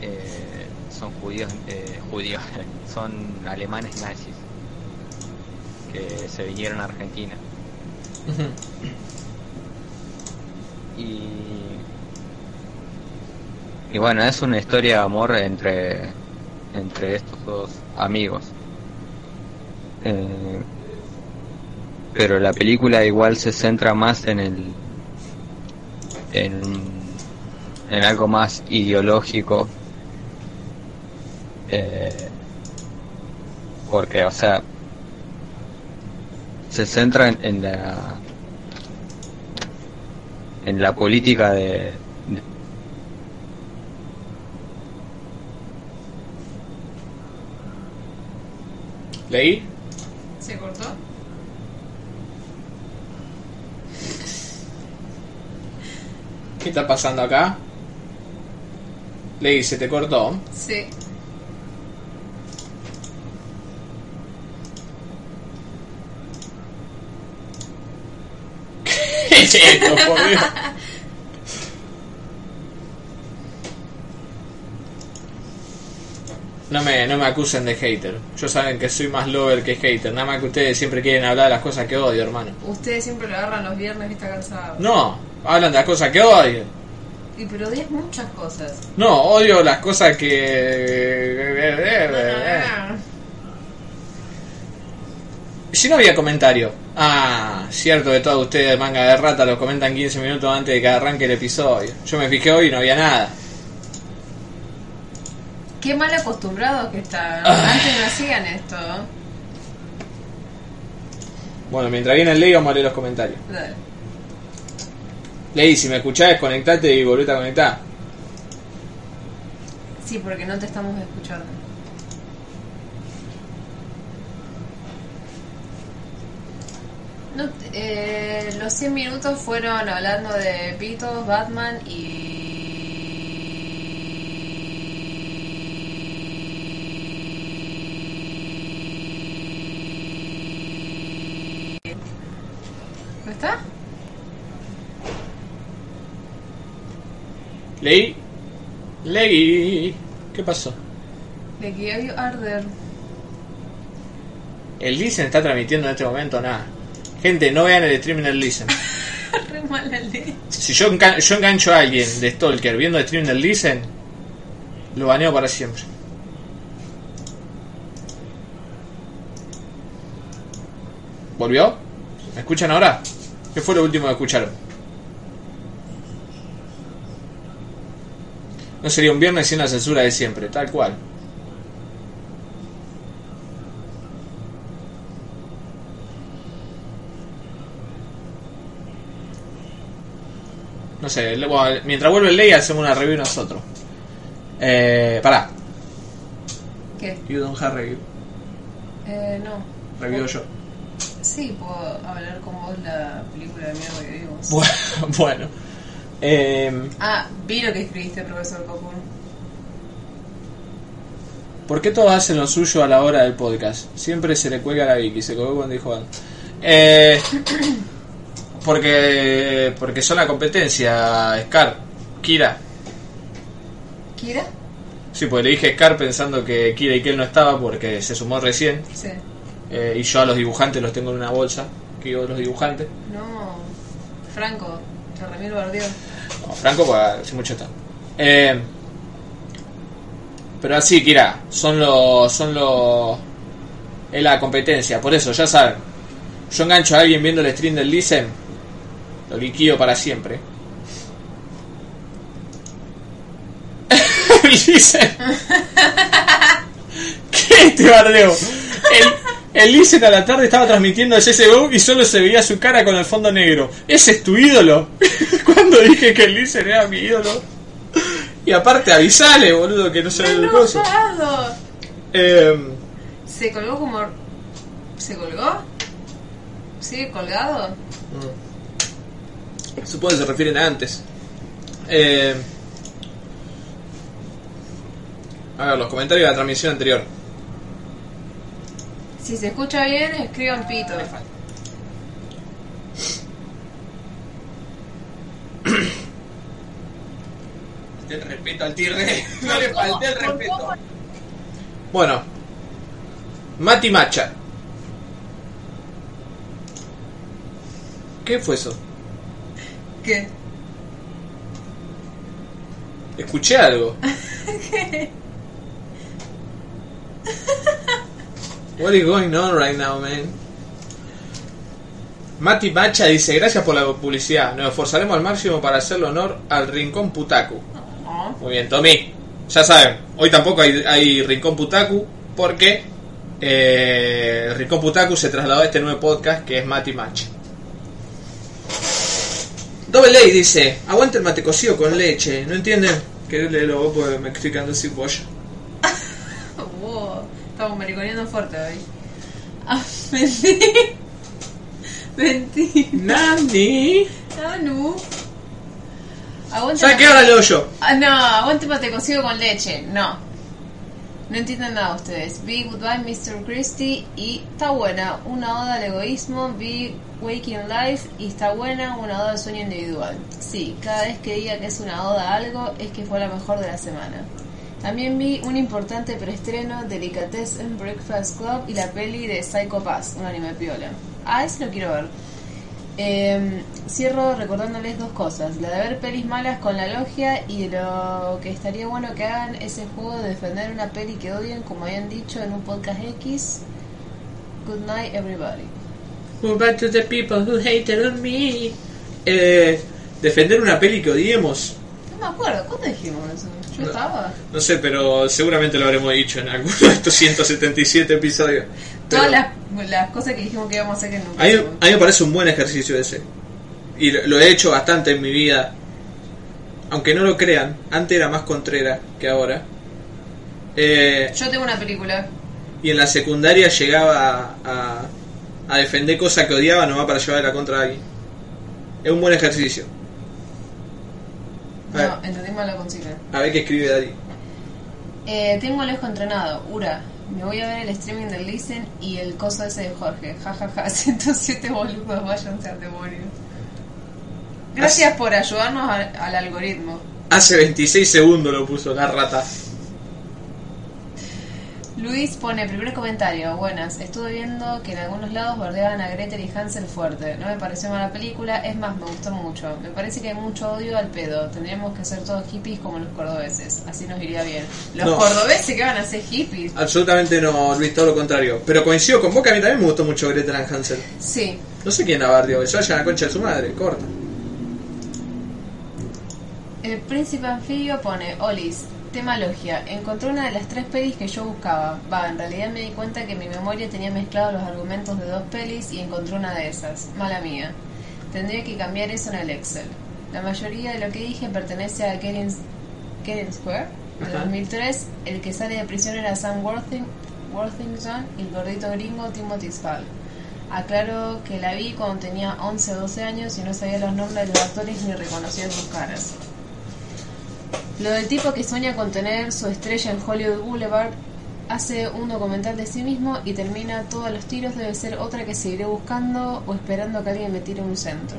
eh, son judíos, eh, judíos, (laughs) son alemanes nazis que se vinieron a Argentina. Y bueno, es una historia de amor entre, entre estos dos amigos. Eh, pero la película igual se centra más en el en, en algo más ideológico eh, porque o sea se centra en, en la en la política de, de- ¿Leí? ¿Se cortó? ¿Qué está pasando acá? Ley, se te cortó. Sí. ¿Qué es esto, por Dios? No me, no me acusen de hater. Yo saben que soy más lover que hater. Nada más que ustedes siempre quieren hablar de las cosas que odio, hermano. Ustedes siempre lo agarran los viernes y está cansado. No, hablan de las cosas que odio. Y pero odias muchas cosas. No, odio las cosas que... Si no había comentario. Ah, cierto que todos ustedes, manga de rata, lo comentan 15 minutos antes de que arranque el episodio. Yo me fijé hoy y no había nada. Qué mal acostumbrados que están. Ah. (laughs) Antes no hacían esto. Bueno, mientras viene el ley, vamos a leer los comentarios. Dale. Ley, si me escuchás, desconectate y volvete a conectar. Sí, porque no te estamos escuchando. No, eh, los 100 minutos fueron hablando de Pitos, Batman y... ¿No está? Ley. Ley. ¿Qué pasó? De que Arder. El Listen está transmitiendo en este momento nada. Gente, no vean el streaming del Listen. (laughs) Re mala leche. Si yo, engan- yo engancho a alguien de Stalker viendo el streaming del Listen, lo baneo para siempre. ¿Volvió? ¿Me escuchan ahora? ¿Qué fue lo último que escucharon? No sería un viernes sin la censura de siempre, tal cual. Sé, le- bueno, mientras vuelve el ley hacemos una review nosotros. Eh, pará, ¿Qué? you don't have review. Eh, no. Review yo. Sí, puedo hablar con vos la película de mierda que vimos. (laughs) Bueno, bueno. Eh, Ah, vi lo que escribiste, profesor Cocoon. ¿Por qué todos hacen lo suyo a la hora del podcast? Siempre se le cuelga a la Vicky, se colgó cuando dijo algo. Eh, (coughs) porque, porque son la competencia, Scar, Kira. ¿Kira? Sí, pues le dije Scar pensando que Kira y que él no estaba porque se sumó recién. Sí. Eh, y yo a los dibujantes los tengo en una bolsa. Que yo los dibujantes. No. Franco, te remil. No, Franco, pues hace mucho está. Eh, pero así, Kira, son los. Son los. Es la competencia, por eso, ya saben. Yo engancho a alguien viendo el stream del Listen, lo liquido para siempre. (laughs) Listen. ¿Qué te bardeo? El, el a la tarde estaba transmitiendo el CSGO y solo se veía su cara con el fondo negro. ¿Ese es tu ídolo? (laughs) Cuando dije que el Listen era mi ídolo. Y aparte avisale, boludo, que no se ve el coso. Eh, ¿Se colgó como... ¿Se colgó? ¿Sigue colgado? Supongo que se refieren a antes. Eh, a ver, los comentarios de la transmisión anterior. Si se escucha bien, escriban pito. El respeto al tirre. (laughs) No le falté el respeto. Bueno. Mati Macha. ¿Qué fue eso? ¿Qué? Escuché algo. (laughs) What is going on right now, man? Mati Macha dice, gracias por la publicidad. Nos esforzaremos al máximo para hacerle honor al Rincón Putaku. No. Muy bien, Tommy. Ya saben, hoy tampoco hay, hay Rincón Putaku porque eh, el Rincón Putaku se trasladó a este nuevo podcast que es Mati Macha. Double A dice, aguante el mate cocido con leche. ¿No entienden? Que leerlo vos porque me estoy quedando sin. (laughs) Wow, estamos mariconeando fuerte hoy. Ah, (laughs) mentí. Mentí. Nani. No. Aguante ¿Sabes qué? Ahora leo yo. Ah, no, aguante mate cocido con leche. No. No entienden nada ustedes. Vi Goodbye Mr. Christie y está buena. Una oda al egoísmo. Vi Waking Life y está buena. Una oda al sueño individual. Sí, cada vez que diga que es una oda a algo es que fue la mejor de la semana. También vi un importante preestreno, Delicatessen Breakfast Club y la peli de Psycho Pass, un anime piola. Ah, ese lo quiero ver. Eh, cierro recordándoles dos cosas, la de ver pelis malas con la logia y lo que estaría bueno que hagan ese juego de defender una peli que odien, como habían dicho en un podcast X. Good night everybody. Go back to the people who hated on me. Eh, defender una peli que odiemos. No me acuerdo, ¿cuándo dijimos eso? Yo estaba. No sé, pero seguramente lo habremos dicho en alguno de estos 177 episodios. Pero Todas las, las cosas que dijimos que íbamos a hacer que nunca a, mí, hicimos. a mí me parece un buen ejercicio ese. Y lo, lo he hecho bastante en mi vida. Aunque no lo crean, antes era más contrera que ahora. Eh, Yo tengo una película. y en la secundaria llegaba a, a defender cosas que odiaba nomás para llevar la contra alguien. Es un buen ejercicio. A No, entendí mal la consigna. a ver qué escribe Dari. Eh, tengo el ojo entrenado, Ura. Me voy a ver el streaming del Listen y el coso ese de Jorge. Jajaja, 107 (laughs) boludos, váyanse al demonio. Gracias por ayudarnos al, al algoritmo. Hace 26 segundos lo puso la rata. Luis pone primer comentario. Buenas, estuve viendo que en algunos lados bordeaban a Gretel y Hansel fuerte. No me pareció mala película, es más, me gustó mucho. Me parece que hay mucho odio al pedo. Tendríamos que ser todos hippies como los cordobeses. Así nos iría bien. Los No. cordobeses que van a ser hippies. Absolutamente no, Luis, todo lo contrario. Pero coincido con vos que a mí también me gustó mucho Gretel and Hansel. Sí, No sé quién la barrió, que se vaya a la concha de su madre, corta. El príncipe anfibio pone, Olis, tema logia, encontré una de las tres pelis que yo buscaba. Va, en realidad me di cuenta que mi memoria tenía mezclados los argumentos de dos pelis y encontré una de esas. Mala mía. Tendría que cambiar eso en el Excel. La mayoría de lo que dije pertenece a Kellen, Kellen Square, de Ajá. 2003. El que sale de prisión era Sam Worthing, Worthington y el gordito gringo Timothy Spall. Aclaro que la vi cuando tenía 11 o 12 años y no sabía los nombres de los actores ni reconocía sus caras. Lo del tipo que sueña con tener su estrella en Hollywood Boulevard hace un documental de sí mismo y termina todos los tiros debe ser otra que seguiré buscando o esperando que alguien me tire un centro.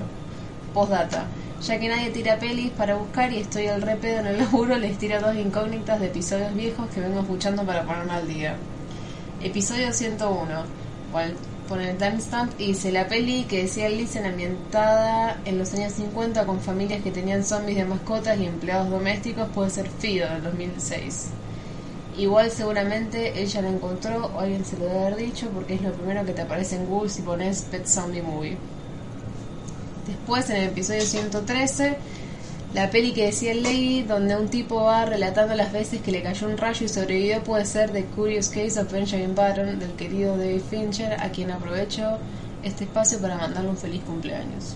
Postdata. Ya que nadie tira pelis para buscar y estoy al re pedo en el (laughs) laburo, les tiro dos incógnitas de episodios viejos que vengo escuchando para ponerme al día. Episodio 101. Igual pone el timestamp y dice la peli que decía Listen ambientada en los años 50 con familias que tenían zombies de mascotas y empleados domésticos puede ser Fido del 2006. Igual seguramente ella la encontró o alguien se lo debe haber dicho porque es lo primero que te aparece en Google si pones Pet Zombie Movie. Después en el episodio 113 la peli que decía el Lady, donde un tipo va relatando las veces que le cayó un rayo y sobrevivió, puede ser The Curious Case of Benjamin Button, del querido David Fincher, a quien aprovecho este espacio para mandarle un feliz cumpleaños.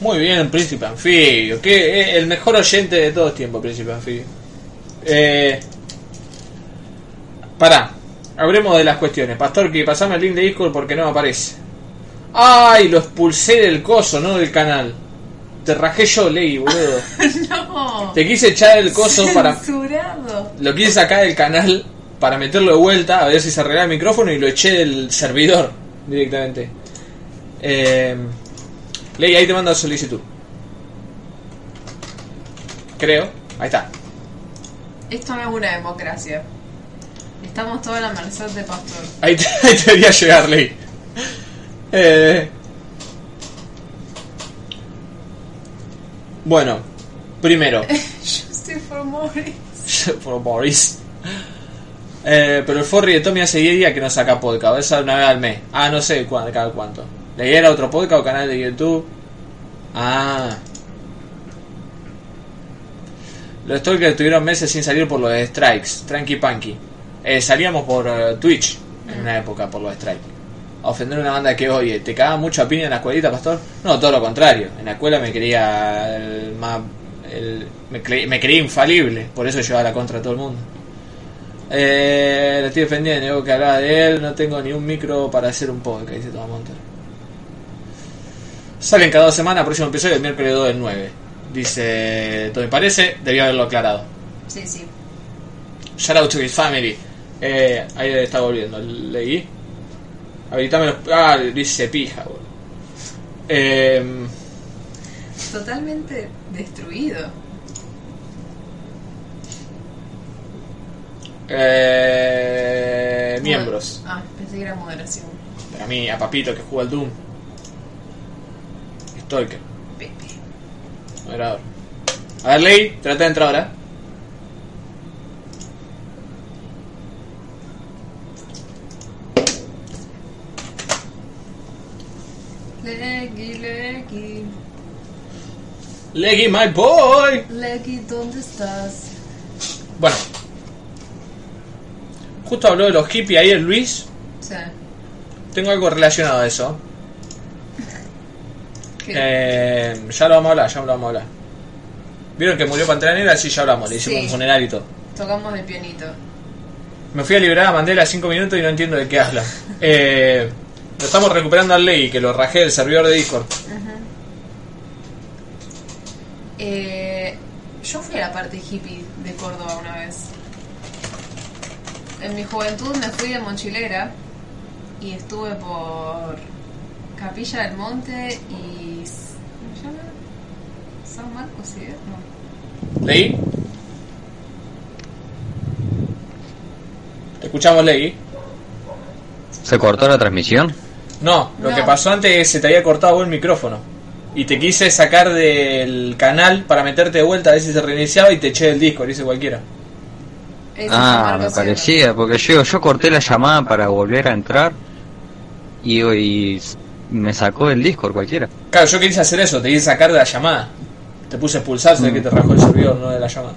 Muy bien, Príncipe Anfibio. Que eh, el mejor oyente de todos tiempos, Príncipe Anfibio. Eh, pará, hablemos de las cuestiones. Pastor, que pasame el link de Discord porque no aparece. ¡Ay! Lo expulsé del coso, no del canal. Te rajé yo, Ley, boludo. (laughs) ¡No! Te quise echar el coso para. ¡Censurado! Lo quise sacar del canal para meterlo de vuelta a ver si se arreglaba el micrófono y lo eché del servidor directamente. Eh, Ley, ahí te mando la solicitud. Creo. Ahí está. Esto no es una democracia. Estamos todos a la merced de Pastor. Ahí te, ahí te debería llegar, Ley. Eh, bueno, primero. (laughs) For Morris. (laughs) por Boris. Eh, pero el Forri de Tommy hace 10 días que no saca podcast. Esa una vez al mes. Ah, no sé cuándo, cada cuánto. ¿Le era otro podcast o canal de YouTube? Ah. Los Stalkers estuvieron meses sin salir por los strikes. Tranqui Punky. Eh, salíamos por eh, Twitch en una época por los strikes. A ofender una banda que oye, ¿te cagaba mucho a piña en la escuelita, pastor? No, todo lo contrario. En la escuela me creía el más. el- me, cre- me creía infalible, por eso llevaba la contra a todo el mundo. Eh, lo estoy defendiendo, digo que hablaba de él, no tengo ni un micro para hacer un podcast, dice Tomás Monter. Salen cada dos semanas, próximo episodio el miércoles 2 del 9. Dice, todo me parece, debía haberlo aclarado. Sí, sí. Shout out to his family. Eh, ahí está volviendo, leí. Habilitame los... Ah, dice pija, boludo. Eh, Totalmente destruido. eh, miembros. Ah, pensé que era moderación. Para mí, a Papito que juega al Doom. Stalker, Pepe. moderador. A ver, Ley, trata de entrar ahora. Leggy, Leggy. Leggy, my boy. Leggy, ¿dónde estás? Bueno. Justo habló de los hippies ahí el Luis. Sea, Tengo algo relacionado a eso. (laughs) ¿qué? Eh, ya lo vamos a hablar, ya lo vamos a hablar. ¿Vieron que murió Pantera Negra? Sí, ya hablamos, le hicimos Sí. un funeral y todo. Tocamos el pianito. Me fui a liberar a Mandela 5 minutos y no entiendo de qué habla. (laughs) Eh, lo estamos recuperando al Ley, que lo rajé del servidor de Discord. Eh, yo fui a la parte hippie de Córdoba una vez. En mi juventud me fui de mochilera y estuve por Capilla del Monte y... ¿Cómo se llama? ¿San Marcos? ¿sí? No. ¿Leí? Te escuchamos, Ley. ¿Se cortó la transmisión? No, lo No. que pasó antes es que se te había cortado el micrófono. Y te quise sacar del canal para meterte de vuelta a ver si se reiniciaba y te eché del disco, dice cualquiera. Ese es San Ah, me parecía, porque yo, yo corté la llamada para volver a entrar y, y me sacó del Discord cualquiera. Claro, yo quise hacer eso, te quise sacar de la llamada. Te puse expulsar, sé que te rajó el servidor, no de la llamada.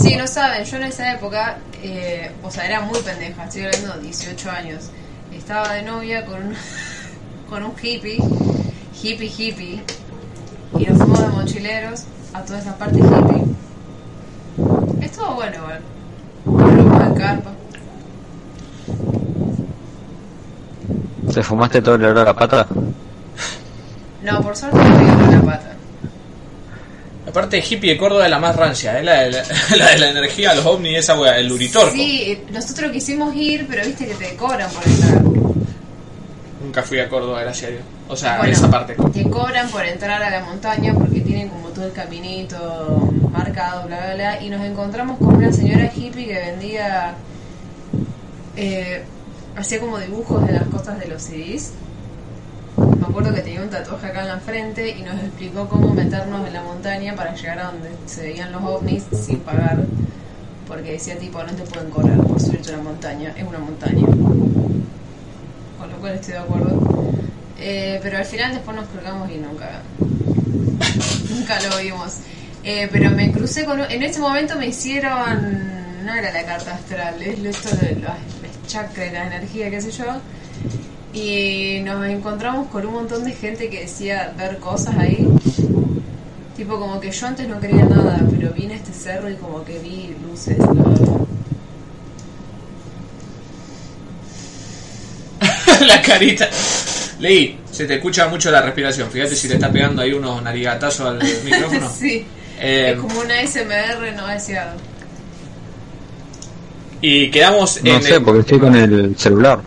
Sí, no saben, yo en esa época, eh, o sea, era muy pendeja, estoy hablando de 18 años. Estaba de novia con un, con un hippie, hippie hippie, y nos fuimos de mochileros a toda esa parte hippie. Estuvo bueno igual. De carpa. ¿Se fumaste todo el olor a la pata? No, por suerte no me la pata. La parte de hippie de Córdoba es la más rancia, es la de la, (laughs) la de la energía, los ovnis esa wea, el Uritorco. Sí, nosotros quisimos ir, pero viste que te cobran por entrar. Nunca fui a Córdoba, gracias a Dios. O sea, Bueno, esa parte. Te cobran por entrar a la montaña porque tienen como todo el caminito marcado, bla, bla, bla. Y nos encontramos con una señora hippie que vendía. eh, hacía como dibujos de las cosas de los CDs. Me acuerdo que tenía un tatuaje acá en la frente y nos explicó cómo meternos en la montaña para llegar a donde se veían los ovnis sin pagar. Porque decía tipo, no te pueden cobrar por subirte a una montaña, es una montaña. Con lo cual estoy de acuerdo. Eh, pero al final después nos colgamos y nunca nunca lo vimos. Eh, pero me crucé con... un- En ese momento me hicieron... No era la carta astral, es esto de los, los chakras, la energía, qué sé yo. Y nos encontramos con un montón de gente que decía ver cosas ahí. Tipo como que yo antes no creía nada, pero vine a este cerro y como que vi luces bla, bla. (laughs) la carita. Leí, se te escucha mucho la respiración. Fíjate si te está pegando ahí unos narigatazos al (laughs) micrófono. sí. Eh, Es como una SMR no deseada. y quedamos No en. sé, el- porque estoy con el celular.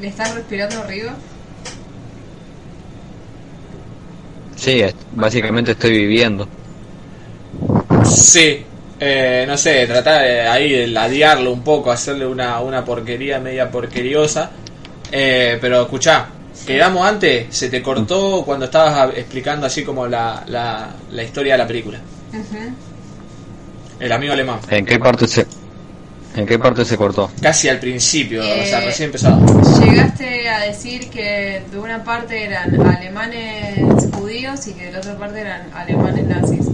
¿Le estás respirando arriba? Sí, básicamente estoy viviendo. Sí, eh, no sé, tratar de ahí de ladearlo un poco, hacerle una, una porquería media porqueriosa. Eh, pero escuchá, quedamos antes, se te cortó cuando estabas explicando así como la, la, la historia de la película. Ujú. El amigo alemán. ¿En qué parte se, en qué parte se cortó? Casi al principio, o sea, Eh, recién empezaba. Llegaste a decir que de una parte eran alemanes judíos y que de la otra parte eran alemanes nazis.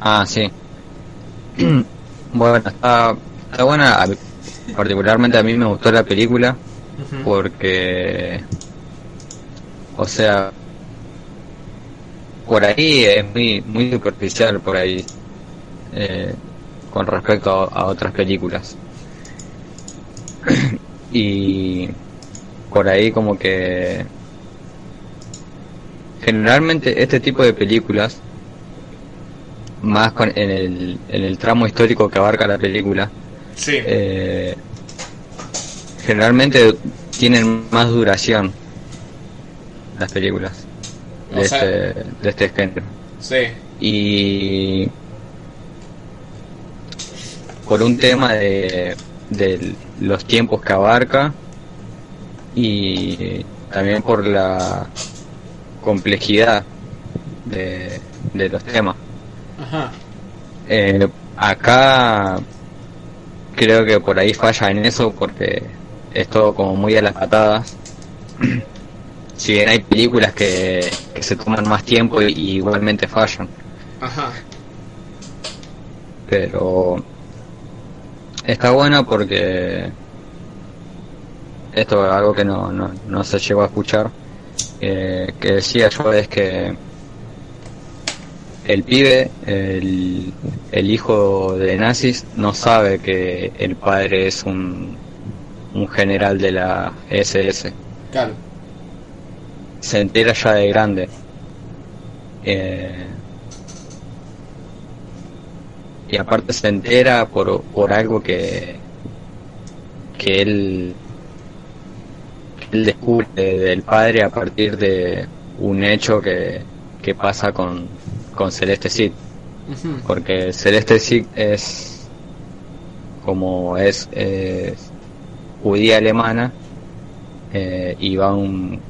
Ah, sí. (clears throat) bueno, está, está buena. Particularmente a mí me gustó la película porque, o sea, por ahí es muy, muy superficial por ahí eh, con respecto a, a otras películas. (clears throat) y por ahí como que generalmente este tipo de películas, más con, en, el, en el tramo histórico que abarca la película, Sí. eh, generalmente tienen más duración las películas de, O sea- este, de este género. sí. y por un tema de, de los tiempos que abarca y también por la complejidad de, de los temas. Ajá. Eh, acá creo que por ahí falla en eso porque es todo como muy a las patadas. (clears throat) si bien hay películas que, que se toman más tiempo y, y igualmente fallan. Ajá. pero está buena porque esto es algo que no, no, no se llegó a escuchar eh, que decía yo es que el pibe el, el hijo de nazis no sabe que el padre es un, un general de la SS Claro. se entera ya de grande. Eh, y aparte se entera por, por algo que, que él, él descubre del padre a partir de un hecho que, que pasa con, con Celeste. Ujú. Porque Celeste Cid es como es, es judía alemana eh, y va a un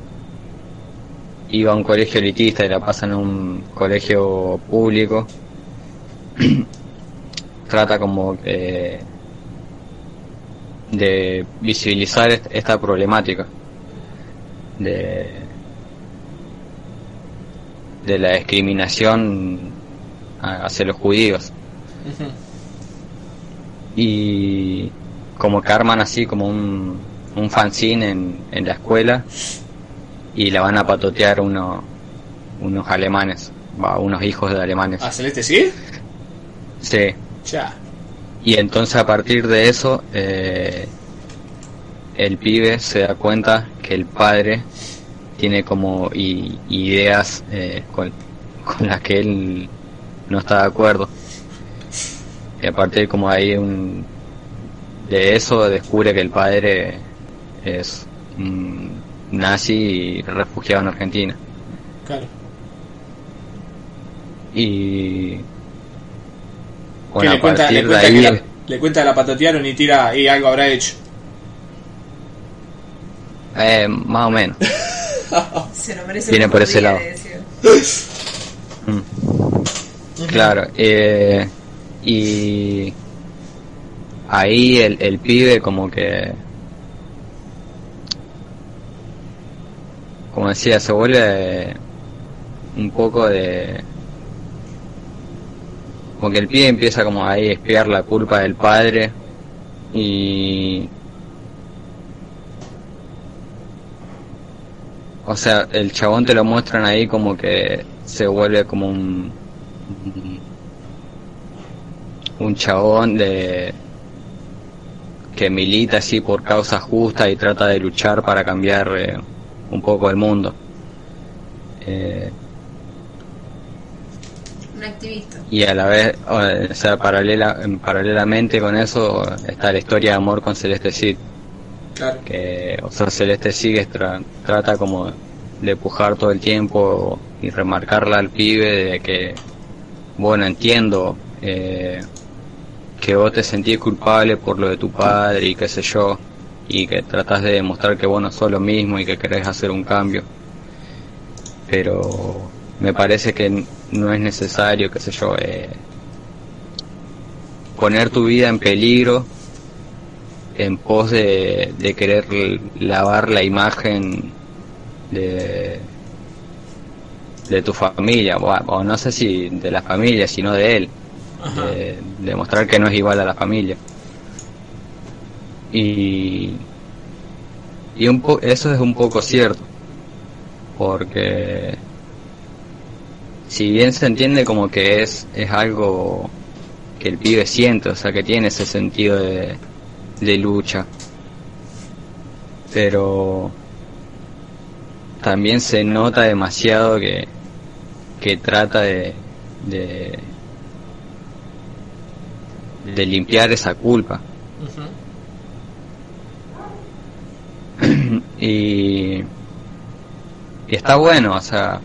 iba a un colegio elitista y la pasan a un colegio público (clears throat) trata como que de visibilizar est- esta problemática de de la discriminación hacia los judíos y como que arman así como un, un fanzine en, en la escuela y la van a patotear uno, unos alemanes, va, unos hijos de alemanes. ¿A Celeste sí? Sí. Ya. Y entonces a partir de eso eh, el pibe se da cuenta que el padre tiene como ideas eh, con, con las que él no está de acuerdo. Y aparte como hay un de eso descubre que el padre es un nazi y refugiado en Argentina. Claro. Y bueno, le cuenta, le cuenta ahí la, le cuenta la patatearon y tira y algo habrá hecho. eh, más o menos. (laughs) (laughs) Se lo merece Viene por ese lado. Mm. Claro, eh, y ahí el, el pibe como que, como decía, se vuelve un poco de... Como que el pibe empieza como ahí a espiar la culpa del padre y... O sea, el chabón te lo muestran ahí como que se vuelve como un un chabón de que milita así por causas justas y trata de luchar para cambiar eh, un poco el mundo. Eh, Un activista. y a la vez, o sea, paralela, paralelamente con eso está la historia de amor con Celeste Cid, Que, o sea, Celeste sigue tra- trata como de pujar todo el tiempo y remarcarla al pibe de que, bueno, entiendo eh, que vos te sentís culpable por lo de tu padre y qué sé yo, y que tratás de demostrar que vos no sos lo mismo y que querés hacer un cambio. Pero me parece que no es necesario, qué sé yo, eh, poner tu vida en peligro en pos de, de querer lavar la imagen de de tu familia o, o no sé si de la familia sino de él de demostrar que no es igual a la familia. Y y un po eso es un poco cierto porque si bien se entiende como que es es algo que el pibe siente o sea que tiene ese sentido de, de lucha pero también se nota demasiado que, que trata de, de, limpiar esa culpa. (clears throat) Y, y está bueno, o sea,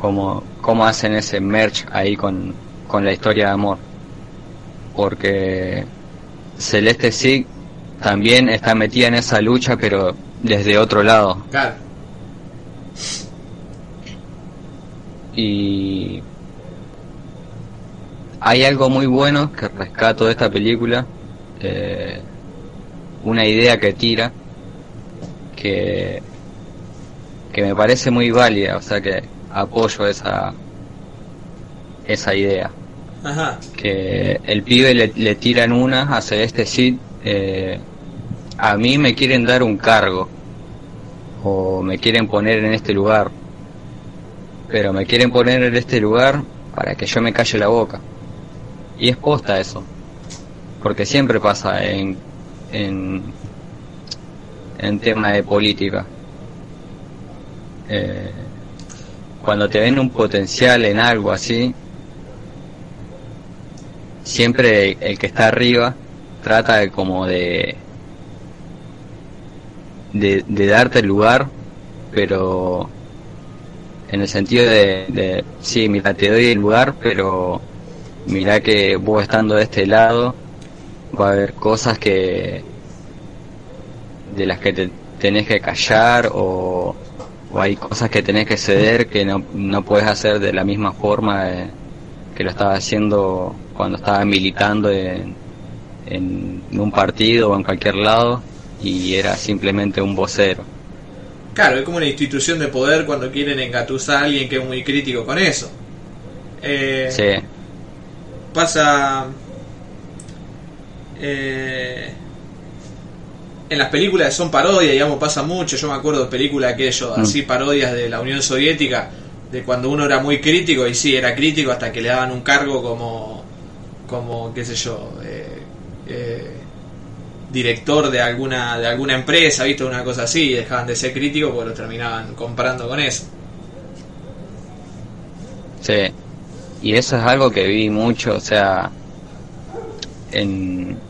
como, como hacen ese merch ahí con, con la historia de amor. Porque Celeste Sig también está metida en esa lucha, pero desde otro lado. Claro. Y hay algo muy bueno que rescato de esta película, eh, una idea que tira, que, que me parece muy válida, o sea que apoyo esa, esa idea. Ajá. Que el pibe le, le tiran una a Celeste Cid, eh, a mí me quieren dar un cargo, o me quieren poner en este lugar, pero me quieren poner en este lugar para que yo me calle la boca. Y es posta eso. Porque siempre pasa en, en, en tema de política. Eh, cuando te ven un potencial en algo así, siempre el que está arriba trata de como de, de, darte el lugar, pero en el sentido de, de, sí, mira, te doy el lugar, pero mira que vos estando de este lado va a haber cosas que de las que te tenés que callar o, o hay cosas que tenés que ceder que no, no puedes hacer de la misma forma eh, que lo estaba haciendo cuando estaba militando en, en un partido o en cualquier lado y era simplemente un vocero. Claro, es como una institución de poder cuando quieren engatusar a alguien que es muy crítico con eso. Eh, Sí, Pasa. eh, en las películas que son parodias, digamos, pasa mucho. Yo me acuerdo de películas aquello, Mm. así parodias de la Unión Soviética, de cuando uno era muy crítico, y sí, era crítico hasta que le daban un cargo como, como qué sé yo, eh, eh, director de alguna, de alguna empresa, ¿viste? Una cosa así, y dejaban de ser críticos porque lo terminaban comprando con eso. sí. Y eso es algo que vi mucho, o sea, en,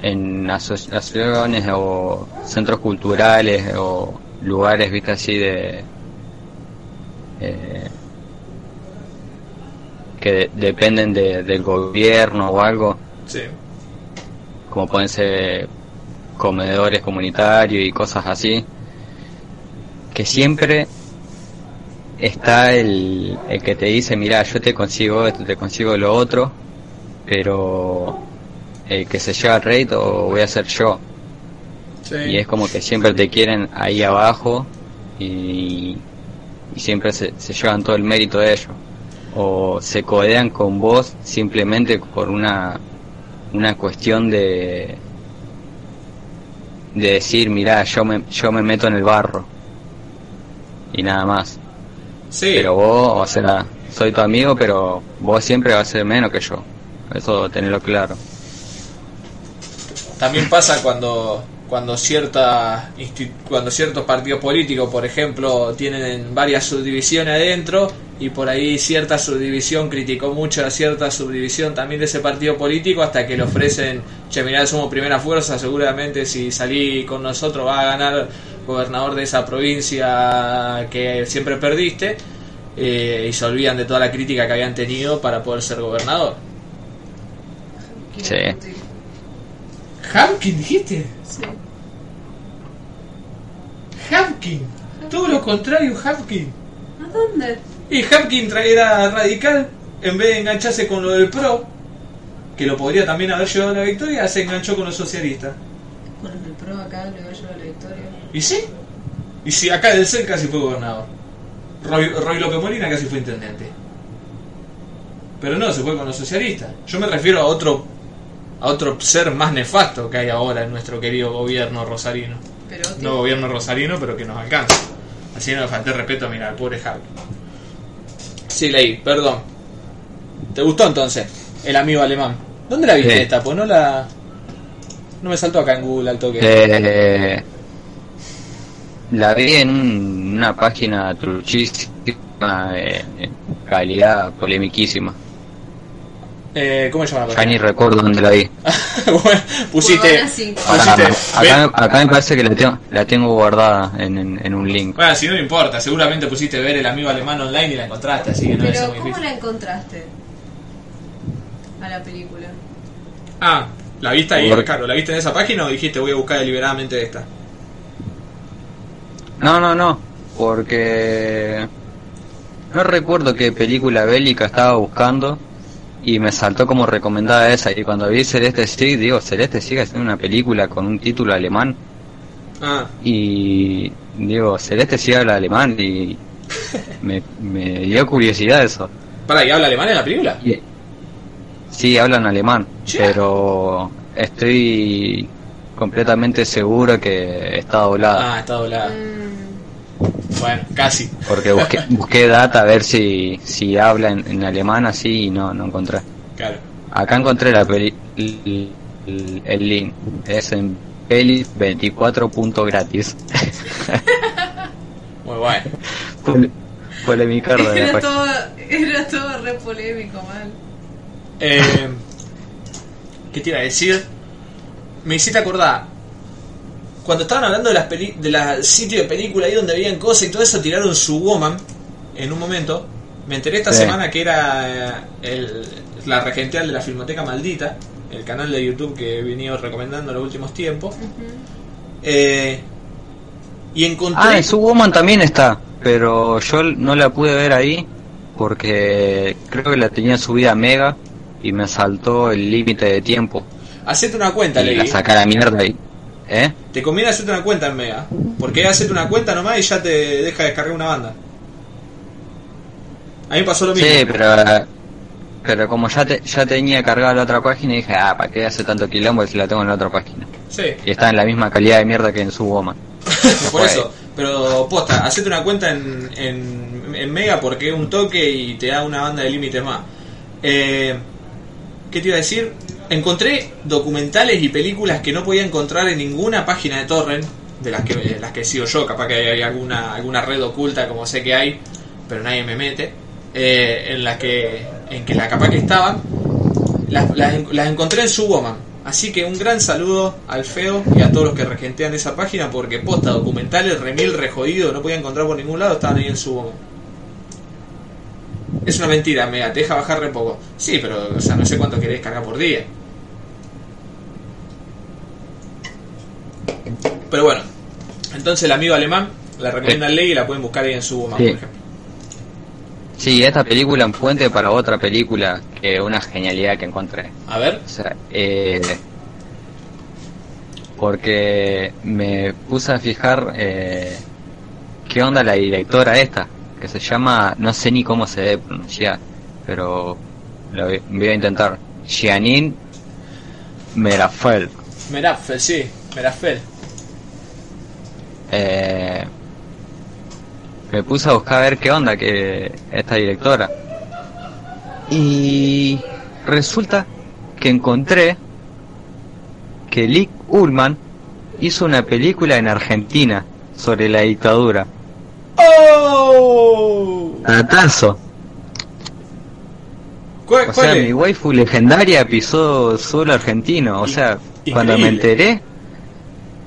en asociaciones o centros culturales o lugares, viste, así de... eh, que de- dependen de- del gobierno o algo, Sí. como pueden ser comedores comunitarios y cosas así, que siempre está el, el que te dice, mira, yo te consigo esto, te consigo lo otro, pero el que se lleva el rédito voy a ser yo. Sí. Y es como que siempre te quieren ahí abajo y, y siempre se, se llevan todo el mérito de ellos. O se codean con vos simplemente por una, una cuestión de, de decir, mira, yo me, yo me meto en el barro. Y nada más. Sí. Pero vos, o sea, soy tu amigo, pero vos siempre vas a ser menos que yo. Eso tenerlo claro. También pasa cuando cuando cierta cuando ciertos partidos políticos, por ejemplo, tienen varias subdivisiones adentro y por ahí cierta subdivisión criticó mucho a cierta subdivisión también de ese partido político hasta que le ofrecen, che, mirá, somos primera fuerza, seguramente si salí con nosotros va a ganar gobernador de esa provincia que siempre perdiste eh, y se olvidan de toda la crítica que habían tenido para poder ser gobernador. Sí. ¿Hamkin dijiste? Sí. Hamkin. Todo lo contrario, Hamkin. ¿A dónde? Y Hamkin era radical, en vez de engancharse con lo del PRO, que lo podría también haber llevado a la victoria, se enganchó con los socialistas. Con el pro acá le va a llevar la victoria. ¿Y sí? Y si acá del CEL casi fue gobernador. Roy, Roy López Molina casi fue intendente. Pero no, se fue con los socialistas. Yo me refiero a otro a otro ser más nefasto que hay ahora en nuestro querido gobierno rosarino. Pero No gobierno rosarino, pero que nos alcanza. Así no me falté respeto, mira, al pobre Javi. Sí, leí, perdón. ¿Te gustó entonces? El amigo alemán. ¿Dónde la viste Sí. esta? Pues no la. No me saltó acá en Google al toque. Eh, la vi en un- una página truchísima, eh, calidad polemiquísima. Eh, ¿Cómo se llama la Ya ni recuerdo dónde la vi. (laughs) bueno, pusiste. Acá, pusiste acá, ver- acá me parece que la tengo, la tengo guardada en, en, en un link. Bueno, si no me importa, seguramente pusiste ver el amigo alemán online y la encontraste, así que no Pero, muy ¿cómo difícil. la encontraste? A la película. Ah, ¿la viste ahí, Por- Ricardo? ¿La viste en esa página o dijiste voy a buscar deliberadamente esta? No, no, no, porque no recuerdo qué película bélica estaba buscando y me saltó como recomendada esa. Y cuando vi Celeste Stick, digo, Celeste sigue haciendo una película con un título alemán. Ah, Y digo, Celeste sí habla alemán y (laughs) me, me dio curiosidad eso. para, ¿y habla alemán en la película? Y- Sí, hablan alemán, pero estoy completamente seguro que está doblada. Ah, está doblada. Mm, Bueno, casi. Porque busqué, (laughs) busqué data a ver si, si habla en, en alemán así y no, no encontré. Claro. Acá encontré la peli, el, el- el link. Es en peli 24 punto gratis. Muy bueno. De la Era todo, era todo re polémico, mal. Eh, ¿Qué te iba a decir? Me hiciste acordar. Cuando estaban hablando de las peli de la sitio de película ahí donde habían cosas y todo eso, tiraron su woman en un momento. Me enteré esta Sí. semana que era eh, el, la regenteal de la Filmoteca Maldita, el canal de YouTube que he venido recomendando en los últimos tiempos. Eh, y encontré. Ah, en Subwoman también está, pero yo no la pude ver ahí porque creo que la tenía subida a Mega y me saltó el límite de tiempo. Hacete una cuenta, Y la Levi. saqué a la mierda ahí. ¿Eh? Te conviene hacerte una cuenta en Mega. Porque hacerte una cuenta nomás y ya te deja descargar una banda. A mí me pasó lo mismo. Sí, pero pero como ya te, ya tenía cargada la otra página dije, ah, ¿para qué hace tanto quilombo si la tengo en la otra página? Sí, Y está en la misma calidad de mierda que en Subwoman. (laughs) por Bueno. eso. Pero posta, hacete una cuenta en, en, en Mega porque es un toque y te da una banda de límites más. Eh, ¿Qué te iba a decir? Encontré documentales y películas que no podía encontrar en ninguna página de torrent, de las que, de las que sigo yo, capaz que hay alguna, alguna red oculta como sé que hay, pero nadie me mete, eh, en las que, en que la capaz que estaban, las, las encontré en Subwoman. Así que un gran saludo al feo y a todos los que regentean esa página porque posta documentales remil rejodido, no podía encontrar por ningún lado, estaban ahí en Subwoman. Es una mentira, te deja bajar re poco. Sí, pero o sea, no sé cuánto querés cargar por día. Pero bueno, entonces el amigo alemán la recomienda Ley y la pueden buscar ahí en Subwoman, Sí. por ejemplo. Sí, esta película en puente para otra película que una genialidad que encontré. A ver, O sea, eh, porque me puse a fijar eh, qué onda la directora esta, que se llama, no sé ni cómo se debe pronunciar, pero lo voy, voy a intentar. Janine Merafel. Merafel, sí, Merafel. Eh, me puse a buscar a ver qué onda que esta directora. Y resulta que encontré que Lick Ullman hizo una película en Argentina sobre la dictadura. ¡Oh! Datazo. ¿Cuál, O cuál sea, es? mi waifu legendaria pisó suelo argentino. O sea, cuando me enteré,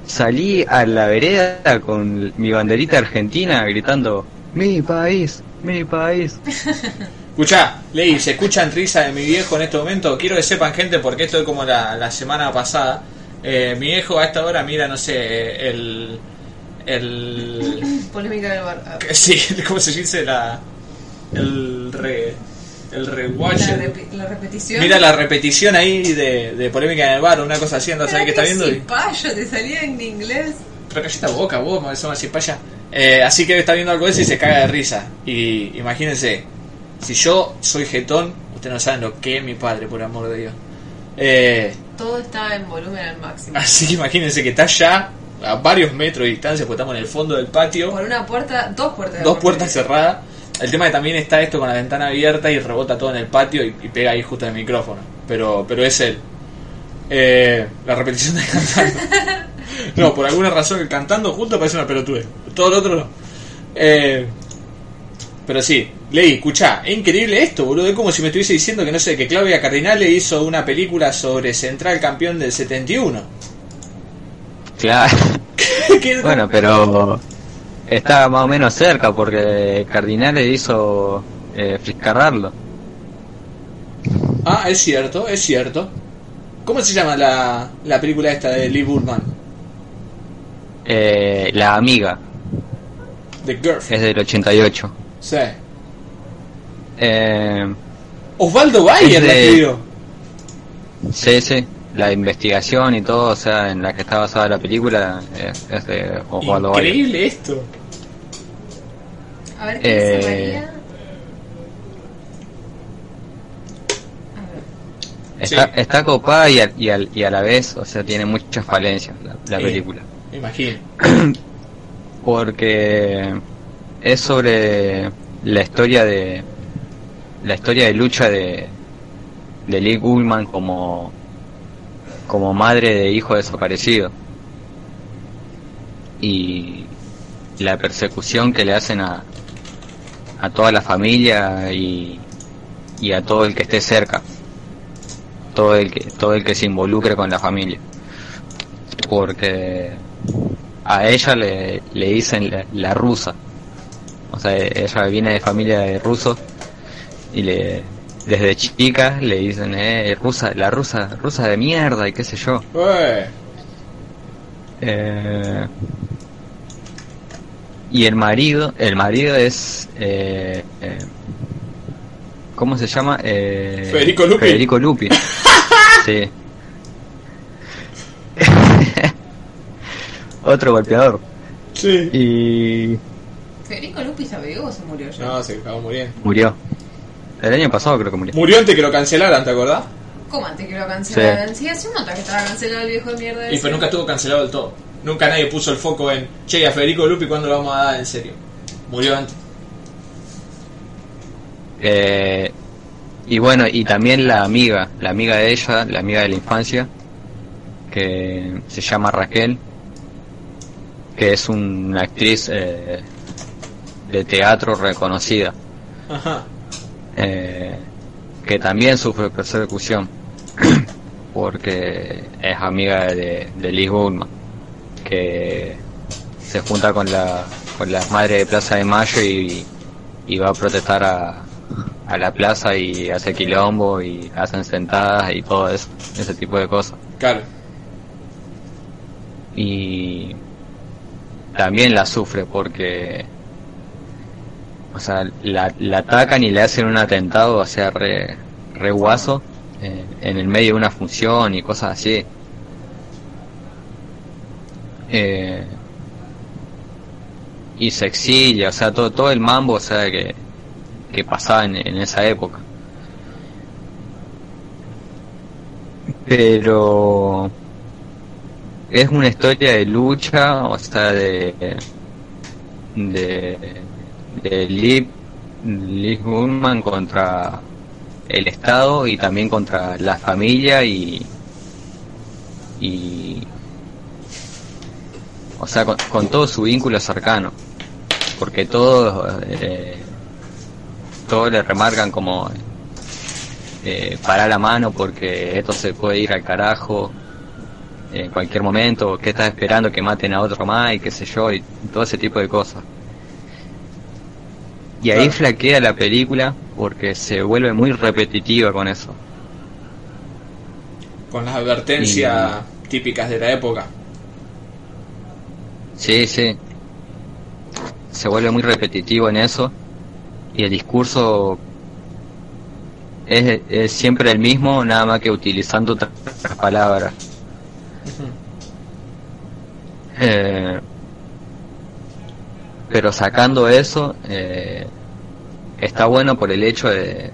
salí a la vereda con mi banderita argentina gritando, mi país, mi país. (laughs) Escuchá, Ley, se escuchan risa de mi viejo en este momento. Quiero que sepan, gente, porque esto es como la, la semana pasada. Eh, mi viejo a esta hora mira, no sé, el. El. (laughs) Polémica del bar. Ah, (laughs) Sí, ¿cómo se dice? La. El re. El La, rewatch. repi- la repetición. Mira la repetición ahí de, de polémica en el bar, una cosa así, no sabés qué está viendo. y- payo, te salía en inglés. Recallita boca, vos, me para allá. Eh, así que está viendo algo de eso y se caga de risa. Y imagínense, si yo soy jetón, ustedes no saben lo que es mi padre, por amor de Dios. Eh, Todo estaba en volumen al máximo. (laughs) así que imagínense que está ya a varios metros de distancia, porque estamos en el fondo del patio, Por una puerta, dos puertas. dos puertas cerradas. El tema que también está esto con la ventana abierta y rebota todo en el patio y, y pega ahí justo en el micrófono. Pero, pero es él. Eh, la repetición de cantando. (laughs) No, por alguna razón que cantando juntos parece una pelotude. Todo lo otro no. Eh, pero sí, leí, escuchá, es increíble esto, boludo. Es como si me estuviese diciendo que no sé, que Claudia Cardinale hizo una película sobre Central campeón del 71. Claro. (laughs) ¿Qué- Bueno, pero está más o menos cerca porque Cardinales hizo eh, Fiscarrarlo. Ah, es cierto, es cierto. ¿Cómo se llama la, la película esta de Lee Bullman? Eh, la amiga The Girlfriend. es del 88. Sí. Eh, Osvaldo Bayer la de- escribió. sí, sí, la investigación y todo, o sea, en la que está basada la película es, es de Osvaldo. Increíble esto. A ver qué dice Eh, María. A ver. Está, Sí. está copada y a, y, al- y a la vez, o sea, tiene muchas falencias la, la Sí. película. Me imagino. (clears throat) porque es sobre la historia de la historia de lucha de de Lee Gullman como como madre de hijo desaparecido y la persecución que le hacen a a toda la familia y, y a todo el que esté cerca todo el que todo el que se involucre con la familia porque a ella le, le dicen la, la rusa. O sea, ella viene de familia de rusos y le desde chica le dicen, eh, rusa, la rusa, rusa de mierda y qué sé yo. Eh, Eh, y el marido, el marido es, eh, eh, ¿cómo se llama? Eh, Federico Lupi. Federico Lupi. (laughs) sí. (laughs) Otro golpeador. sí. Y ¿Federico Lupi vivo o se murió ya? No, se acabó muriendo. murió. El año pasado creo que murió. Murió antes que lo cancelaran, ¿te acordás? ¿Cómo antes que lo cancelaran? Sí, hace un montón que estaba cancelado el viejo de mierda Y ese. pero nunca estuvo cancelado del todo. Nunca nadie puso el foco en, che, a Federico Lupi, ¿cuándo lo vamos a dar en serio? Murió antes. Eh, y bueno, y también la amiga, la amiga de ella, la amiga de la infancia, que se llama Raquel, que es una actriz eh, de teatro reconocida, Ajá. Eh, que también sufre persecución, (clears throat) porque es amiga de, de Liz Goldman, que se junta con la, con las madres de Plaza de Mayo y, y va a protestar a, a la plaza y hace quilombo y hacen sentadas y todo eso, ese tipo de cosas. Claro. Y también la sufre porque, o sea, la, la atacan y le hacen un atentado, o sea, re, re guaso, eh, en el medio de una función y cosas así. Eh, y se exilia, o sea, todo, todo el mambo, o sea, que, que pasaba en, en esa época. Pero es una historia de lucha, o sea, de de, de Liv, Liv Gullman contra el Estado y también contra la familia y y o sea con, con todo su vínculo cercano porque todos eh, todos le remarcan como eh, para la mano porque esto se puede ir al carajo en cualquier momento, que estás esperando que maten a otro más y qué sé yo, y todo ese tipo de cosas. Y ahí Claro. flaquea la película porque se vuelve muy repetitiva con eso. Con las advertencias típicas de la época. Sí, sí. Se vuelve muy repetitivo en eso y el discurso es, es siempre el mismo, nada más que utilizando otras palabras. Eh, pero sacando eso, eh, está bueno por el hecho de,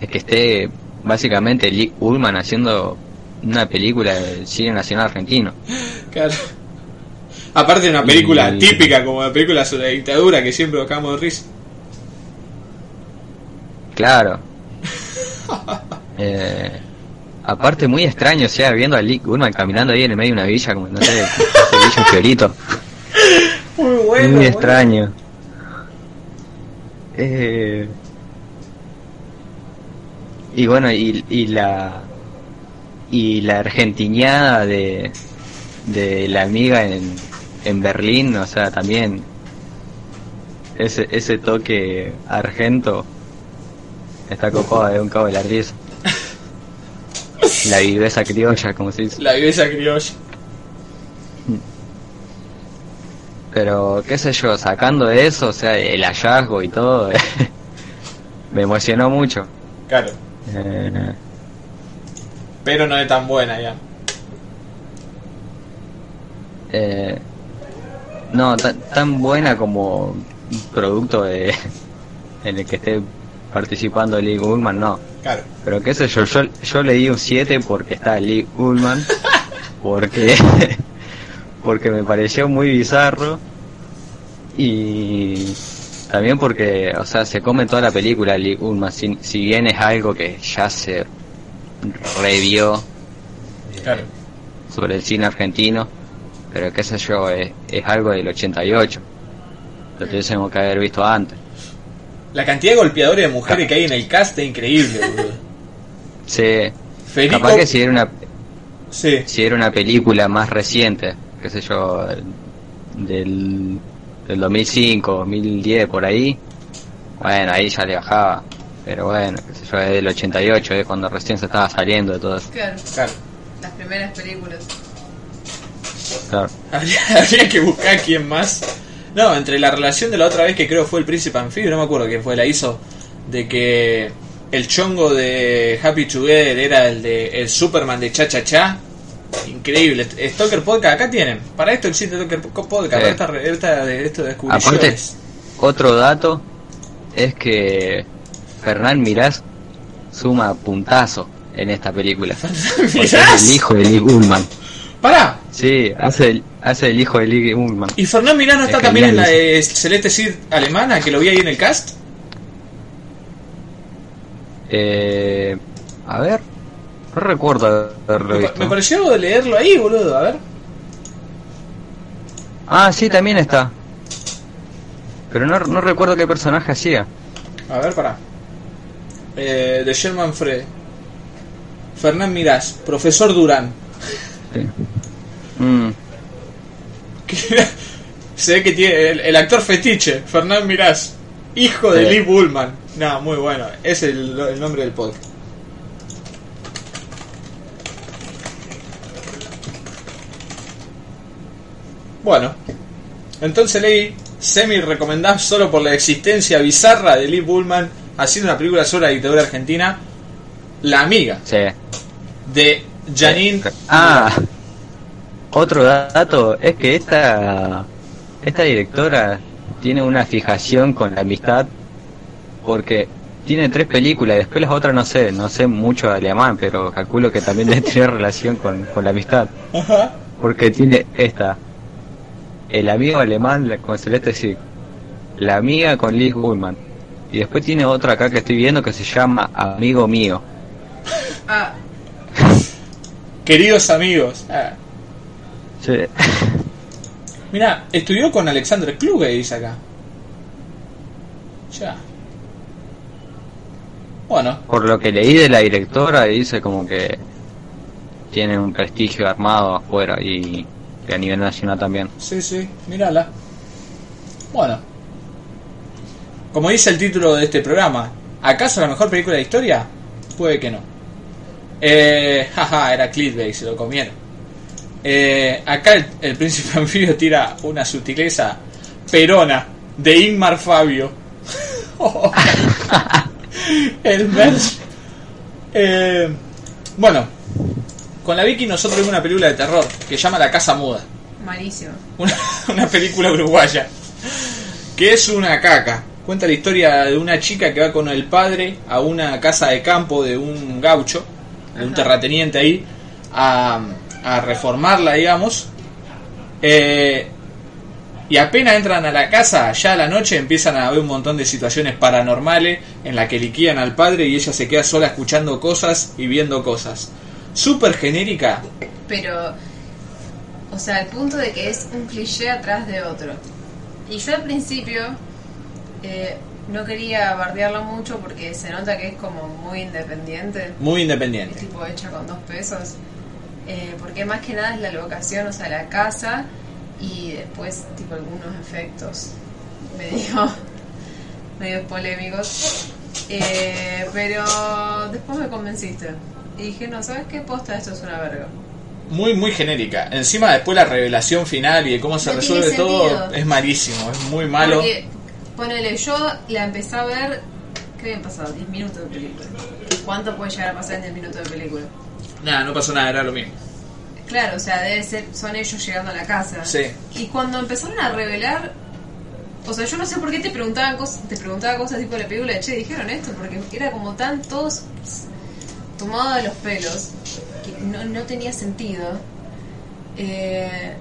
de que esté básicamente Lee Ullman haciendo una película del cine nacional argentino. Claro. Aparte de una película Y- típica como la película sobre la dictadura que siempre buscamos de risa. Claro. (laughs) Eh, aparte muy extraño, o sea, viendo a Lee Ullman caminando ahí en el medio de una villa, como no sé, (laughs) amarillo fiorito. Muy bueno. Muy extraño. Eh, y bueno, y, y la y la argentiñada de, de la amiga en, en Berlín, o sea, también ese, ese toque argento está copado de un cabo de la risa. La viveza criolla, como se dice. La viveza criolla. Pero, qué sé yo, sacando eso, o sea, el hallazgo y todo, (laughs) me emocionó mucho. Claro. Eh, Pero no es tan buena ya. eh, no, tan, tan buena como producto de, (laughs) en el que esté participando Lee Ullman, no. Claro. Pero qué sé yo, yo, yo le di un 7 porque está Lee Ullman, (laughs) porque, porque me pareció muy bizarro y también porque, o sea, se come toda la película Lee Ullman, si, si bien es algo que ya se revió Claro. sobre el cine argentino, pero qué sé yo, es, es algo del 88, lo tuviésemos que haber visto antes. La cantidad de golpeadores de mujeres que hay en el cast es increíble, boludo. Sí, Federico. capaz que si era una Sí. si era una película más reciente, qué sé yo, del, del 2005, 2010, por ahí, bueno, ahí ya le bajaba. Pero bueno, qué sé yo, es del 88, es cuando recién se estaba saliendo de todo eso. Claro, Claro. las primeras películas. Claro. Habría, (laughs) habría que buscar quién más. No, entre la relación de la otra vez que creo fue el príncipe anfibio, no me acuerdo quién fue, la hizo. De que el chongo de Happy Together era el de el Superman de Cha Cha Cha. Increíble. Stoker Podcast, acá tienen. Para esto existe Stoker Podcast, para Sí. esta, esta de esto de Aparte, otro dato es que Fernán Mirás suma puntazo en esta película. (laughs) Es ¿Mirás? el hijo de Lee Ullman. Pará. Sí, hace el, hace el hijo de Lee Ullman. ¿Y Fernán Milano está Es también en la de Celeste Cid alemana, que lo vi ahí en el cast? Eh, a ver, no recuerdo haberlo Me, visto. me pareció leerlo ahí, boludo. A ver. Ah, sí, también está. Pero no, no recuerdo qué personaje hacía. A ver, pará. Eh, de Sherman Fred. Fernán Mirás, profesor Durán. Sí. Mm, (laughs) Se ve que tiene el, el actor fetiche, Fernán Mirás, hijo de Sí. Lee Bullman. No, muy bueno. Es el, el nombre del podcast. Bueno, entonces leí semi recomendás solo por la existencia bizarra de Lee Bullman haciendo una película sobre la dictadura argentina, La Amiga, sí. de Janine. Ah, otro dato es que esta esta directora tiene una fijación con la amistad porque tiene tres películas y después las otras no sé, no sé mucho de alemán, pero calculo que también tener (laughs) relación con, con la amistad. Ajá. Porque tiene esta, el amigo alemán con Celeste Cid, la amiga con Liz Ullman, y después tiene otra acá que estoy viendo que se llama Amigo Mío. Ah, (laughs) Queridos amigos. Ah. Sí. (laughs) Mira, estudió con Alexander Kluge, dice acá. Ya. Bueno, Por lo que leí de la directora, dice como que tiene un prestigio armado afuera y, y a nivel nacional también. sí, sí, mírala. Bueno. Como dice el título de este programa, ¿acaso la mejor película de la historia? Puede que no. Eh, (laughs) jaja, era clickbait, se lo comieron. Eh, acá el, el príncipe anfibio tira una sutileza perona de Ingmar Fabio. (laughs) (laughs) el merch. Eh, bueno, con la Vicky nosotros vimos una película de terror que se llama La Casa Muda. malísimo. Una, (laughs) una película uruguaya. Que es una caca. Cuenta la historia de una chica que va con el padre a una casa de campo de un gaucho, de un terrateniente ahí, a, a reformarla, digamos. Eh, y apenas entran a la casa, ya a la noche empiezan a haber un montón de situaciones paranormales en la que liquidan al padre y ella se queda sola escuchando cosas y viendo cosas. Súper genérica, Pero O sea, el punto de que es un cliché atrás de otro. Y yo al principio eh, no quería bardearlo mucho porque se nota que es como muy independiente. Muy Es independiente. tipo hecha con dos pesos. Eh, porque más que nada es la locación, o sea, la casa y después tipo algunos efectos medio, (laughs) medio polémicos. Eh, pero después me convenciste. Y dije, no, ¿sabes qué? Posta, esto es una verga. Muy, muy genérica. Encima después la revelación final y de cómo se No resuelve todo es malísimo, es muy malo. Porque, ponele, yo la empecé a ver, ¿qué habían pasado? 10 minutos de película. ¿Cuánto puede llegar a pasar en 10 minutos de película? Nada, no pasó nada, era lo mismo. Claro, o sea, debe ser, son ellos llegando a la casa. Sí. Y cuando empezaron a revelar, o sea, yo no sé por qué te preguntaban cosas, te preguntaba cosas tipo la película de che, dijeron esto, porque era como tan todos tomados de los pelos, que no, no tenía sentido. Eh,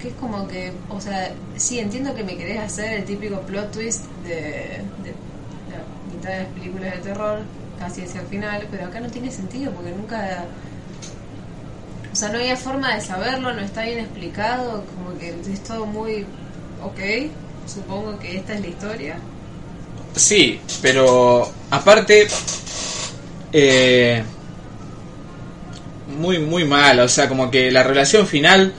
que es como que, o sea, sí, entiendo que me querés hacer el típico plot twist de, de la mitad de las películas de terror, casi hacia el final, pero acá no tiene sentido porque nunca o sea, no había forma de saberlo, no está bien explicado, como que es todo muy ok, supongo que esta es la historia. Sí, pero aparte, eh, muy, muy mal. O sea, como que la relación final,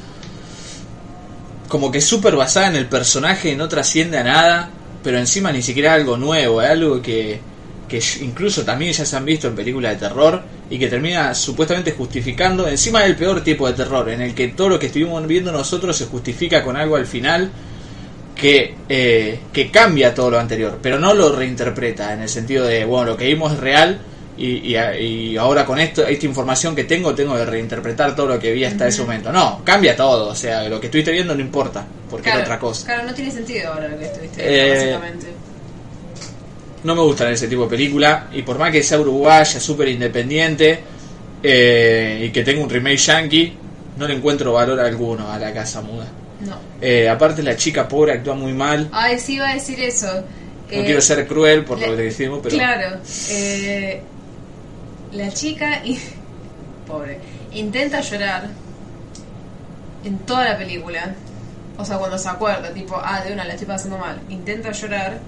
como que súper basada en el personaje, no trasciende a nada, pero encima ni siquiera algo nuevo, es algo que, que incluso también ya se han visto en películas de terror y que termina supuestamente justificando, encima del peor tipo de terror, en el que todo lo que estuvimos viendo nosotros se justifica con algo al final que, eh, que cambia todo lo anterior, pero no lo reinterpreta en el sentido de, bueno, lo que vimos es real y, y, y ahora con esto, esta información que tengo, tengo que reinterpretar todo lo que vi hasta ese momento. No, cambia todo, o sea, lo que estuviste viendo no importa, porque era otra cosa. Claro, no tiene sentido ahora lo que estuviste Eh, viendo, básicamente. No me gustan ese tipo de película, y por más que sea uruguaya, súper independiente, eh, y que tenga un remake yankee, no le encuentro valor alguno a la casa muda. No. Eh, aparte la chica pobre actúa muy mal. Ay, sí iba a decir eso. No Eh, quiero ser cruel por lo que decimos, pero Claro. eh, la chica, y- pobre, intenta llorar en toda la película. O sea, cuando se acuerda, tipo, ah, de una la estoy pasando mal. Intenta llorar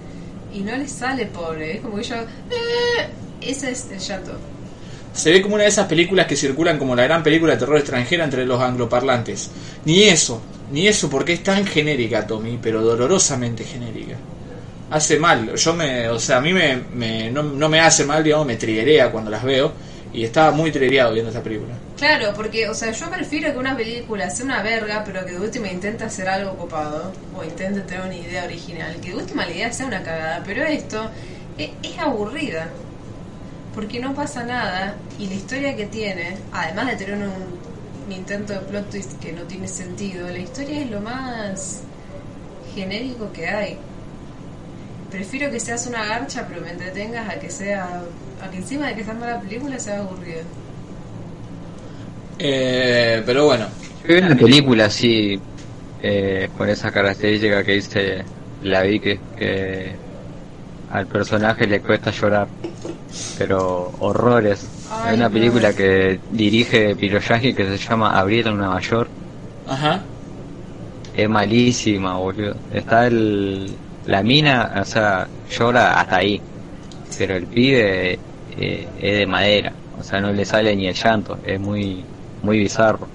y no le sale, pobre. Es como que yo... "Eh", ese es el llanto. se ve como una de esas películas que circulan como la gran película de terror extranjera entre los angloparlantes. Ni eso, ni eso, porque es tan genérica, Tommy, pero dolorosamente genérica. Hace mal, yo me, o sea, a mí me, me- no, no me hace mal, digamos, me triguea cuando las veo, y estaba muy trigueado viendo esta película. Claro, porque, o sea, yo prefiero que una película sea una verga, pero que de última intente hacer algo copado, o intente tener una idea original, que de última la idea sea una cagada, pero esto es, es aburrida, porque no pasa nada, y la historia que tiene, además de tener un, un intento de plot twist que no tiene sentido, la historia es lo más genérico que hay. Prefiero que seas una garcha, pero me entretengas a que sea, a que encima de que sea mala película sea aburrida. Eh, pero bueno, Yo vi una película así, eh, con esa característica que dice la vi que, que al personaje le cuesta llorar, pero horrores. Ay, Hay una no. película que dirige Piroyagi que se llama Abril en Nueva York. ajá, Es malísima, boludo. Está el, la mina, o sea, llora hasta ahí. Pero el pibe eh, es de madera. O sea, no le sale ni el llanto. Es muy, muy bizarro.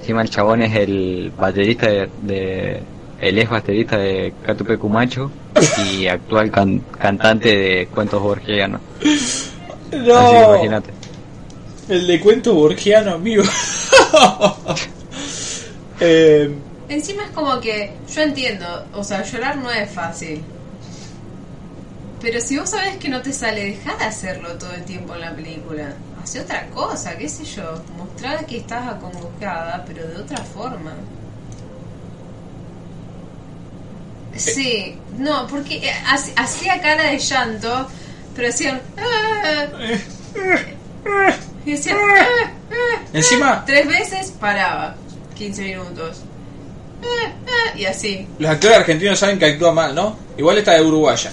Encima el chabón es el baterista de, de- el ex baterista de Catupe Cumacho y actual can- cantante de cuentos borgianos. Así que imagínate. el de cuento borgiano, amigo. (laughs) eh, Encima es como que yo entiendo, o sea, llorar no es fácil. Pero si vos sabés que no te sale, dejá de hacerlo todo el tiempo en la película. Hace otra cosa, qué sé yo. Mostrar que estás acongojada, pero de otra forma. Sí, no, porque eh, hac- hacía cara de llanto, pero hacían... "Ah", y decían... "Ah, ah", encima, Tres veces paraba. 15 minutos. Y así. los actores argentinos saben que actúa mal, ¿no? Igual esta de Uruguaya.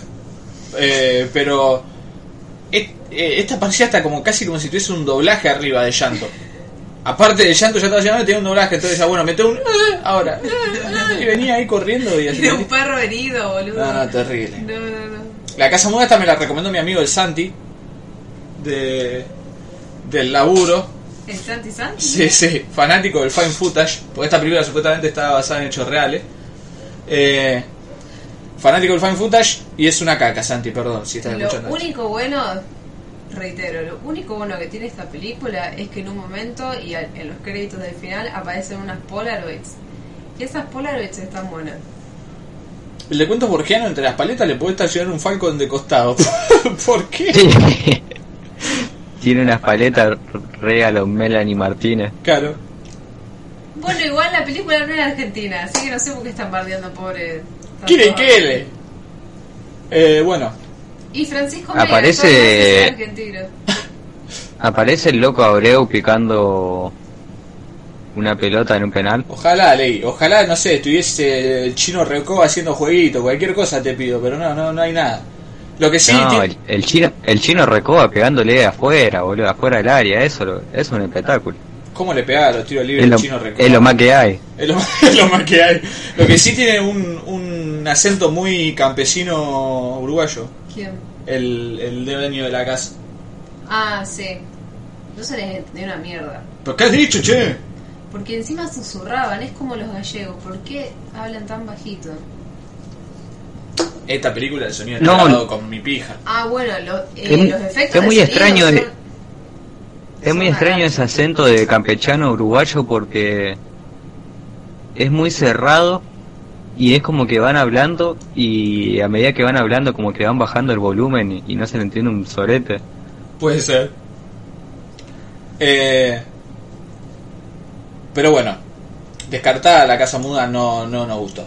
Eh, pero et- eh, esta parecía hasta como casi como si tuviese un doblaje arriba de llanto. Aparte del llanto ya estaba llamando, tenía un doblaje, entonces ya bueno, mete un "Eh", ahora. eh", y venía ahí corriendo y (laughs) Y así. de un perro herido, boludo. No, no, terrible. No, no, no. La casa muda esta me la recomendó mi amigo el Santi. De. del laburo. ¿El Santi Santi? Sí, sí, fanático del Fine Footage, porque esta película supuestamente está basada en hechos reales. Eh, fanático del Fine Footage y es una caca, Santi, perdón si estás Lo escuchando. esto. único bueno, reitero, lo único bueno que tiene esta película es que en un momento y al- en los créditos del final aparecen unas Polaroids. Y esas Polaroids están buenas. Le cuento borgiano entre las paletas le puede estacionar un Falcon de costado. (laughs) ¿Por qué? (laughs) Tiene unas paletas re a los Melanie Martínez. Claro. Bueno, igual la película no era argentina, así que no sé por qué están bardeando pobre. ¿Quiere que le? Eh, bueno, Y Francisco Aparece- argentino. (laughs) Aparece el loco Abreu picando una pelota en un penal. ojalá, Ley, ojalá, no sé, estuviese el chino Recoba haciendo jueguito, cualquier cosa te pido, pero no, no, no hay nada. Lo que sí, no, ti- el, el chino, el chino Recoba pegándole afuera, boludo, afuera del área, eso lo- es un espectáculo. ¿cómo le pegaba a los tiros libres Es el lo, chino Recoba? es lo más que hay. Es lo, (laughs) es lo más que hay. Lo que sí tiene un, un acento muy campesino uruguayo, ¿Quién? el, el dueño de la casa. Ah, sí. No se les entendió una mierda. ¿Pero qué has dicho, che? Porque encima susurraban, es como los gallegos. ¿Por qué hablan tan bajito? Esta película el sonido No, grabado con mi pija. Ah, bueno, lo- eh, Es muy- los efectos es muy de extraño sonido de- son- Es muy extraño ese acento de campechano uruguayo porque es muy cerrado y es como que van hablando y a medida que van hablando como que van bajando el volumen y, y no se le entiende un sorete. Puede ser. Eh, pero bueno, descartada la casa muda no, no nos gustó.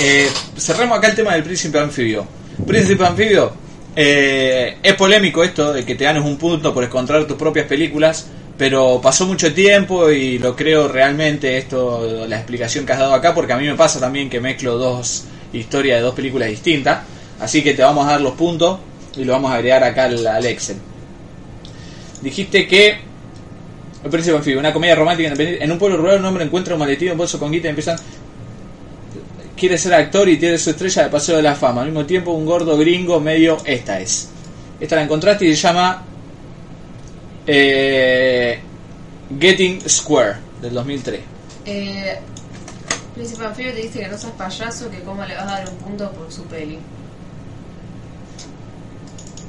Eh, cerremos acá el tema del príncipe anfibio. Príncipe anfibio, eh, es polémico esto de que te ganes un punto por encontrar tus propias películas, pero pasó mucho tiempo y lo creo realmente esto, la explicación que has dado acá, porque a mí me pasa también que mezclo dos historias de dos películas distintas, así que te vamos a dar los puntos y lo vamos a agregar acá al, Excel. Dijiste que El Príncipe Anfibio, una comedia romántica. En un pueblo rural un hombre encuentra un maletín, un bolso con guita y empiezan... Quiere ser actor y tiene su estrella de Paseo de la Fama. Al mismo tiempo un gordo gringo medio... Esta es. Esta la encontraste y se llama... eh, Getting Square, del 2003. Eh, Príncipe Anfibio te dice que no seas payaso, que cómo le vas a dar un punto por su peli.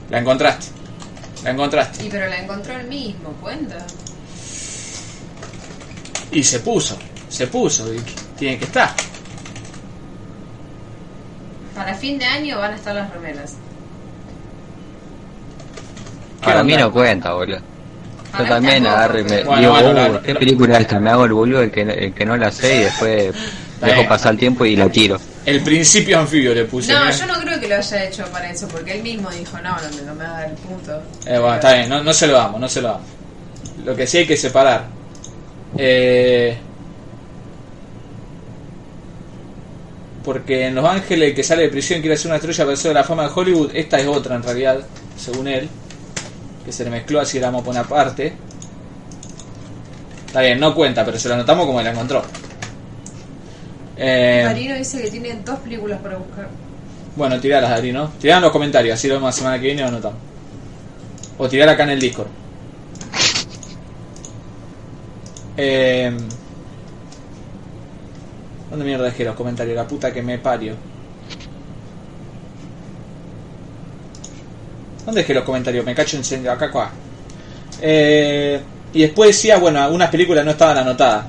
La encontraste. La encontraste. Sí, pero la encontró él mismo, cuenta. Y se puso. Se puso. Y tiene que estar. Para fin de año van a estar las remeras. Para mí no cuenta, boludo. Yo también agarro y me Bueno, digo, bueno, "Uh, la- ¿qué la- película es esta? Me hago el boludo el que, el que no la sé y después (laughs) dejo bien. pasar el tiempo y la tiro. El principio anfibio le puse. No, yo no creo que lo haya hecho para eso, porque él mismo dijo, no, no, me- no me va a dar el punto. Eh, bueno, está bien, no, no se lo damos, no se lo damos. Lo que sí hay que separar. Eh, porque en Los Ángeles, el que sale de prisión quiere ser una estrella para de la fama de Hollywood. Esta es otra en realidad, según él. Que se le mezcló así, la vamos a poner aparte. Está bien, no cuenta, pero se lo anotamos como la encontró. Eh, Marino dice que tiene dos películas para buscar. bueno, tiralas, Adri, ¿no? Tirá en los comentarios, así lo vemos la semana que viene o anotamos. O tirar acá en el Discord. Eh, ¿Dónde mierda dejé los comentarios? La puta que me parió. ¿Dónde dejé los comentarios? Me cacho en. Acá, acá. Eh, y después decía, bueno, algunas películas no estaban anotadas.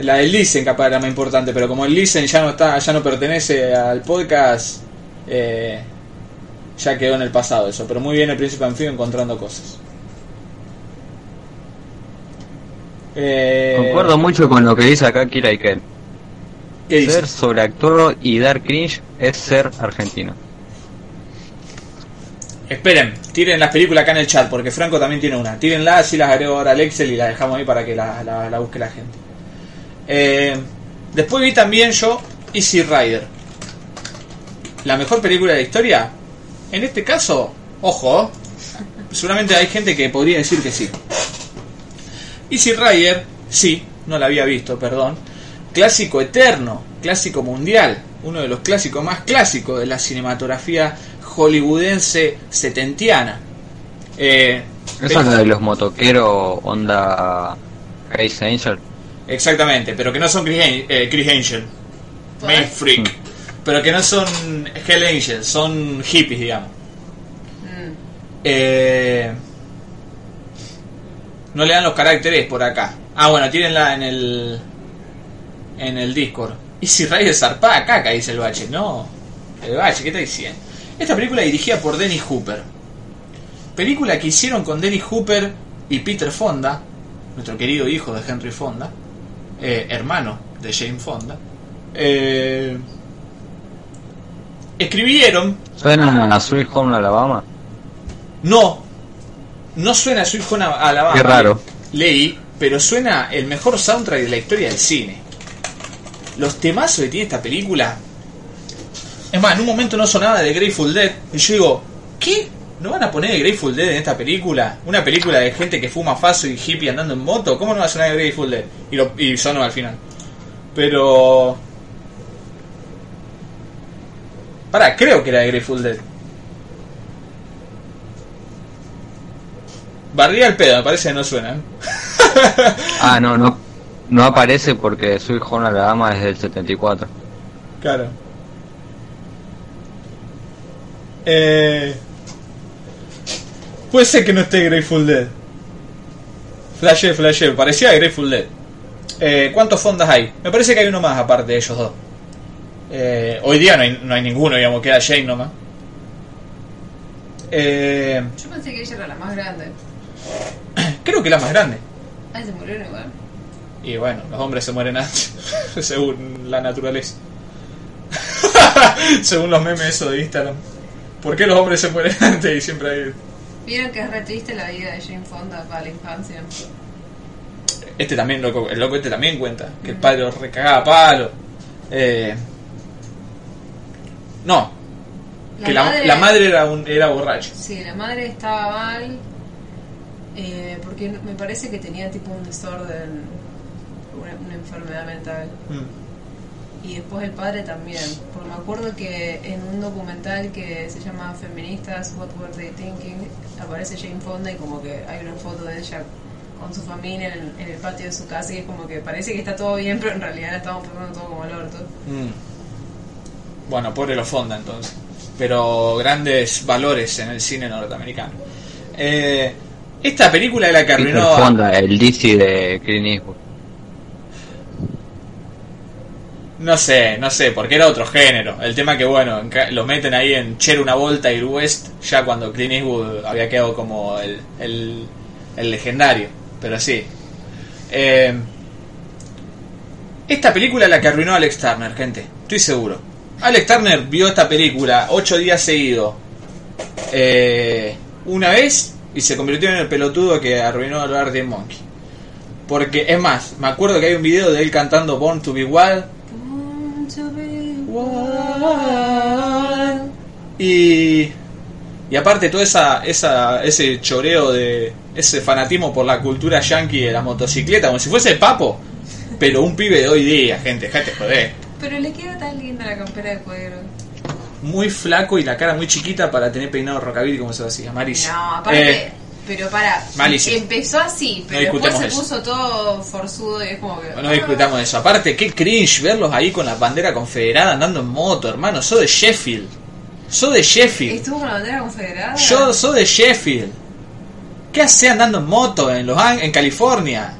La del Listen capaz era más importante, pero como el Listen ya no está, ya no pertenece al podcast, eh, ya quedó en el pasado eso. Pero muy bien el Príncipe Anfibio encontrando cosas. Eh, Concuerdo mucho con lo que dice acá Kira Iker. ¿Qué dice? Ser sobreactuado y dar cringe es ser argentino. Esperen, tiren las películas acá en el chat, porque Franco también tiene una. Tírenla, así las agrego ahora al Excel y las dejamos ahí para que la, la- la busque la gente. Eh, después vi también yo Easy Rider. La mejor película de la historia. En este caso, ojo, seguramente hay gente que podría decir que sí. Easy Rider, sí, no la había visto, perdón. Clásico eterno, clásico mundial, uno de los clásicos más clásicos de la cinematografía hollywoodense setentiana. Eh, Esa es la de los motoqueros onda Crazy Angel. Exactamente, pero que no son Chris, eh, Chris Angel. Main Freak, pero que no son Hell Angel, son hippies, digamos. Mm. Eh, no le dan los caracteres por acá. Ah, bueno, tienen la en el en el Discord. Y si Rider zarpada caca, dice el bache. No, el bache, ¿qué está diciendo? Esta película dirigida por Dennis Hooper. Película que hicieron con Dennis Hooper y Peter Fonda, nuestro querido hijo de Henry Fonda, eh, hermano de Jane Fonda. Eh, escribieron Suena a Sweet Home Alabama. no, no suena Sweet Home Alabama. Qué raro. Leí, pero suena el mejor soundtrack de la historia del cine. Los temazos que tiene esta película. Es más, en un momento no sonaba de Grateful Dead. Y yo digo, ¿qué? ¿No van a poner de Grateful Dead en esta película? Una película de gente que fuma faso y hippie andando en moto. ¿Cómo no va a sonar de Grateful Dead? Y, lo, y sonó al final. Pero. Pará, creo que era de Grateful Dead. Barría el pedo, me parece que no suena. ¿eh? (laughs) Ah, no, no. No aparece porque Sweet Home Alabama es del 74. Claro. Eh, puede ser que no esté Grateful Dead. Flashé, flashé. Parecía Grateful Dead. Eh, ¿Cuántos fondas hay? Me parece que hay uno más aparte de ellos dos. Eh, hoy día no hay, no hay ninguno, digamos, queda Jane nomás. Eh, Yo pensé que ella era la más grande. (clears throat) creo que la más grande. Ay, se murieron igual. Y bueno, los hombres se mueren antes, (laughs) según la naturaleza. (laughs) según los memes eso de Instagram. ¿Por qué los hombres se mueren (laughs) antes y siempre hay... Vieron que es re triste la vida de Jane Fonda para la infancia. Este también, loco, el loco este también cuenta, que el padre lo recagaba a palo. Eh, no, que la, la madre era, un, era borracha. Sí, la madre estaba mal. Eh, porque me parece que tenía tipo un desorden, una, una enfermedad mental. Mm. Y después el padre también. Porque me acuerdo que en un documental que se llama Feministas, What Were They Thinking, aparece Jane Fonda y como que hay una foto de ella con su familia en, en el patio de su casa y es como que parece que está todo bien, (laughs) pero en realidad estamos pasando todo como el orto. Mm. Bueno, pobre lo fonda entonces. Pero grandes valores en el cine norteamericano. Eh, esta película es la que arruinó... a- Fonda, el DC de Clint Eastwood. No sé, no sé, porque era otro género. El tema que, bueno, lo meten ahí en Cher una volta y West, ya cuando Clint Eastwood había quedado como el, el, el legendario. Pero sí. Eh, esta película es la que arruinó a Alex Turner, gente. Estoy seguro. Alex Turner vio esta película ocho días seguidos. eh, una vez y se convirtió en el pelotudo que arruinó a Arden Monkey. Porque, es más, me acuerdo que hay un video de él cantando Born to be Wild. Born to be Wild. Y, y aparte todo esa, esa, ese choreo de ese fanatismo por la cultura yankee de la motocicleta, como si fuese el papo, pero un pibe de hoy día, gente, dejate joder. Pero le queda tan linda la campera de cuero. Muy flaco y la cara muy chiquita para tener peinado rockabilly como se decía, malísimo. No, aparte, Eh, pero para, malísimo. empezó así, pero No después se discutamos puso todo forzudo y es como que... no discutamos de eso. Aparte, qué cringe verlos ahí con la bandera confederada andando en moto, hermano. Soy de Sheffield. Soy de Sheffield. ¿Estuvo con la bandera confederada? Yo soy de Sheffield. ¿Qué hace andando en moto en Los en California?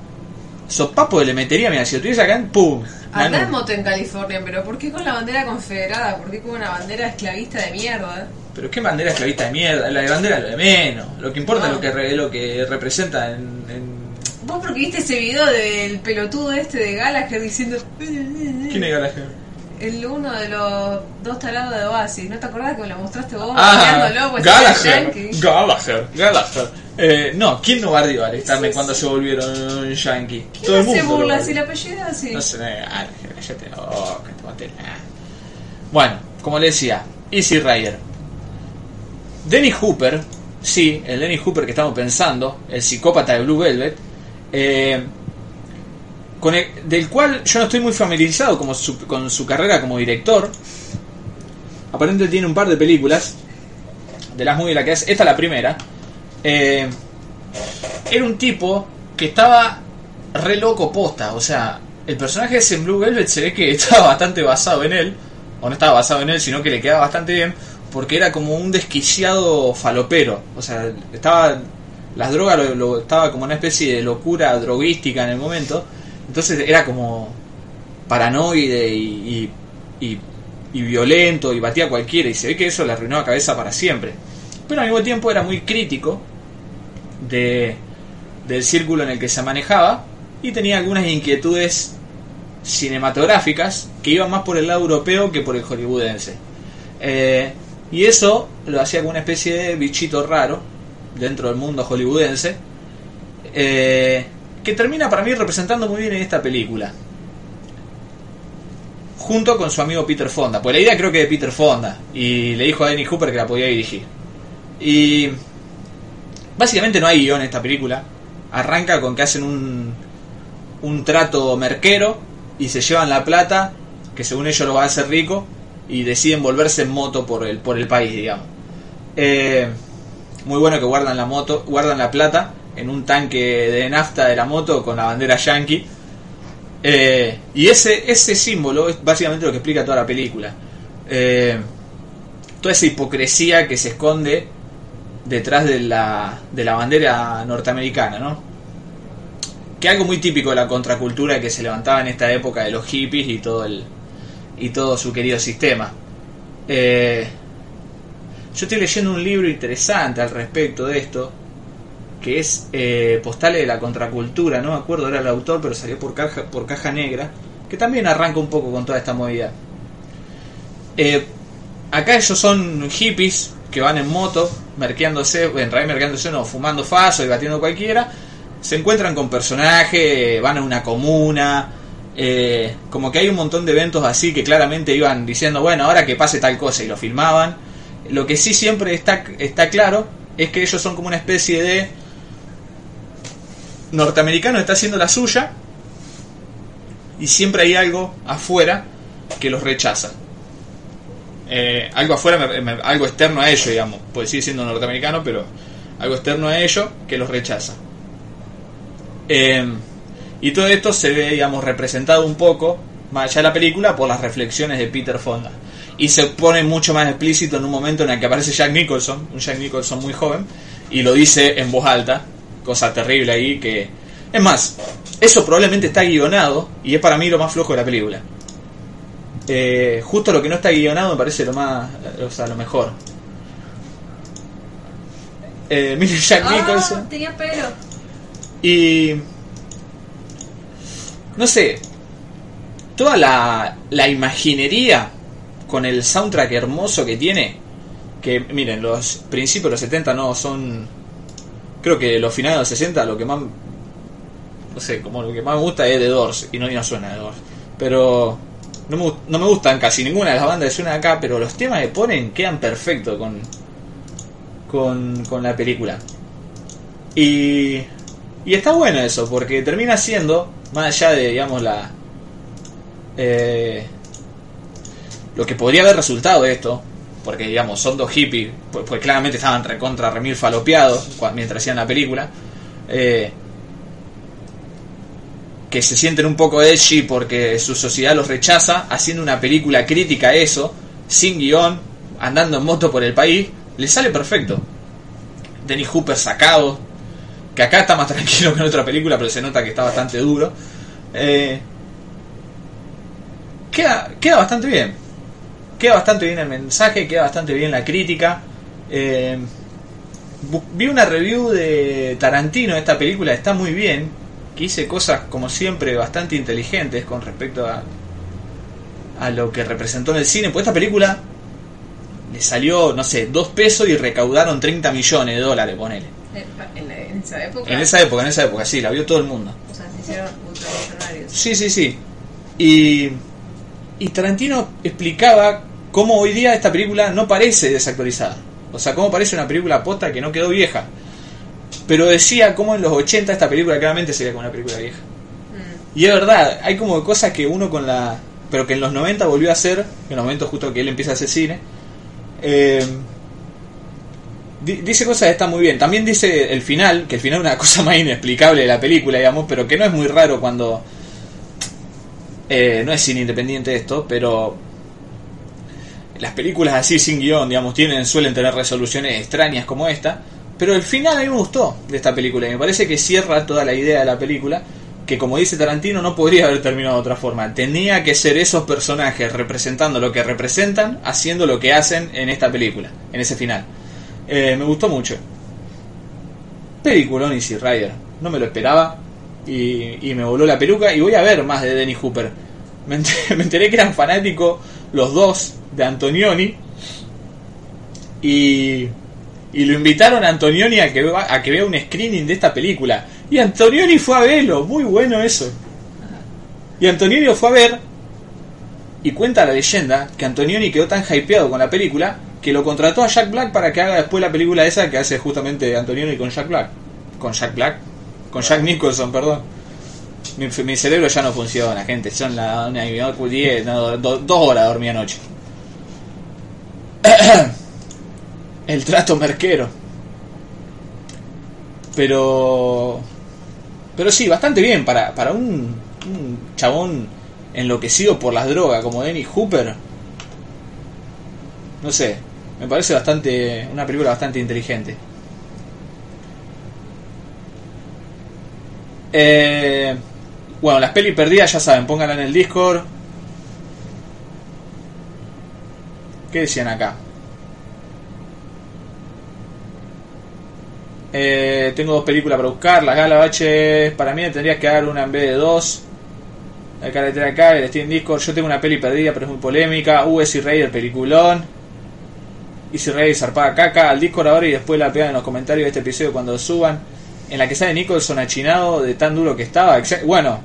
Sopapo le metería, mira, si lo tuviese acá, ¡pum! Andá en Manu. moto en California, pero ¿por qué con la bandera confederada? ¿Por qué con una bandera esclavista de mierda? Pero qué bandera esclavista de mierda, la de bandera es lo de menos. Lo que importa es lo que, re- lo que representa en, en- Vos porque viste ese video del pelotudo este de Gallagher diciendo... ¿Quién es Gallagher? El uno de los dos tarados de Oasis, ¿no te acordás que me lo mostraste vos? Ah, pues, Gallagher? Gallagher, Gallagher. Eh, no, ¿quién no bardeó a Turner Sí, cuando sí. se volvieron yankee? ¿Quién hace lo burla bardeó. si el apellido es así? No sé, la boca, tómate la- Bueno, como le decía, Easy Rider. Dennis Hooper, sí, el Dennis Hooper que estamos pensando, el psicópata de Blue Velvet, eh, con el- del cual yo no estoy muy familiarizado como su- con su carrera como director. Aparentemente tiene un par de películas, de las muy la que es, esta es la primera. Eh, era un tipo que estaba re loco posta, o sea, el personaje ese en Blue Velvet se ve que (laughs) estaba bastante basado en él, o no estaba basado en él, sino que le quedaba bastante bien, porque era como un desquiciado falopero, o sea, estaba las drogas lo, estaba como una especie de locura droguística en el momento, entonces era como paranoide y, y, y- y violento y batía a cualquiera y se ve que eso le arruinó la cabeza para siempre. Pero al mismo tiempo era muy crítico de, del círculo en el que se manejaba y tenía algunas inquietudes cinematográficas que iban más por el lado europeo que por el hollywoodense. Eh, y eso lo hacía como una especie de bichito raro dentro del mundo hollywoodense eh, que termina para mí representando muy bien en esta película junto con su amigo Peter Fonda pues la idea creo que de Peter Fonda y le dijo a Dennis Hooper que la podía dirigir y básicamente no hay guion en esta película. Arranca con que hacen un un trato merquero y se llevan la plata que según ellos lo va a hacer rico y deciden volverse en moto por el por el país digamos. Eh, muy bueno que guardan la moto guardan la plata en un tanque de nafta de la moto con la bandera yankee. Eh, y ese ese símbolo es básicamente lo que explica toda la película. Eh, toda esa hipocresía que se esconde detrás de la, de la bandera norteamericana, ¿no? Que algo muy típico de la contracultura que se levantaba en esta época de los hippies y todo el y todo su querido sistema. Eh, yo estoy leyendo un libro interesante al respecto de esto, que es eh, Postales de la Contracultura, no me acuerdo era el autor, pero salió por caja, por caja negra, que también arranca un poco con toda esta movida. Eh, acá ellos son hippies que van en moto, merqueándose, en realidad merqueándose no, fumando faso y batiendo cualquiera, se encuentran con personajes, van a una comuna, eh, como que hay un montón de eventos así que claramente iban diciendo, bueno, ahora que pase tal cosa y lo filmaban. Lo que sí siempre está, está claro es que ellos son como una especie de norteamericano está haciendo la suya y siempre hay algo afuera que los rechaza. Eh, algo afuera, me- algo externo a ellos, digamos, pues sigue siendo norteamericano, pero algo externo a ellos que los rechaza. Eh, y todo esto se ve, digamos, representado un poco, más allá de la película, por las reflexiones de Peter Fonda. Y se pone mucho más explícito en un momento en el que aparece Jack Nicholson, un Jack Nicholson muy joven, y lo dice en voz alta, cosa terrible ahí que... Es más, eso probablemente está guionado, y es para mí lo más flojo de la película. Eh, justo lo que no está guionado me parece lo más, o sea, lo mejor. Eh, (laughs) mire Jack Nicholson. Ah, tenía pelo. Y. No sé. Toda la, la imaginería con el soundtrack hermoso que tiene. Que miren, los principios de los 70 no son. Creo que los finales de los 60 lo que más. No sé, como lo que más me gusta es The Doors. Y no, y no suena The Doors. Pero. No me, no me gustan casi ninguna de las bandas que suenan acá. Pero los temas que ponen quedan perfectos con. Con, con la película. Y. Y está bueno eso, porque termina siendo, más allá de, digamos, la. eh, lo que podría haber resultado de esto, porque, digamos, son dos hippies, pues, pues claramente estaban recontra remil falopeados mientras hacían la película. eh, que se sienten un poco edgy porque su sociedad los rechaza, haciendo una película crítica a eso, sin guion, andando en moto por el país, les sale perfecto. Dennis Hooper sacado, que acá está más (laughs) tranquilo que en otra película, pero se nota que está bastante duro. Eh, queda, queda bastante bien. Queda bastante bien el mensaje, queda bastante bien la crítica. Eh, vi una review de Tarantino de esta película, está muy bien, que hice cosas como siempre bastante inteligentes con respecto a, a lo que representó en el cine. Pues esta película le salió, no sé, dos pesos y recaudaron 30 millones de dólares, ponele. En, en esa época. En esa época, en esa época, sí, la vio todo el mundo. O sea, se hicieron ultramillonarios. Sí, sí, sí. Y, y Tarantino explicaba cómo hoy día esta película no parece desactualizada. O sea, cómo parece una película posta que no quedó vieja. Pero decía como en los 80 esta película claramente sería como una película vieja. Mm. Y es verdad, hay como cosas que uno con la... Pero que en los 90 volvió a hacer, en los momentos justo que él empieza a hacer cine. eh, di- dice cosas que están muy bien. También dice el final, que el final es una (laughs) cosa más inexplicable de la película, digamos, pero que no es muy raro cuando... eh, no es cine independiente esto, pero... Las películas así sin guion, digamos, tienen, suelen tener resoluciones extrañas como esta. Pero el final a mí me gustó de esta película y me parece que cierra toda la idea de la película. Que como dice Tarantino, no podría haber terminado de otra forma. Tenía que ser esos personajes representando lo que representan, haciendo lo que hacen en esta película, en ese final. Eh, me gustó mucho. Peliculón Easy Rider. No me lo esperaba y, y me voló la peluca. Y voy a ver más de Dennis Hooper. Me enteré, (laughs) me enteré que eran fanáticos los dos de Antonioni. Y, y lo invitaron a Antonioni a que, vea- a que vea un screening de esta película. Y Antonioni fue a verlo. Muy bueno eso. Y Antonioni lo fue a ver. Y cuenta la leyenda que Antonioni quedó tan hypeado con la película que lo contrató a Jack Black para que haga después la película esa que hace justamente Antonioni con Jack Black. Con Jack Black. Con Jack Nicholson, perdón. Mi, cerebro ya no funciona, gente. Son las una y diez, no, do- dos horas dormí anoche. (coughs) El trato merquero. Pero. Pero sí, bastante bien. Para, para un, chabón enloquecido por las drogas como Dennis Hooper. No sé. Me parece bastante. Una película bastante inteligente. Eh, bueno, las pelis perdidas ya saben, pónganla en el Discord. ¿Qué decían acá? Eh, tengo dos películas para buscar. Las Galabaches, para mí me tendrías que dar una en vez de dos. La carretera acá, el Steam Discord. Yo tengo una peli perdida, pero es muy polémica. Uh, Easy Raider, peliculón. Easy Raider, zarpada caca. Al Discord ahora y después la pegan en los comentarios de este episodio cuando suban. En la que sale Nicholson achinado de tan duro que estaba. Bueno,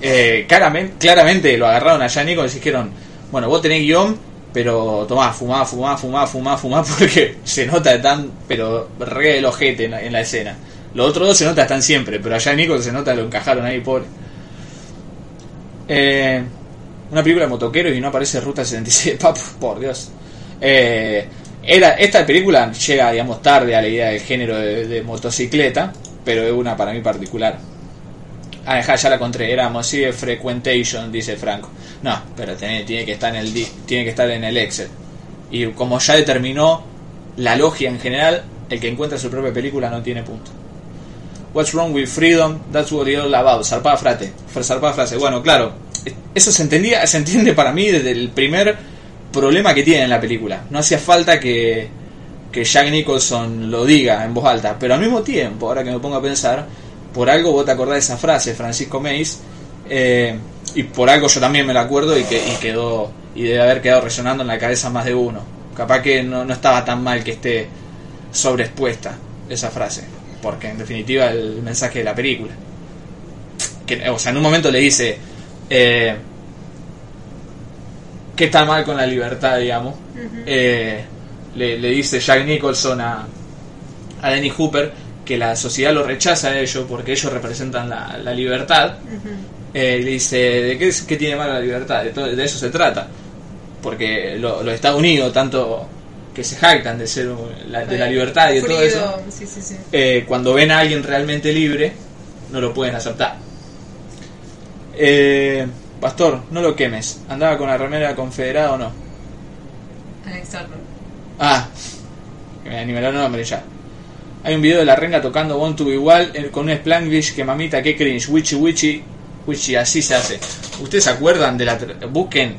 eh, claramente, claramente lo agarraron allá a Nicholson y dijeron: Bueno, vos tenés guion, pero tomá, fumá, fumá, fumá, fumá, fumá, (laughs) porque se nota tan, pero re el ojete en la, en la escena. Los otros dos se nota están siempre, pero allá Nicholson se nota lo encajaron ahí, pobre. Eh, una película de motoqueros y no aparece Ruta 66 (laughs) Papu, por Dios. Eh, era, esta película llega, digamos, tarde a la idea del género de, de motocicleta, pero es una para mí particular. Ah, dejá, ya la encontré, era Mosive Frequentation, dice Franco. No, pero tiene, tiene que estar en el tiene que estar en el Excel. Y como ya determinó la logia en general, el que encuentra su propia película no tiene punto. What's wrong with freedom? That's what it's all about. Zarpada frase. Zarpada frase. Bueno, claro. Eso se entendía, se entiende para mí desde el primer problema que tiene en la película. No hacía falta que, que Jack Nicholson lo diga en voz alta. Pero al mismo tiempo, ahora que me pongo a pensar, por algo vos te acordás de esa frase, Francisco Meis, eh, y por algo yo también me la acuerdo y que y quedó y debe haber quedado resonando en la cabeza más de uno. Capaz que no, no estaba tan mal que esté sobreexpuesta esa frase, porque en definitiva el mensaje de la película. Que, o sea, en un momento le dice eh, que está mal con la libertad, digamos. Eh, le, le dice Jack Nicholson a, a Dennis Hooper que la sociedad lo rechaza a ellos porque ellos representan la, la libertad. Eh, le dice, ¿de qué, qué tiene malo la libertad? De, todo- de eso se trata. Porque lo- los Estados Unidos, tanto que se jactan de ser la, de la libertad y de todo eso, Sí, sí, sí. eh, cuando ven a alguien realmente libre, no lo pueden aceptar. Eh, Pastor, no lo quemes. ¿Andaba con la remera confederada o no? Alex. Ah, que me animé el nombre ya. Hay un video de la renga tocando Born to Be Igual eh, con un Spanglish que mamita, que cringe, wichi wichi, wichi, así se hace. ¿Ustedes se acuerdan de la... Busquen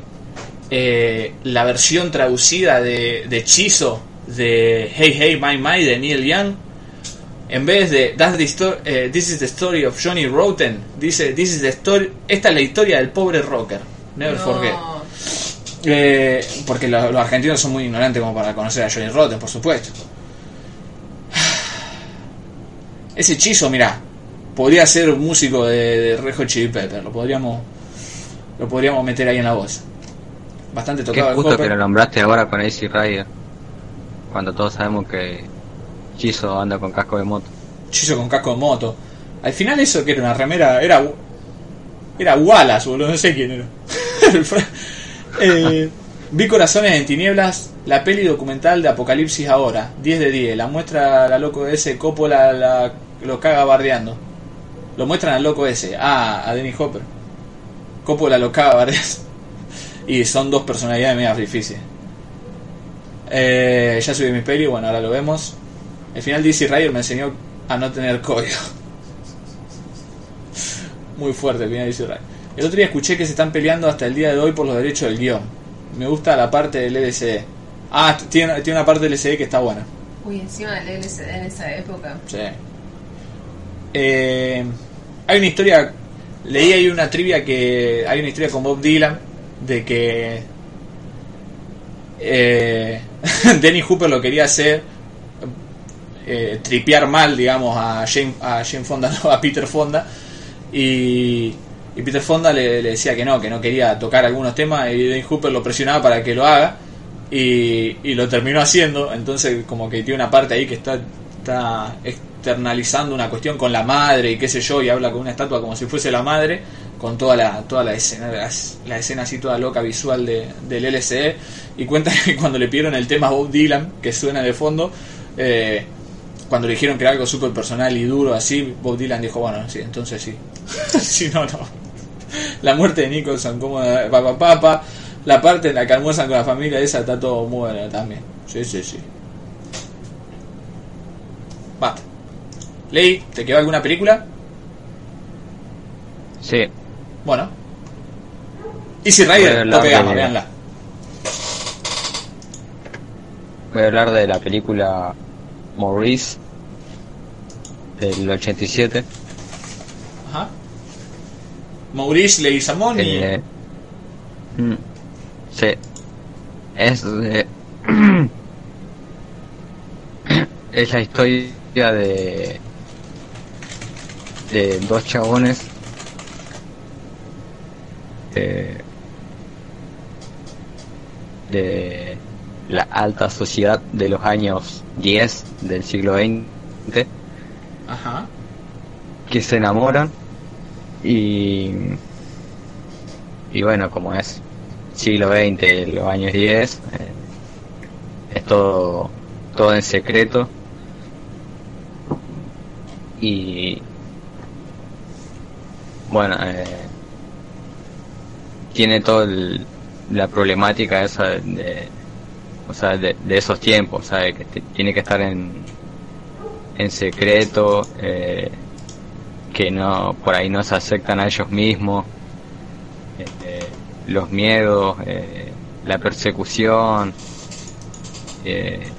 eh, la versión traducida de, de Hechizo de Hey Hey My My de Neil Young. En vez de That's the sto- eh, This is the story of Johnny Rotten, dice This is the story, esta es la historia del pobre rocker. Never No. forget. Eh, porque lo- los argentinos son muy ignorantes como para conocer a Johnny Rotten, por supuesto. Ese hechizo, mirá, podría ser un músico de, de Red Hot Chili Pepper, lo podríamos lo podríamos meter ahí en la voz. Bastante Qué tocado el justo que lo nombraste ahora con AC Rider. Cuando todos sabemos que Chizo anda con casco de moto. Chizo con casco de moto. Al final eso que era una remera, era era Wallace, boludo, no sé quién era. (laughs) Eh, vi Corazones en Tinieblas, la peli documental de Apocalipsis ahora, 10 de 10. La muestra la loco ese, Coppola la, lo caga bardeando. Lo muestran al loco ese, ah, a Dennis Hopper. Coppola lo caga bardeando. Y son dos personalidades medio difíciles. Eh, ya subí mi peli, bueno, ahora lo vemos. El final de Easy Rider me enseñó a no tener código. (laughs) Muy fuerte el final de Easy. El otro día escuché que se están peleando hasta el día de hoy por los derechos del guion. Me gusta la parte del LCD. Ah, tiene, tiene una parte del LCD que está buena. Uy, encima del LCD en esa época. Sí. Eh, hay una historia. Leí ahí una trivia que. Hay una historia con Bob Dylan. De que. Eh, (laughs) Dennis Hooper lo quería hacer. eh, tripear mal, digamos, a Jane, a Jane Fonda, (laughs) no, a Peter Fonda. Y, y Peter Fonda le, decía que no, que no quería tocar algunos temas. Y Dennis Hooper lo presionaba para que lo haga. Y, lo terminó haciendo. Entonces, como que tiene una parte ahí que está, está externalizando una cuestión con la madre y qué sé yo. Y habla con una estatua como si fuese la madre. Con toda la, toda la escena, la, la escena así toda loca visual de, del LCD. Y cuenta (laughs) que cuando le pidieron el tema Bob Dylan, que suena de fondo, eh, cuando le dijeron que era algo súper personal y duro así, Bob Dylan dijo, bueno, sí, entonces sí. (laughs) si no, no. (laughs) La muerte de Nicholson, como papá, papá, la parte en la que almuerzan con la familia, esa está todo muy buena también. Sí, sí, sí. Basta. Ley, ¿te quedó alguna película? Sí, Bueno. Easy Rider, gama, de- véanla. voy a hablar de la película Maurice del 87. Maurice Leguizamón y... Eh, mm, sí, es (clears throat) es la historia de de dos chabones eh, de la alta sociedad de los años 10 del siglo XX Ajá. que se enamoran y y bueno como es siglo XX los años 10 eh, es todo todo en secreto. Y bueno eh, tiene toda la problemática esa de o sea de, de esos tiempos de que tiene que estar en en secreto eh, que no por ahí no se aceptan a ellos mismos eh, los miedos eh, la persecución eh,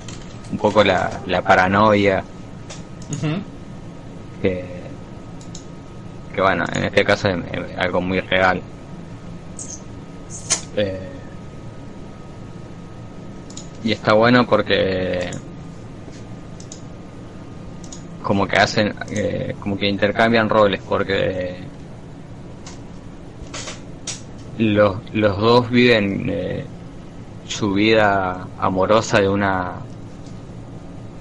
un poco la, la paranoia Ujú. que que bueno en este caso es, es algo muy real Eh, y está bueno porque como que hacen eh, como que intercambian roles porque los, los dos viven eh, su vida amorosa de una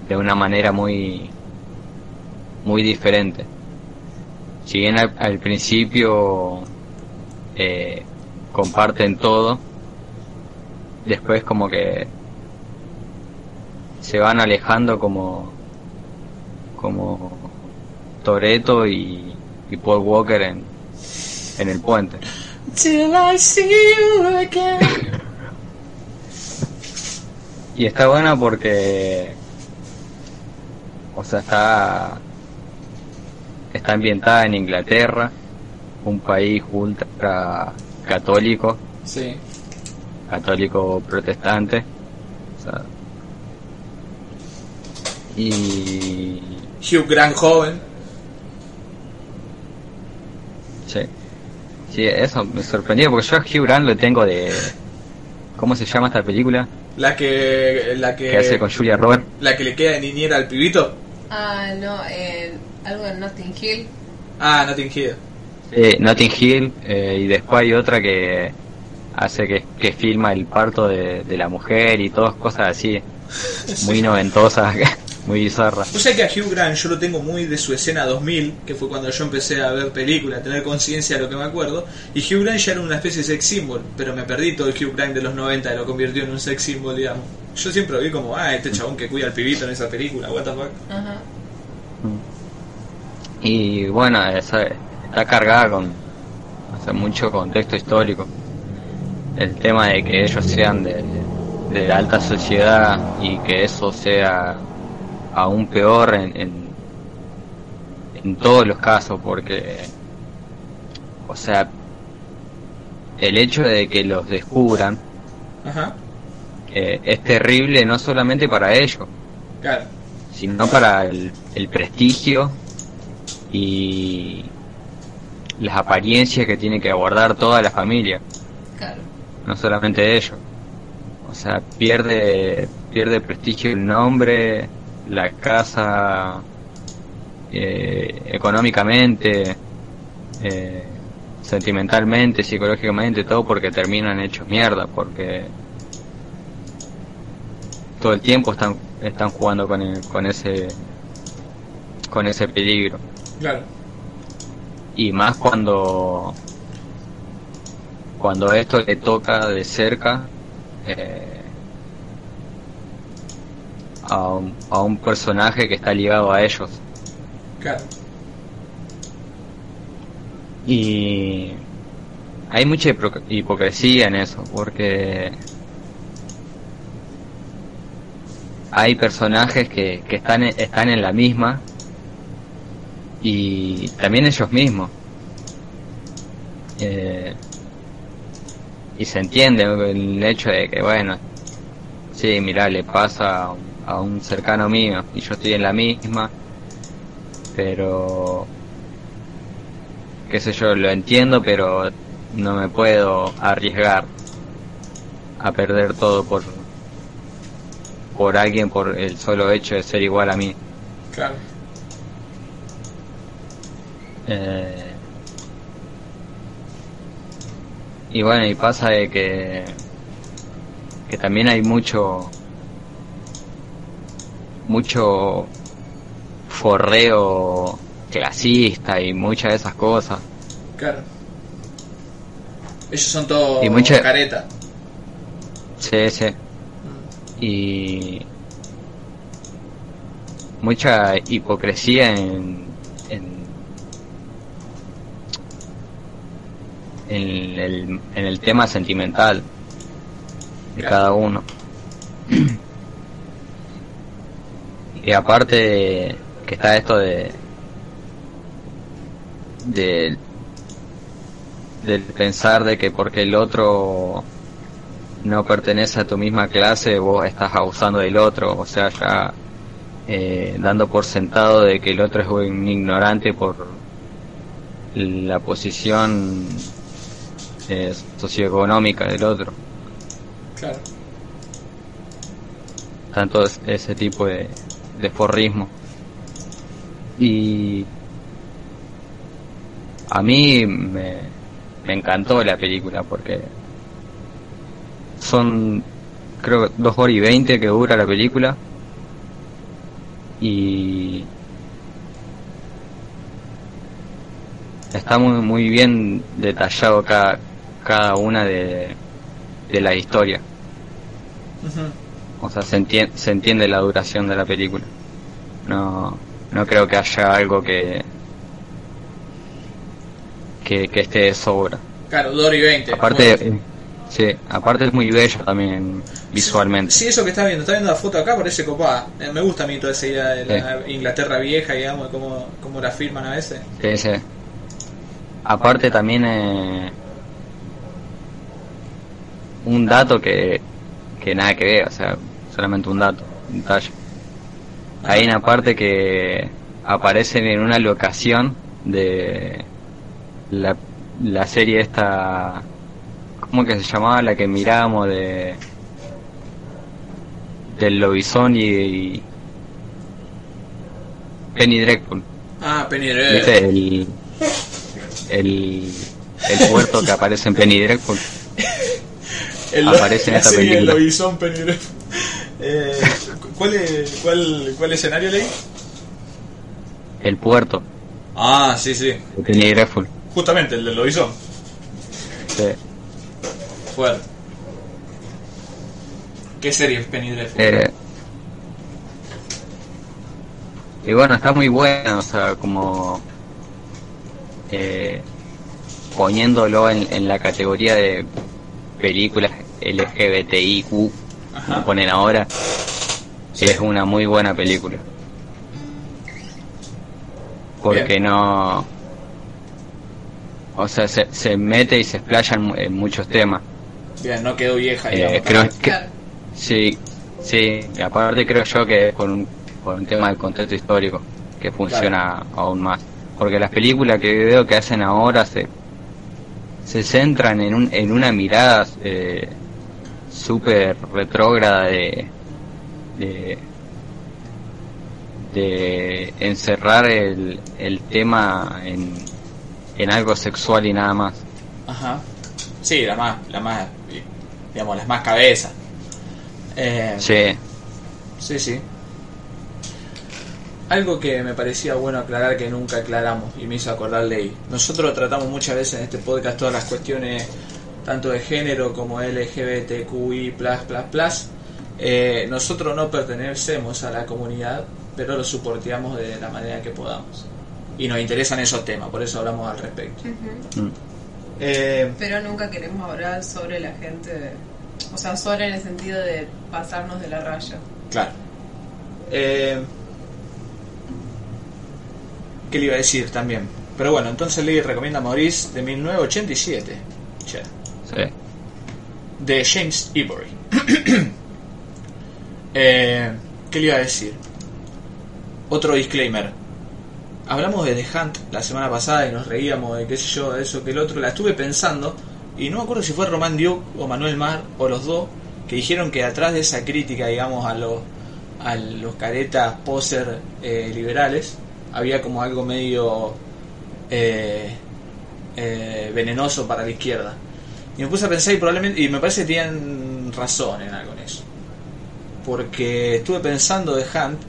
de una manera muy muy diferente. Si bien al, al principio eh, comparten todo después como que se van alejando como como Toreto y, y Paul Walker en, en el puente Till I see you again. (laughs) y está buena porque o sea está está ambientada en Inglaterra un país ultra católico Sí. católico protestante o sea, y Hugh Grant joven. sí sí eso me sorprendió porque yo a Hugh Grant lo tengo de ¿cómo se llama esta película? La que. La que hace que. con Julia Roberts La que le queda de niñera al pibito. Ah, no, eh, algo en Notting Hill. Ah, Notting Hill. eh, Notting Hill eh, y después hay otra que hace que, que filma el parto de, de la mujer y todas cosas así muy (laughs) noventosas muy bizarra. Vos sabés que a Hugh Grant yo lo tengo muy de su escena 2000, que fue cuando yo empecé a ver películas, a tener conciencia de lo que me acuerdo, y Hugh Grant ya era una especie de sex symbol, pero me perdí todo el Hugh Grant de los 90 y lo convirtió en un sex symbol, digamos. Yo siempre lo vi como, ah, este chabón que cuida al pibito en esa película, what the fuck. Ajá. Y bueno, esa, está cargada con hace mucho contexto histórico. El tema de que ellos sean de, de la alta sociedad y que eso sea aún peor en, en, en todos los casos, porque, o sea, el hecho de que los descubran Ajá, eh, es terrible no solamente para ellos, claro, sino para el, el prestigio y las apariencias que tiene que abordar toda la familia, Claro. no solamente ellos. O sea, pierde pierde prestigio el nombre, la casa, eh, económicamente, eh, sentimentalmente, psicológicamente, todo porque terminan hechos mierda, porque todo el tiempo están están jugando con el- con ese con ese peligro claro. y más cuando cuando esto le toca de cerca eh, a, un, a un personaje que está ligado a ellos. Claro, y hay mucha hipocresía en eso porque hay personajes que, que están en- están en la misma y también ellos mismos. Eh, y se entiende el hecho de que bueno sí mira le pasa un- a un cercano mío y yo estoy en la misma pero qué sé yo, lo entiendo, pero no me puedo arriesgar a perder todo por por alguien por el solo hecho de ser igual a mí. claro. Eh, y bueno, y pasa de que que también hay mucho mucho forreo clasista y muchas de esas cosas. Claro. Ellos son todos Y mucha- careta. Sí, sí. Y mucha hipocresía en, en, en el, en el tema sentimental de Claro. cada uno. (clears throat) Y aparte que está esto de de del pensar de que porque el otro no pertenece a tu misma clase, vos estás abusando del otro, o sea, ya eh, dando por sentado de que el otro es un ignorante por la posición eh, socioeconómica del otro. Claro. Tanto es- ese tipo de, de forrismo. Y a mí me, encantó la película porque son creo dos horas y veinte que dura la película y está muy muy bien detallado cada, cada una de, de la historia. O sea se entiende, se entiende la duración de la película no no creo que haya algo que que, que esté de sobra Claro, 2 horas y 20. aparte eh, sí aparte es muy bello también visualmente Sí, eso que está viendo, está viendo la foto acá, parece copada. Eh, Me gusta a mí toda esa idea de la Inglaterra vieja, digamos, de cómo, cómo la filman a veces. Sí, sí. Aparte también eh, un dato que, que nada que ver, o sea, solamente un dato, un detalle. Hay una parte que aparecen en una locación de la, la serie esta, ¿cómo que se llamaba? La que mirábamos de del Lobizón y, y Penny Dreadful. Ah, Penny ¿Viste? Dreadful. El, el, el puerto que aparece en Penny Dreadful. (laughs) El aparece en esta película. Lobizón Penny Dreadful. Eh, ¿cuál, es- cuál, ¿Cuál escenario leí? El puerto Ah, sí, sí. Penny Dreadful. Justamente, el de lo hizo. Sí. Fuerte. ¿Qué serie es Penny Dreadful? Eh, y bueno, está muy buena, o sea, como eh, poniéndolo en, en la categoría de películas LGBTIQ, Ajá. ponen ahora, es una muy buena película. Porque Bien. no... O sea, se, se mete y se explaya en, mu- en muchos temas. Bien, no quedó vieja, Eh, creo que, Claro. Sí, sí, y aparte creo yo que es por un, por un tema del contexto histórico que funciona aún más. Porque las películas que veo que hacen ahora se, se centran en, un, en una mirada eh, súper retrógrada de, de, de encerrar el, el tema en, en algo sexual y nada más. Ajá. Sí, la más, la más, digamos, las más cabezas. Eh, Sí, Sí, sí. Algo que me parecía bueno aclarar que nunca aclaramos y me hizo acordar Ley. Nosotros tratamos muchas veces en este podcast todas las cuestiones tanto de género como LGBTQI++. Eh, nosotros no pertenecemos a la comunidad, pero lo soporteamos de la manera que podamos. Y nos interesan esos temas, por eso hablamos al respecto. Eh, Pero nunca queremos hablar sobre la gente, o sea, sobre en el sentido de pasarnos de la raya. Claro. Eh, ¿Qué le iba a decir también? Pero bueno, entonces Lee recomienda Maurice de 1987. Che. De James Ivory. (clears throat) Eh, ¿Qué le iba a decir? Otro disclaimer. Hablamos de The Hunt la semana pasada y nos reíamos de qué sé yo, de eso que el otro. La estuve pensando y no me acuerdo si fue Román Duke o Manuel Mar o los dos que dijeron que atrás de esa crítica, digamos, a los, a los caretas poser eh, liberales había como algo medio eh, eh, venenoso para la izquierda. Y me puse a pensar y probablemente, y me parece que tienen razón en algo en eso. Porque estuve pensando de Hunt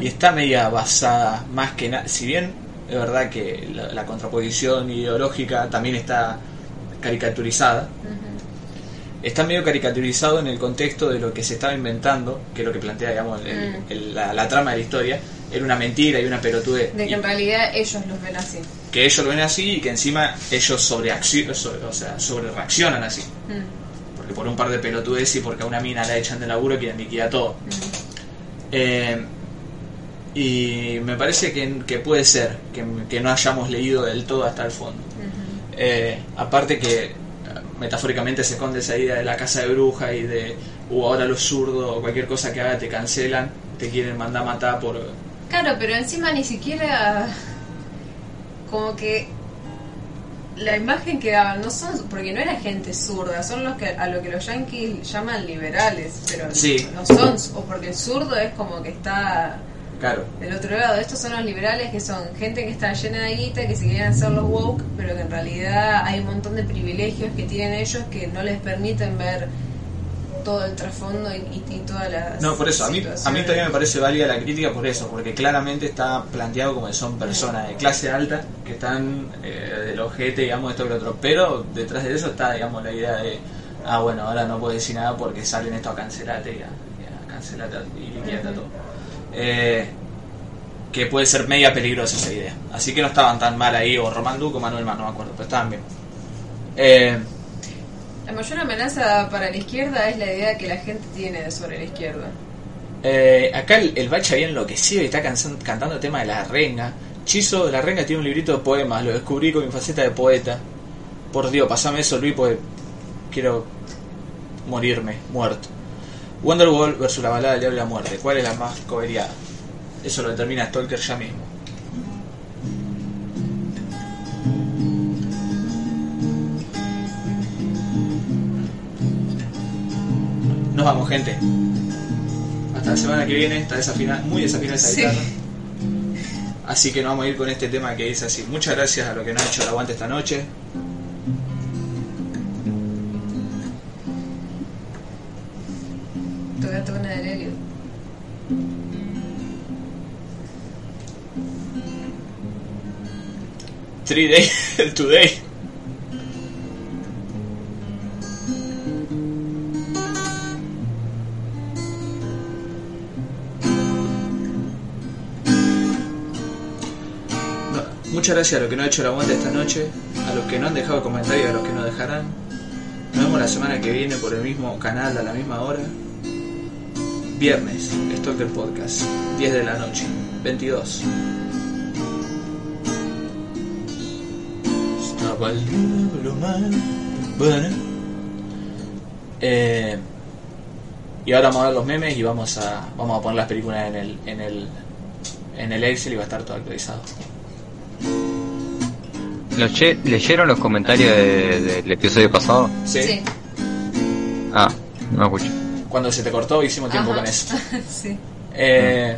y está media basada más que nada, si bien es verdad que la, la contraposición ideológica también está caricaturizada, está medio caricaturizado en el contexto de lo que se estaba inventando, que es lo que plantea digamos, el- Mm. el- la, la trama de la historia, era una mentira y una pelotudez. De que Y- en realidad ellos los ven así. Que ellos lo ven así y que encima ellos sobre, o sea, sobre reaccionan así. Mm, Porque por un par de pelotudes y porque a una mina la echan de laburo quieren liquidar todo. mm. Eh, y me parece que, que puede ser que, que no hayamos leído del todo hasta el fondo. Eh, aparte que eh, metafóricamente se esconde esa idea de la casa de bruja y de uh, ahora los zurdos o cualquier cosa que haga te cancelan, te quieren mandar a matar por... Claro, pero encima ni siquiera como que la imagen que daban no son porque no era gente zurda, son los que a lo que los yankees llaman liberales, pero Sí. no son o porque el zurdo es como que está Claro, del otro lado. Estos son los liberales que son gente que está llena de guita, que se quieren hacer los woke, pero que en realidad hay un montón de privilegios que tienen ellos que no les permiten ver todo el trasfondo y, y, y todas las No, por eso, a mí, a mí también me parece válida la crítica por eso, porque claramente está planteado como que son personas de clase alta que están eh, del ojete, digamos, esto que lo otro, pero detrás de eso está, digamos, la idea de, ah, bueno, ahora no puedo decir nada porque salen esto a cancelarte y a, cancelate y liquidate todo. Eh, que puede ser media peligrosa esa idea. Así que no estaban tan mal ahí, o Román Duque o Manuel Mar, no me acuerdo, pero estaban bien. Eh, La mayor amenaza para la izquierda es la idea que la gente tiene sobre la izquierda. Eh, acá el, el bacha había enloquecido y está cantando el tema de la renga. Chizo de la renga tiene un librito de poemas, lo descubrí con mi faceta de poeta. Por Dios, pasame eso, Luis, porque quiero morirme, muerto. Wonderwall versus la balada del diablo y la muerte. ¿Cuál es la más coveriada? Eso lo determina Stalker ya mismo. Nos vamos, gente. Hasta la semana que viene. Está desafinada, muy desafinada esa Sí. guitarra. Así que nos vamos a ir con este tema que dice así. Muchas gracias a los que nos han hecho el aguante esta noche. Tocaste una de Helio. Three Day, (laughs) Today. Muchas gracias a los que no han hecho la aguante esta noche, a los que no han dejado comentarios a los que no dejarán. Nos vemos la semana que viene por el mismo canal a la misma hora. Viernes, Stalker Podcast, 10 de la noche, 22. Estaba el diablo mal. Bueno. Eh, y ahora vamos a ver los memes y vamos a vamos a poner las películas en el en el en el Excel y va a estar todo actualizado. ¿Los che- ¿Leyeron los comentarios de- del episodio pasado? ¿Sí? Sí. Ah, no escuché. Cuando se te cortó hicimos tiempo Ajá. con eso. (laughs) sí. Eh,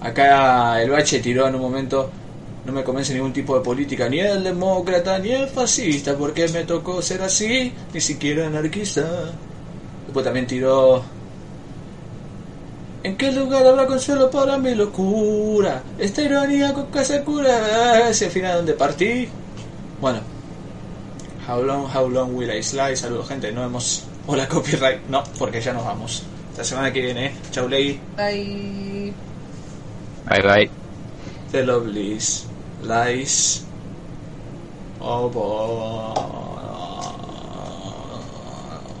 acá el Bache tiró en un momento, no me convence ningún tipo de política, ni el demócrata, ni el fascista, porque me tocó ser así, ni siquiera anarquista. Después también tiró... ¿En qué lugar habrá consuelo para mi locura? Esta ironía con que se cura, ese final donde partí. Bueno, how long, how long will I slide? Saludos gente, no hemos... Hola copyright, no, porque ya nos vamos. La semana que viene, chau ley. Bye. Bye bye. The Lovelies, Lies. Oh boy.